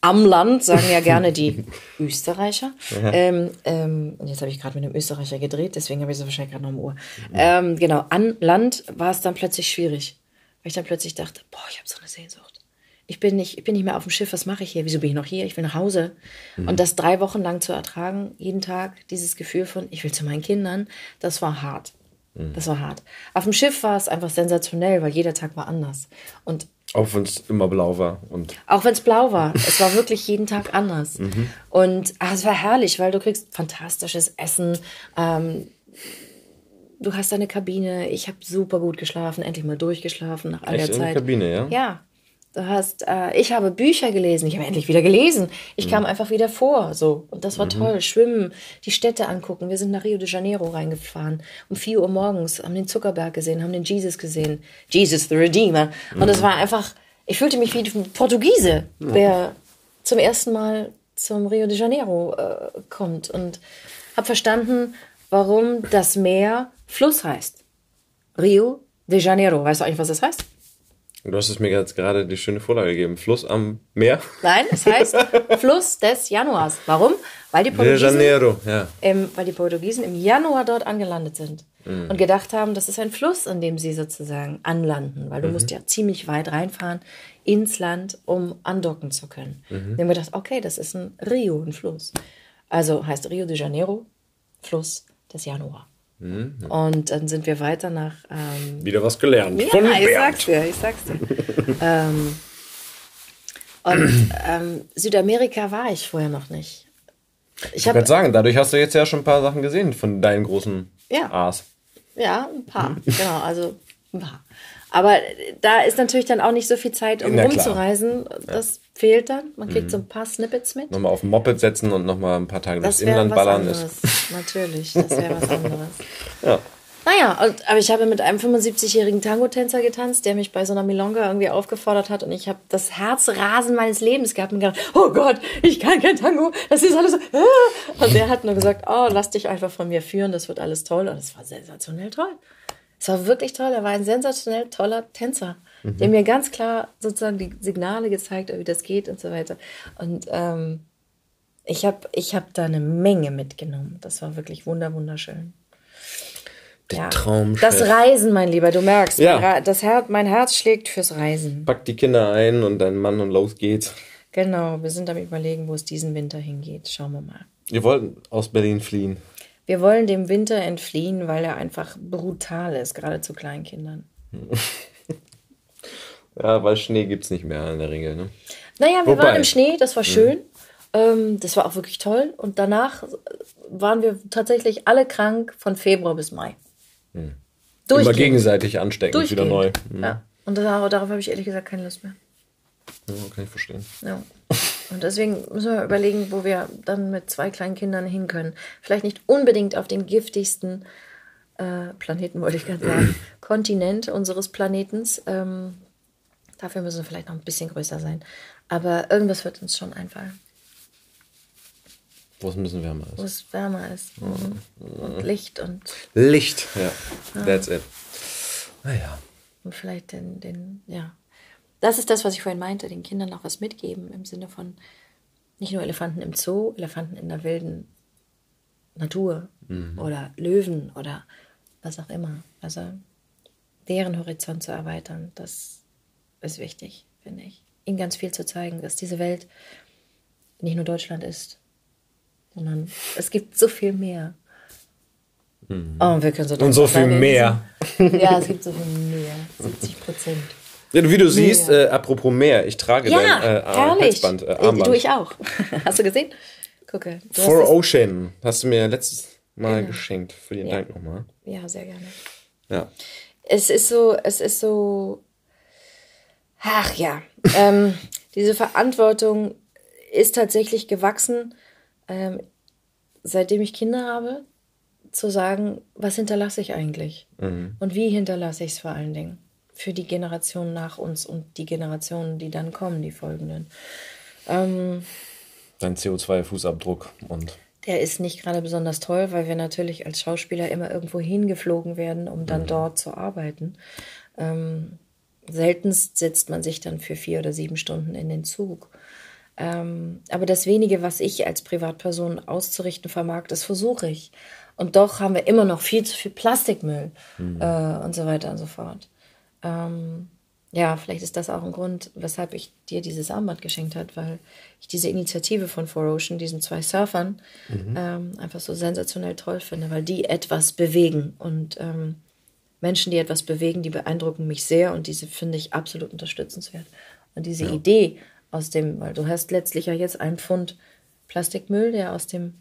am Land, sagen ja gerne die Österreicher. Ähm, ähm, und jetzt habe ich gerade mit einem Österreicher gedreht, deswegen habe ich so wahrscheinlich gerade noch im Ohr. Ähm, genau, an Land war es dann plötzlich schwierig. Weil ich dann plötzlich dachte, boah, ich habe so eine Sehnsucht. Ich bin, nicht, ich bin nicht mehr auf dem Schiff, was mache ich hier? Wieso bin ich noch hier? Ich will nach Hause. Mhm. Und das drei Wochen lang zu ertragen, jeden Tag, dieses Gefühl von, ich will zu meinen Kindern, das war hart. Mhm. Das war hart. Auf dem Schiff war es einfach sensationell, weil jeder Tag war anders. Und auch wenn es immer blau war. Und auch wenn es blau war. es war wirklich jeden Tag anders. Mhm. Und ach, es war herrlich, weil du kriegst fantastisches Essen. Ähm, du hast deine Kabine. Ich habe super gut geschlafen, endlich mal durchgeschlafen nach all Echt der Zeit. In der Kabine, ja? Ja. Du hast, äh, ich habe Bücher gelesen, ich habe endlich wieder gelesen. Ich mhm. kam einfach wieder vor, so. Und das war mhm. toll. Schwimmen, die Städte angucken. Wir sind nach Rio de Janeiro reingefahren. Um 4 Uhr morgens, haben den Zuckerberg gesehen, haben den Jesus gesehen. Jesus, the Redeemer. Mhm. Und es war einfach, ich fühlte mich wie ein Portugiese, der zum ersten Mal zum Rio de Janeiro äh, kommt. Und habe verstanden, warum das Meer Fluss heißt. Rio de Janeiro. Weißt du eigentlich, was das heißt? Du hast es mir jetzt gerade die schöne Vorlage gegeben. Fluss am Meer? Nein, es heißt Fluss des Januars. Warum? Weil die Portugiesen, de Janeiro, ja. im, weil die Portugiesen im Januar dort angelandet sind mhm. und gedacht haben, das ist ein Fluss, an dem sie sozusagen anlanden, weil du mhm. musst ja ziemlich weit reinfahren ins Land, um andocken zu können. Mhm. Dann haben wir gedacht, okay, das ist ein Rio, ein Fluss. Also heißt Rio de Janeiro Fluss des Januar. Mhm. Und dann sind wir weiter nach. Ähm, Wieder was gelernt. Ja, von ich sag's dir, ich sag's dir. ähm, und ähm, Südamerika war ich vorher noch nicht. Ich, ich würde sagen, dadurch hast du jetzt ja schon ein paar Sachen gesehen von deinen großen ja. A's. Ja, ein paar. genau, also ein paar. Aber da ist natürlich dann auch nicht so viel Zeit, um rumzureisen. Das ja. fehlt dann. Man kriegt mhm. so ein paar Snippets mit. Nochmal auf dem Moped setzen und nochmal ein paar Tage das durchs Inland ballern. Anderes. Ist. Natürlich, das wäre was anderes. ja. Naja, und, aber ich habe mit einem 75-jährigen Tango-Tänzer getanzt, der mich bei so einer Milonga irgendwie aufgefordert hat und ich habe das Herzrasen meines Lebens gehabt und gedacht, oh Gott, ich kann kein Tango, das ist alles so. Und der hat nur gesagt, oh, lass dich einfach von mir führen, das wird alles toll und es war sensationell toll. Es war wirklich toll, er war ein sensationell toller Tänzer, mhm. der mir ganz klar sozusagen die Signale gezeigt hat, wie das geht und so weiter. Und ähm, ich habe ich hab da eine Menge mitgenommen. Das war wirklich wunder, wunderschön. Der ja. Traum. Das Reisen, mein Lieber, du merkst, ja. mein, das Her mein Herz schlägt fürs Reisen. Pack die Kinder ein und dein Mann und los geht's. Genau, wir sind am überlegen, wo es diesen Winter hingeht. Schauen wir mal. Wir wollten aus Berlin fliehen. Wir wollen dem Winter entfliehen, weil er einfach brutal ist, gerade zu Kleinkindern. ja, weil Schnee gibt es nicht mehr in der Regel. Ne? Naja, wir Wobei. waren im Schnee, das war mhm. schön. Mhm. das war auch wirklich toll. Und danach waren wir tatsächlich alle krank von Februar bis Mai. Mhm. Immer gegenseitig ansteckend, wieder neu. Mhm. Ja. Und darauf, darauf habe ich ehrlich gesagt keine Lust mehr. Ja, kann ich verstehen. Ja. Und deswegen müssen wir überlegen, wo wir dann mit zwei kleinen Kindern hin können. Vielleicht nicht unbedingt auf den giftigsten äh, Planeten, wollte ich gerade sagen, Kontinent unseres Planetens. Ähm, dafür müssen wir vielleicht noch ein bisschen größer sein. Aber irgendwas wird uns schon einfallen. Wo es ein bisschen wärmer ist. Wo es wärmer ist. Mhm. Und Licht und. Licht, ja. ja. That's it. Naja. Und vielleicht den, den, ja. Das ist das, was ich vorhin meinte, den Kindern auch was mitgeben im Sinne von nicht nur Elefanten im Zoo, Elefanten in der wilden Natur mhm. oder Löwen oder was auch immer. Also deren Horizont zu erweitern, das ist wichtig, finde ich. Ihnen ganz viel zu zeigen, dass diese Welt nicht nur Deutschland ist, sondern es gibt so viel mehr. Mhm. Oh, wir können so Und so viel mehr. Ja, es gibt so viel mehr. 70 Prozent. Ja, wie du siehst, äh, apropos mehr, ich trage ja, dein äh, Halsband, äh, Armband. Du, ich auch. Hast du gesehen? Gucke. Du For Ocean hast du mir letztes Mal genau. geschenkt. Vielen ja. Dank nochmal. Ja, sehr gerne. Ja. Es ist so, es ist so, ach ja, ähm, diese Verantwortung ist tatsächlich gewachsen, ähm, seitdem ich Kinder habe, zu sagen, was hinterlasse ich eigentlich? Mhm. Und wie hinterlasse ich es vor allen Dingen? Für die Generation nach uns und die Generationen, die dann kommen, die folgenden. Ähm, Dein CO2-Fußabdruck und. Der ist nicht gerade besonders toll, weil wir natürlich als Schauspieler immer irgendwo hingeflogen werden, um dann mhm. dort zu arbeiten. Ähm, seltenst setzt man sich dann für vier oder sieben Stunden in den Zug. Ähm, aber das wenige, was ich als Privatperson auszurichten vermag, das versuche ich. Und doch haben wir immer noch viel zu viel Plastikmüll mhm. äh, und so weiter und so fort. Ähm, ja, vielleicht ist das auch ein Grund, weshalb ich dir dieses Armband geschenkt habe, weil ich diese Initiative von Four Ocean, diesen zwei Surfern, mhm. ähm, einfach so sensationell toll finde, weil die etwas bewegen. Und ähm, Menschen, die etwas bewegen, die beeindrucken mich sehr und diese finde ich absolut unterstützenswert. Und diese ja. Idee aus dem, weil du hast letztlich ja jetzt einen Pfund Plastikmüll, der aus dem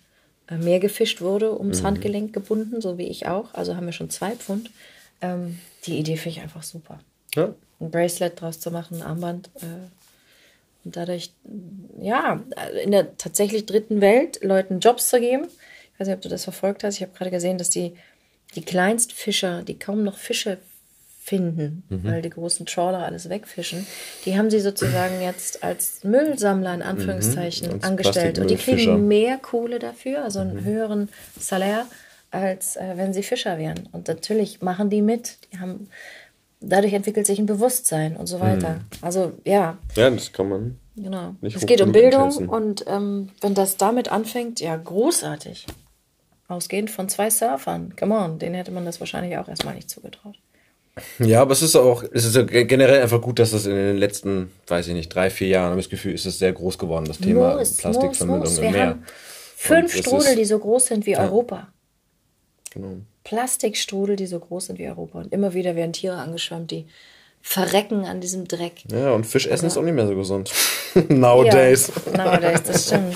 äh, Meer gefischt wurde, ums mhm. Handgelenk gebunden, so wie ich auch. Also haben wir schon zwei Pfund. Ähm, die Idee finde ich einfach super. Ja. Ein Bracelet draus zu machen, ein Armband. Äh, und dadurch, ja, in der tatsächlich dritten Welt Leuten Jobs zu geben. Ich weiß nicht, ob du das verfolgt hast. Ich habe gerade gesehen, dass die, die Kleinstfischer, die kaum noch Fische finden, mhm. weil die großen Trawler alles wegfischen, die haben sie sozusagen jetzt als Müllsammler in Anführungszeichen mhm. angestellt. Und die kriegen mehr Kohle dafür, also einen mhm. höheren Salär als äh, wenn sie Fischer wären. Und natürlich machen die mit. Die haben, dadurch entwickelt sich ein Bewusstsein und so weiter. Hm. Also ja. Ja, das kann man. Genau. es geht um Bildung umkämpfen. und ähm, wenn das damit anfängt, ja, großartig. Ausgehend von zwei Surfern. Come on, denen hätte man das wahrscheinlich auch erstmal nicht zugetraut. Ja, aber es ist auch, es ist generell einfach gut, dass das in den letzten, weiß ich nicht, drei, vier Jahren, habe ich das Gefühl, ist es sehr groß geworden, das Thema Plastikvermüllung im Meer. fünf Strudel, die so groß sind wie ja. Europa. Genau. Plastikstrudel, die so groß sind wie Europa. Und immer wieder werden Tiere angeschwemmt, die verrecken an diesem Dreck. Ja, und Fisch essen ist auch nicht mehr so gesund. nowadays. Ja, nowadays, das stimmt.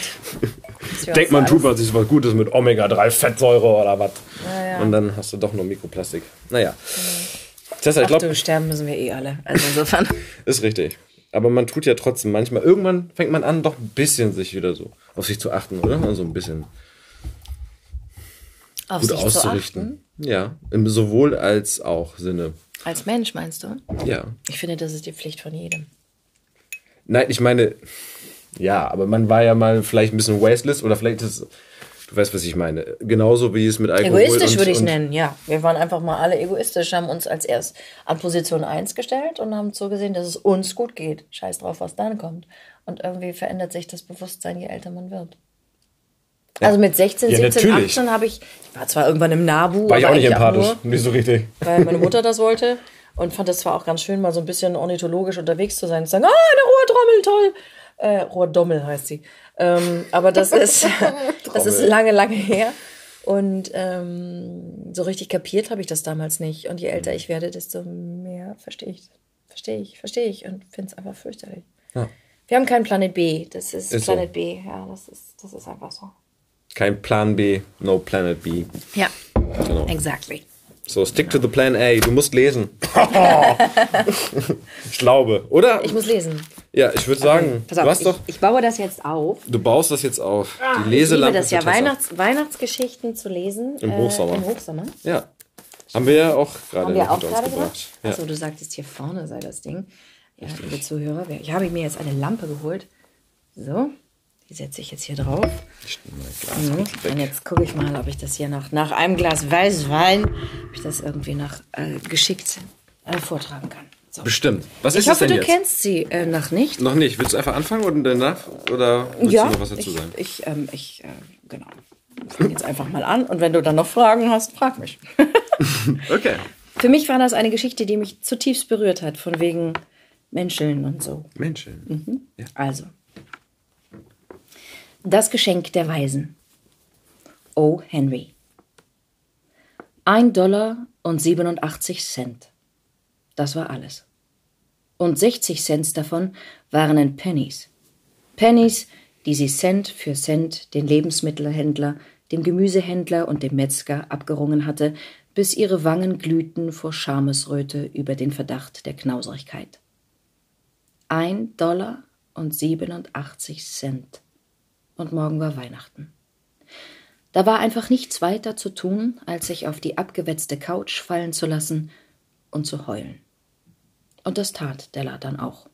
Denkt man, tut man sich was Gutes mit Omega-3-Fettsäure oder was. Naja, Und dann hast du doch nur Mikroplastik. Naja. Mhm. Tessa, ich glaube. sterben müssen wir eh alle. Also insofern. ist richtig. Aber man tut ja trotzdem manchmal, irgendwann fängt man an, doch ein bisschen sich wieder so auf sich zu achten, oder? Also ein bisschen auf gut auszurichten. Ja, im sowohl als auch Sinne. Als Mensch meinst du? Ja. Ich finde, das ist die Pflicht von jedem. Nein, ich meine, ja, aber man war ja mal vielleicht ein bisschen wasteless oder vielleicht ist Du weißt, was ich meine. Genauso wie es mit Alkohol Egoistisch würde ich es nennen, ja. Wir waren einfach mal alle egoistisch, haben uns als erst an Position 1 gestellt und haben so gesehen, dass es uns gut geht. Scheiß drauf, was dann kommt. Und irgendwie verändert sich das Bewusstsein, je älter man wird. Also mit 16, ja, 17, natürlich. 18 habe ich, ich war zwar irgendwann im Nabu. War ich auch nicht empathisch, auch nur, nicht so richtig. Weil meine Mutter das wollte und fand das zwar auch ganz schön, mal so ein bisschen ornithologisch unterwegs zu sein und zu sagen, ah, eine Rohrtrommel, toll. Äh, Rohrdommel heißt sie. Ähm, aber das ist, das ist lange, lange her. Und ähm, so richtig kapiert habe ich das damals nicht. Und je älter ich werde, desto mehr verstehe ich. Verstehe ich, verstehe ich und finde es einfach fürchterlich. Ja. Wir haben keinen Planet B. Das ist, ist Planet so. B. Ja, das ist, das ist einfach so. Kein Plan B, no Planet B. Ja, genau. exactly. So, stick to the plan A. Du musst lesen. ich glaube, oder? Ich muss lesen. Ja, ich würde sagen, okay, auf, du hast doch. Ich, baue das jetzt auf. Du baust das jetzt auf. Die Leselampe. Ich liebe das ja, Weihnachts, Weihnachtsgeschichten zu lesen. Im Hochsommer. Äh, Im Hochsommer. Ja. Haben wir ja auch gerade Haben wir auch gerade gemacht? Ja. Achso, du sagtest hier vorne sei das Ding. Ja, liebe Zuhörer, ich habe mir jetzt eine Lampe geholt. So. Die setze ich jetzt hier drauf. Mhm. Und jetzt gucke ich mal, ob ich das hier noch nach einem Glas Weißwein, ob ich das irgendwie noch äh, geschickt äh, vortragen kann. So. Bestimmt. Was ich ist hoffe, das denn du jetzt? kennst sie äh, noch nicht. Noch nicht. Willst du einfach anfangen und danach? Oder willst ja, du noch was dazu ich, sagen? Ich, ähm, ich äh, genau. Fange jetzt einfach mal an. Und wenn du dann noch Fragen hast, frag mich. okay. Für mich war das eine Geschichte, die mich zutiefst berührt hat, von wegen Menscheln und so. Menscheln. Mhm. Ja. Also, das Geschenk der Weisen. O. Henry. Ein Dollar und 87 Cent. Das war alles. Und 60 Cent davon waren in Pennies. Pennies, die sie Cent für Cent den Lebensmittelhändler, dem Gemüsehändler und dem Metzger abgerungen hatte, bis ihre Wangen glühten vor Schamesröte über den Verdacht der Knauserigkeit. Ein Dollar und 87 Cent und morgen war Weihnachten. Da war einfach nichts weiter zu tun, als sich auf die abgewetzte Couch fallen zu lassen und zu heulen. Und das tat Della dann auch.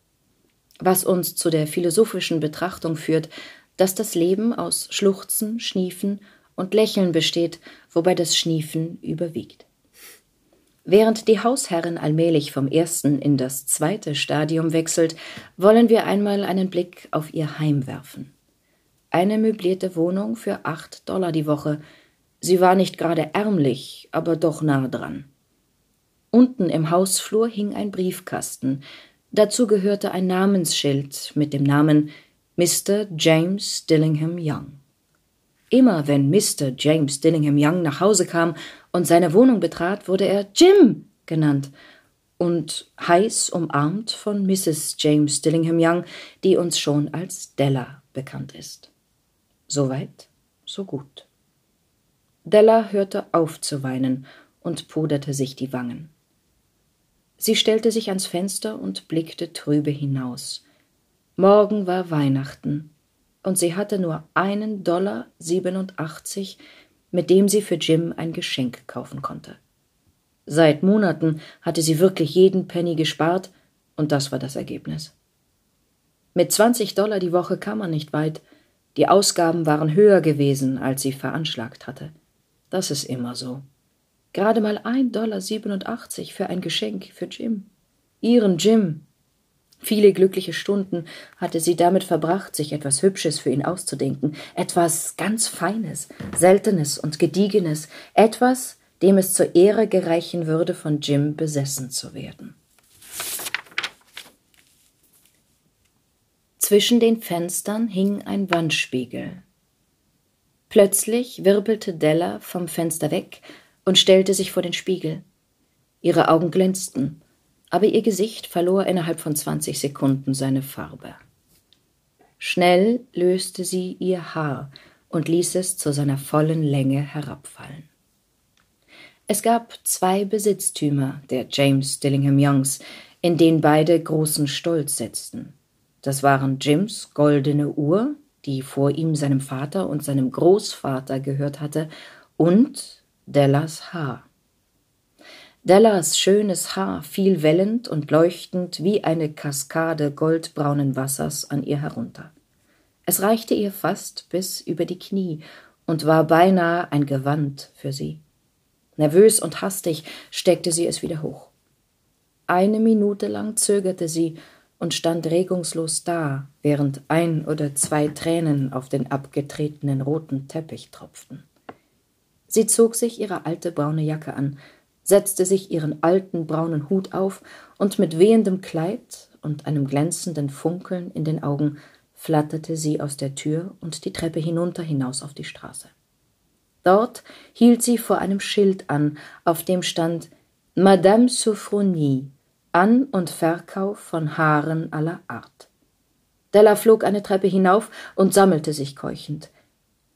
Was uns zu der philosophischen Betrachtung führt, dass das Leben aus Schluchzen, Schniefen und Lächeln besteht, wobei das Schniefen überwiegt. Während die Hausherrin allmählich vom ersten in das zweite Stadium wechselt, wollen wir einmal einen Blick auf ihr Heim werfen. Eine möblierte Wohnung für acht Dollar die Woche. Sie war nicht gerade ärmlich, aber doch nah dran. Unten im Hausflur hing ein Briefkasten. Dazu gehörte ein Namensschild mit dem Namen Mr. James Dillingham Young. Immer wenn Mr. James Dillingham Young nach Hause kam und seine Wohnung betrat, wurde er Jim genannt und heiß umarmt von Mrs. James Dillingham Young, die uns schon als Della bekannt ist. Soweit, so gut. Della hörte auf zu weinen und puderte sich die Wangen. Sie stellte sich ans Fenster und blickte trübe hinaus. Morgen war Weihnachten, und sie hatte nur einen Dollar siebenundachtzig, mit dem sie für Jim ein Geschenk kaufen konnte. Seit Monaten hatte sie wirklich jeden Penny gespart, und das war das Ergebnis. Mit zwanzig Dollar die Woche kam man nicht weit, die Ausgaben waren höher gewesen, als sie veranschlagt hatte. Das ist immer so. Gerade mal ein Dollar siebenundachtzig für ein Geschenk für Jim. Ihren Jim. Viele glückliche Stunden hatte sie damit verbracht, sich etwas Hübsches für ihn auszudenken, etwas ganz Feines, Seltenes und Gediegenes, etwas, dem es zur Ehre gereichen würde, von Jim besessen zu werden. Zwischen den Fenstern hing ein Wandspiegel. Plötzlich wirbelte Della vom Fenster weg und stellte sich vor den Spiegel. Ihre Augen glänzten, aber ihr Gesicht verlor innerhalb von zwanzig Sekunden seine Farbe. Schnell löste sie ihr Haar und ließ es zu seiner vollen Länge herabfallen. Es gab zwei Besitztümer der James Dillingham Youngs, in denen beide großen Stolz setzten. Das waren Jims goldene Uhr, die vor ihm seinem Vater und seinem Großvater gehört hatte, und Dellas Haar. Dellas schönes Haar fiel wellend und leuchtend wie eine Kaskade goldbraunen Wassers an ihr herunter. Es reichte ihr fast bis über die Knie und war beinahe ein Gewand für sie. Nervös und hastig steckte sie es wieder hoch. Eine Minute lang zögerte sie und stand regungslos da, während ein oder zwei Tränen auf den abgetretenen roten Teppich tropften. Sie zog sich ihre alte braune Jacke an, setzte sich ihren alten braunen Hut auf und mit wehendem Kleid und einem glänzenden Funkeln in den Augen flatterte sie aus der Tür und die Treppe hinunter hinaus auf die Straße. Dort hielt sie vor einem Schild an, auf dem stand Madame Sophronie, An- und Verkauf von Haaren aller Art. Della flog eine Treppe hinauf und sammelte sich keuchend.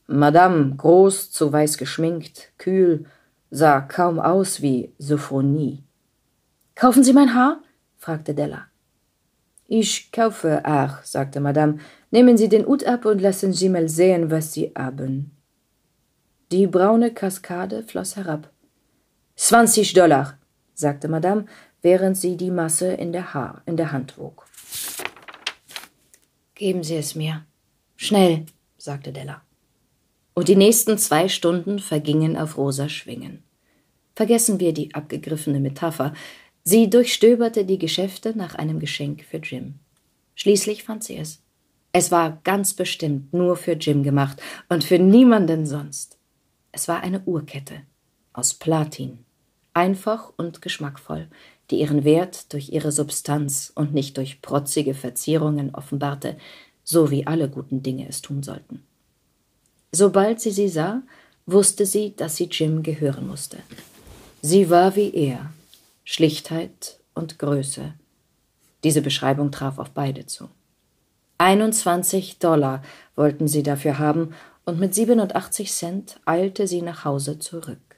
Madame, groß, zu weiß geschminkt, kühl, sah kaum aus wie Sophronie. Kaufen Sie mein Haar? fragte Della. Ich kaufe auch, sagte Madame. Nehmen Sie den Hut ab und lassen Sie mal sehen, was Sie haben. Die braune Kaskade floss herab. Zwanzig Dollar, sagte Madame, während sie die Masse in der, Haar, in der Hand wog. Geben Sie es mir. Schnell, sagte Della. Und die nächsten zwei Stunden vergingen auf rosa Schwingen. Vergessen wir die abgegriffene Metapher. Sie durchstöberte die Geschäfte nach einem Geschenk für Jim. Schließlich fand sie es. Es war ganz bestimmt nur für Jim gemacht und für niemanden sonst. Es war eine Uhrkette aus Platin, einfach und geschmackvoll, die ihren Wert durch ihre Substanz und nicht durch protzige Verzierungen offenbarte, so wie alle guten Dinge es tun sollten. Sobald sie sie sah, wusste sie, dass sie Jim gehören musste. Sie war wie er, Schlichtheit und Größe. Diese Beschreibung traf auf beide zu. 21 Dollar wollten sie dafür haben und mit 87 Cent eilte sie nach Hause zurück.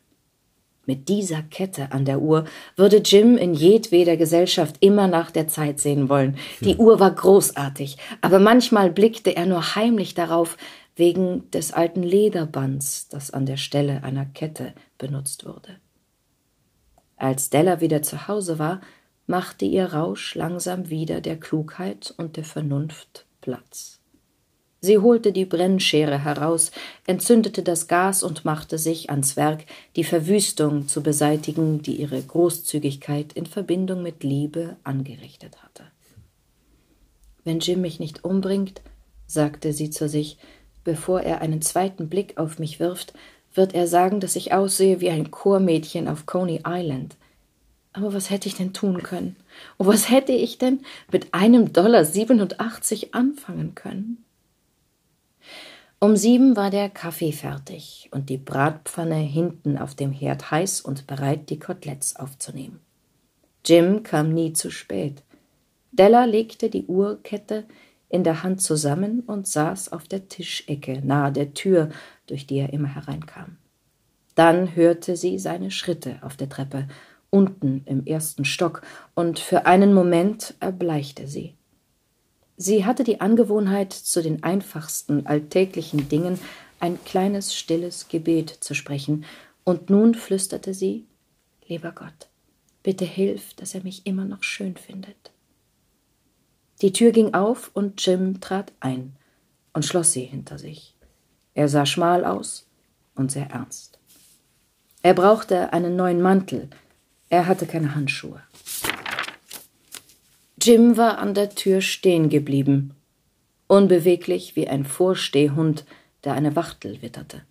Mit dieser Kette an der Uhr würde Jim in jedweder Gesellschaft immer nach der Zeit sehen wollen. Die Uhr war großartig, aber manchmal blickte er nur heimlich darauf, wegen des alten Lederbands, das an der Stelle einer Kette benutzt wurde. Als Della wieder zu Hause war, machte ihr Rausch langsam wieder der Klugheit und der Vernunft Platz. Sie holte die Brennschere heraus, entzündete das Gas und machte sich ans Werk, die Verwüstung zu beseitigen, die ihre Großzügigkeit in Verbindung mit Liebe angerichtet hatte. Wenn Jim mich nicht umbringt, sagte sie zu sich, bevor er einen zweiten Blick auf mich wirft, wird er sagen, dass ich aussehe wie ein Chormädchen auf Coney Island. Aber was hätte ich denn tun können? Und was hätte ich denn mit einem Dollar 87 anfangen können? Um sieben war der Kaffee fertig und die Bratpfanne hinten auf dem Herd heiß und bereit, die Koteletts aufzunehmen. Jim kam nie zu spät. Della legte die Uhrkette in der Hand zusammen und saß auf der Tischecke nahe der Tür, durch die er immer hereinkam. Dann hörte sie seine Schritte auf der Treppe, unten im ersten Stock, und für einen Moment erbleichte sie. Sie hatte die Angewohnheit, zu den einfachsten alltäglichen Dingen ein kleines stilles Gebet zu sprechen, und nun flüsterte sie Lieber Gott, bitte hilf, dass er mich immer noch schön findet. Die Tür ging auf und Jim trat ein und schloss sie hinter sich. Er sah schmal aus und sehr ernst. Er brauchte einen neuen Mantel, er hatte keine Handschuhe. Jim war an der Tür stehen geblieben, unbeweglich wie ein Vorstehhund, der eine Wachtel witterte.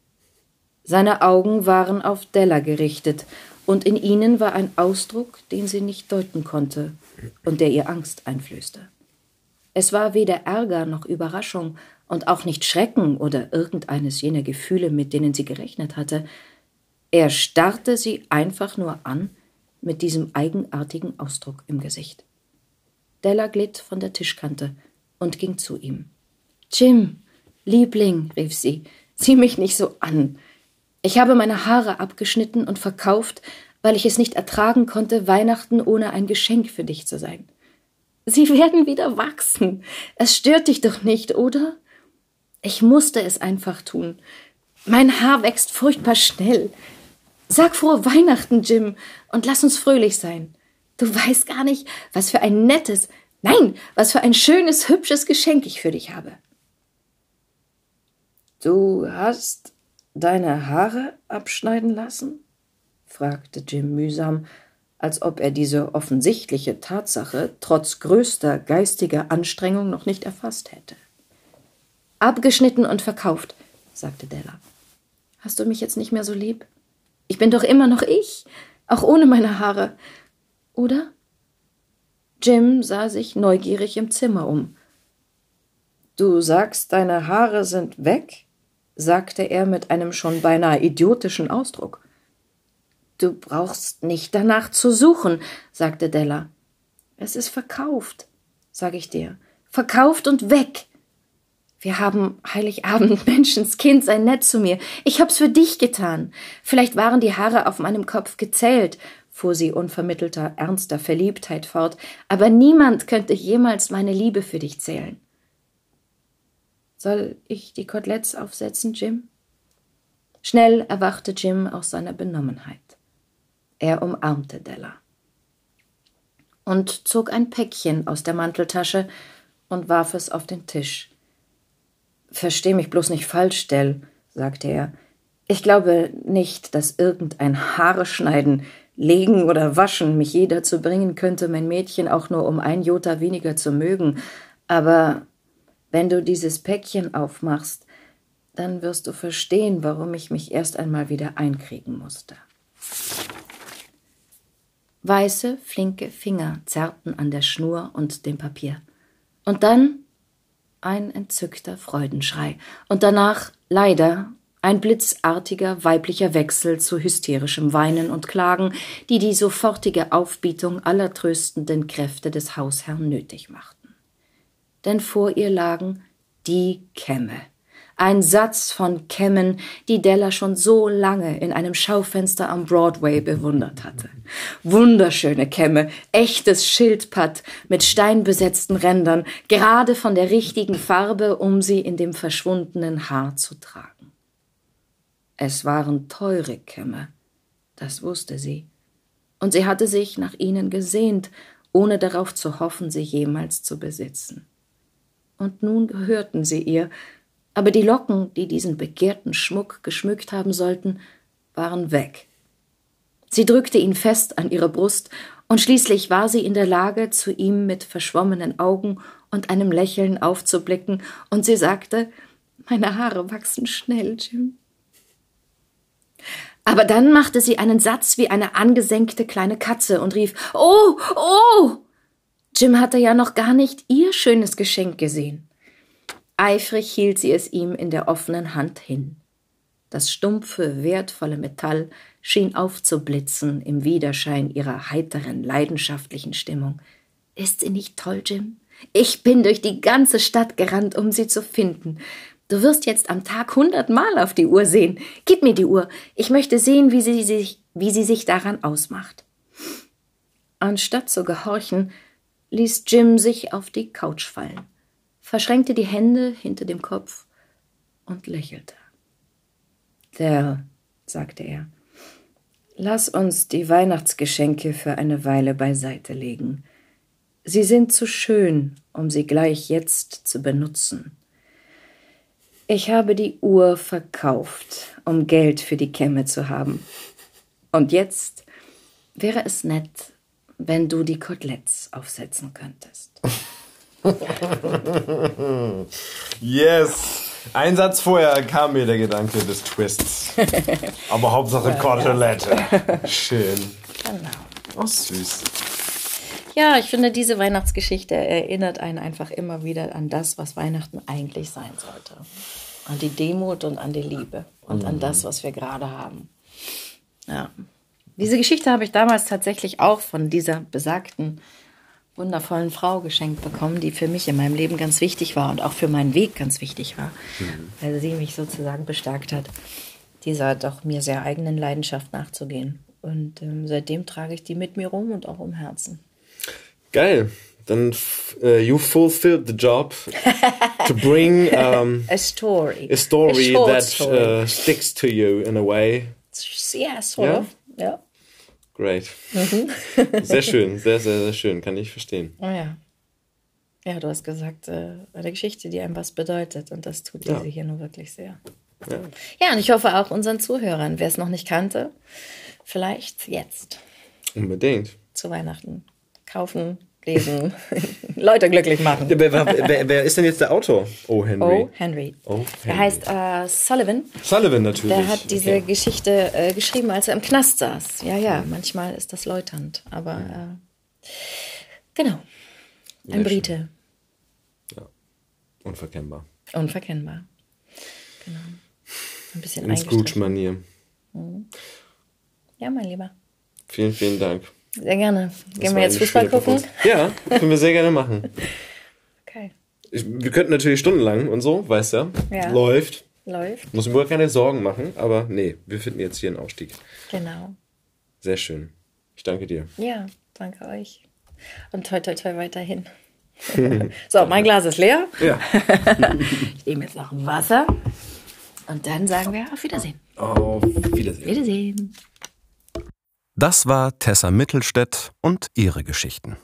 Seine Augen waren auf Della gerichtet, und in ihnen war ein Ausdruck, den sie nicht deuten konnte und der ihr Angst einflößte. Es war weder Ärger noch Überraschung und auch nicht Schrecken oder irgendeines jener Gefühle, mit denen sie gerechnet hatte. Er starrte sie einfach nur an mit diesem eigenartigen Ausdruck im Gesicht. Della glitt von der Tischkante und ging zu ihm. Jim, Liebling, rief sie, sieh mich nicht so an. Ich habe meine Haare abgeschnitten und verkauft, weil ich es nicht ertragen konnte, Weihnachten ohne ein Geschenk für dich zu sein. Sie werden wieder wachsen. Es stört dich doch nicht, oder? Ich musste es einfach tun. Mein Haar wächst furchtbar schnell. Sag frohe Weihnachten, Jim, und lass uns fröhlich sein. Du weißt gar nicht, was für ein nettes, nein, was für ein schönes, hübsches Geschenk ich für dich habe. Du hast deine Haare abschneiden lassen? fragte Jim mühsam, als ob er diese offensichtliche Tatsache trotz größter geistiger Anstrengung noch nicht erfasst hätte. Abgeschnitten und verkauft, sagte Della. Hast du mich jetzt nicht mehr so lieb? Ich bin doch immer noch ich, auch ohne meine Haare. Oder? Jim sah sich neugierig im Zimmer um. Du sagst, deine Haare sind weg? sagte er mit einem schon beinahe idiotischen Ausdruck. Du brauchst nicht danach zu suchen, sagte Della. Es ist verkauft, sag ich dir. Verkauft und weg. Wir haben Heiligabend, Menschenskind, sei nett zu mir. Ich hab's für dich getan. Vielleicht waren die Haare auf meinem Kopf gezählt, fuhr sie unvermittelter, ernster Verliebtheit fort, aber niemand könnte jemals meine Liebe für dich zählen. Soll ich die Koteletts aufsetzen, Jim? Schnell erwachte Jim aus seiner Benommenheit. Er umarmte Della und zog ein Päckchen aus der Manteltasche und warf es auf den Tisch. Versteh mich bloß nicht falsch, Dell, sagte er. Ich glaube nicht, dass irgendein Haare schneiden, legen oder waschen mich je dazu bringen könnte, mein Mädchen auch nur um ein Jota weniger zu mögen. Aber wenn du dieses Päckchen aufmachst, dann wirst du verstehen, warum ich mich erst einmal wieder einkriegen musste. Weiße, flinke Finger zerrten an der Schnur und dem Papier. Und dann ein entzückter Freudenschrei. Und danach, leider, ein blitzartiger weiblicher Wechsel zu hysterischem Weinen und Klagen, die die sofortige Aufbietung aller tröstenden Kräfte des Hausherrn nötig machten. Denn vor ihr lagen die Kämme, ein Satz von Kämmen, die Della schon so lange in einem Schaufenster am Broadway bewundert hatte. Wunderschöne Kämme, echtes Schildpatt mit steinbesetzten Rändern, gerade von der richtigen Farbe, um sie in dem verschwundenen Haar zu tragen. Es waren teure Kämme, das wusste sie, und sie hatte sich nach ihnen gesehnt, ohne darauf zu hoffen, sie jemals zu besitzen. Und nun gehörten sie ihr, aber die Locken, die diesen begehrten Schmuck geschmückt haben sollten, waren weg. Sie drückte ihn fest an ihre Brust, und schließlich war sie in der Lage, zu ihm mit verschwommenen Augen und einem Lächeln aufzublicken, und sie sagte Meine Haare wachsen schnell, Jim. Aber dann machte sie einen Satz wie eine angesenkte kleine Katze und rief Oh, oh. Jim hatte ja noch gar nicht ihr schönes Geschenk gesehen. Eifrig hielt sie es ihm in der offenen Hand hin. Das stumpfe, wertvolle Metall schien aufzublitzen im Widerschein ihrer heiteren, leidenschaftlichen Stimmung. Ist sie nicht toll, Jim? Ich bin durch die ganze Stadt gerannt, um sie zu finden. Du wirst jetzt am Tag hundertmal auf die Uhr sehen. Gib mir die Uhr. Ich möchte sehen, wie sie sich, wie sie sich daran ausmacht. Anstatt zu gehorchen, ließ Jim sich auf die Couch fallen verschränkte die Hände hinter dem Kopf und lächelte. Der, sagte er, lass uns die Weihnachtsgeschenke für eine Weile beiseite legen. Sie sind zu schön, um sie gleich jetzt zu benutzen. Ich habe die Uhr verkauft, um Geld für die Kämme zu haben. Und jetzt wäre es nett, wenn du die Koteletts aufsetzen könntest. yes! Ein Satz vorher kam mir der Gedanke des Twists. Aber Hauptsache Kotelette. Schön. Genau. Oh, süß. Ja, ich finde, diese Weihnachtsgeschichte erinnert einen einfach immer wieder an das, was Weihnachten eigentlich sein sollte. An die Demut und an die Liebe und mhm. an das, was wir gerade haben. Ja. Diese Geschichte habe ich damals tatsächlich auch von dieser besagten wundervollen Frau geschenkt bekommen, die für mich in meinem Leben ganz wichtig war und auch für meinen Weg ganz wichtig war, mhm. weil sie mich sozusagen bestärkt hat. dieser doch mir sehr eigenen Leidenschaft nachzugehen. Und ähm, seitdem trage ich die mit mir rum und auch um Herzen. Geil. Dann uh, you fulfilled the job to bring um, a story, a story a that story. Uh, sticks to you in a way. Yeah, sort Ja? of. Ja. Great. sehr schön, sehr, sehr, sehr schön. Kann ich verstehen. Oh ja. Ja, du hast gesagt, äh, eine Geschichte, die einem was bedeutet. Und das tut Ja. diese hier nur wirklich sehr. Ja. Ja, und ich hoffe auch unseren Zuhörern, wer es noch nicht kannte, vielleicht jetzt Unbedingt. zu Weihnachten kaufen, lesen, Leute glücklich machen. Wer, wer, wer, ist denn jetzt der Autor? Oh, Henry. Oh, Henry. Oh, Er Henry. heißt äh, Sullivan. Sullivan natürlich. Der hat diese Okay. Geschichte äh, geschrieben, als er im Knast saß. Ja, ja, manchmal ist das läuternd, aber äh, genau. Ein Brite. Unverkennbar. Unverkennbar. Genau. Ein bisschen In. Scrooge-Manier. Ja, mein Lieber. Vielen, vielen Dank. Sehr gerne. Gehen wir jetzt Fußball gucken? Performance. Ja, können wir sehr gerne machen. Okay. Ich, wir könnten natürlich stundenlang und so, weißt du? Ja. Läuft. Läuft. Muss mir wohl keine Sorgen machen, aber nee, wir finden jetzt hier einen Aufstieg. Genau. Sehr schön. Ich danke dir. Ja, danke euch. Und toi, toi, toi weiterhin. so, mein Glas ist leer. Ja. Ich nehme jetzt noch Wasser. Und dann sagen wir auf Wiedersehen. Auf Wiedersehen. Wiedersehen. Das war Tessa Mittelstädt und ihre Geschichten.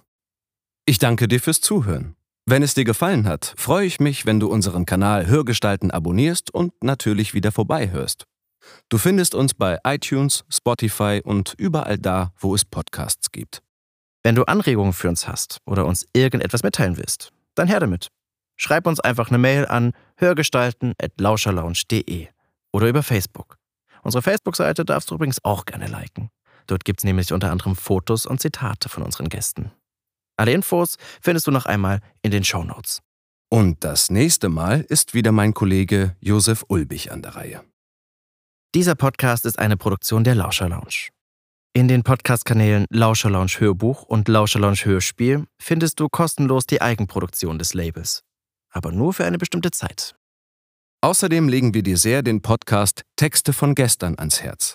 Ich danke dir fürs Zuhören. Wenn es dir gefallen hat, freue ich mich, wenn du unseren Kanal Hörgestalten abonnierst und natürlich wieder vorbeihörst. Du findest uns bei iTunes, Spotify und überall da, wo es Podcasts gibt. Wenn du Anregungen für uns hast oder uns irgendetwas mitteilen willst, dann her damit. Schreib uns einfach eine Mail an hörgestalten.lauscherlounge.de oder über Facebook. Unsere Facebook-Seite darfst du übrigens auch gerne liken. Dort gibt's nämlich unter anderem Fotos und Zitate von unseren Gästen. Alle Infos findest du noch einmal in den Shownotes. Und das nächste Mal ist wieder mein Kollege Josef Ulbich an der Reihe. Dieser Podcast ist eine Produktion der Lauscher Lounge. In den Podcast-Kanälen Lauscher Lounge Hörbuch und Lauscher Lounge Hörspiel findest du kostenlos die Eigenproduktion des Labels. Aber nur für eine bestimmte Zeit. Außerdem legen wir dir sehr den Podcast Texte von gestern ans Herz.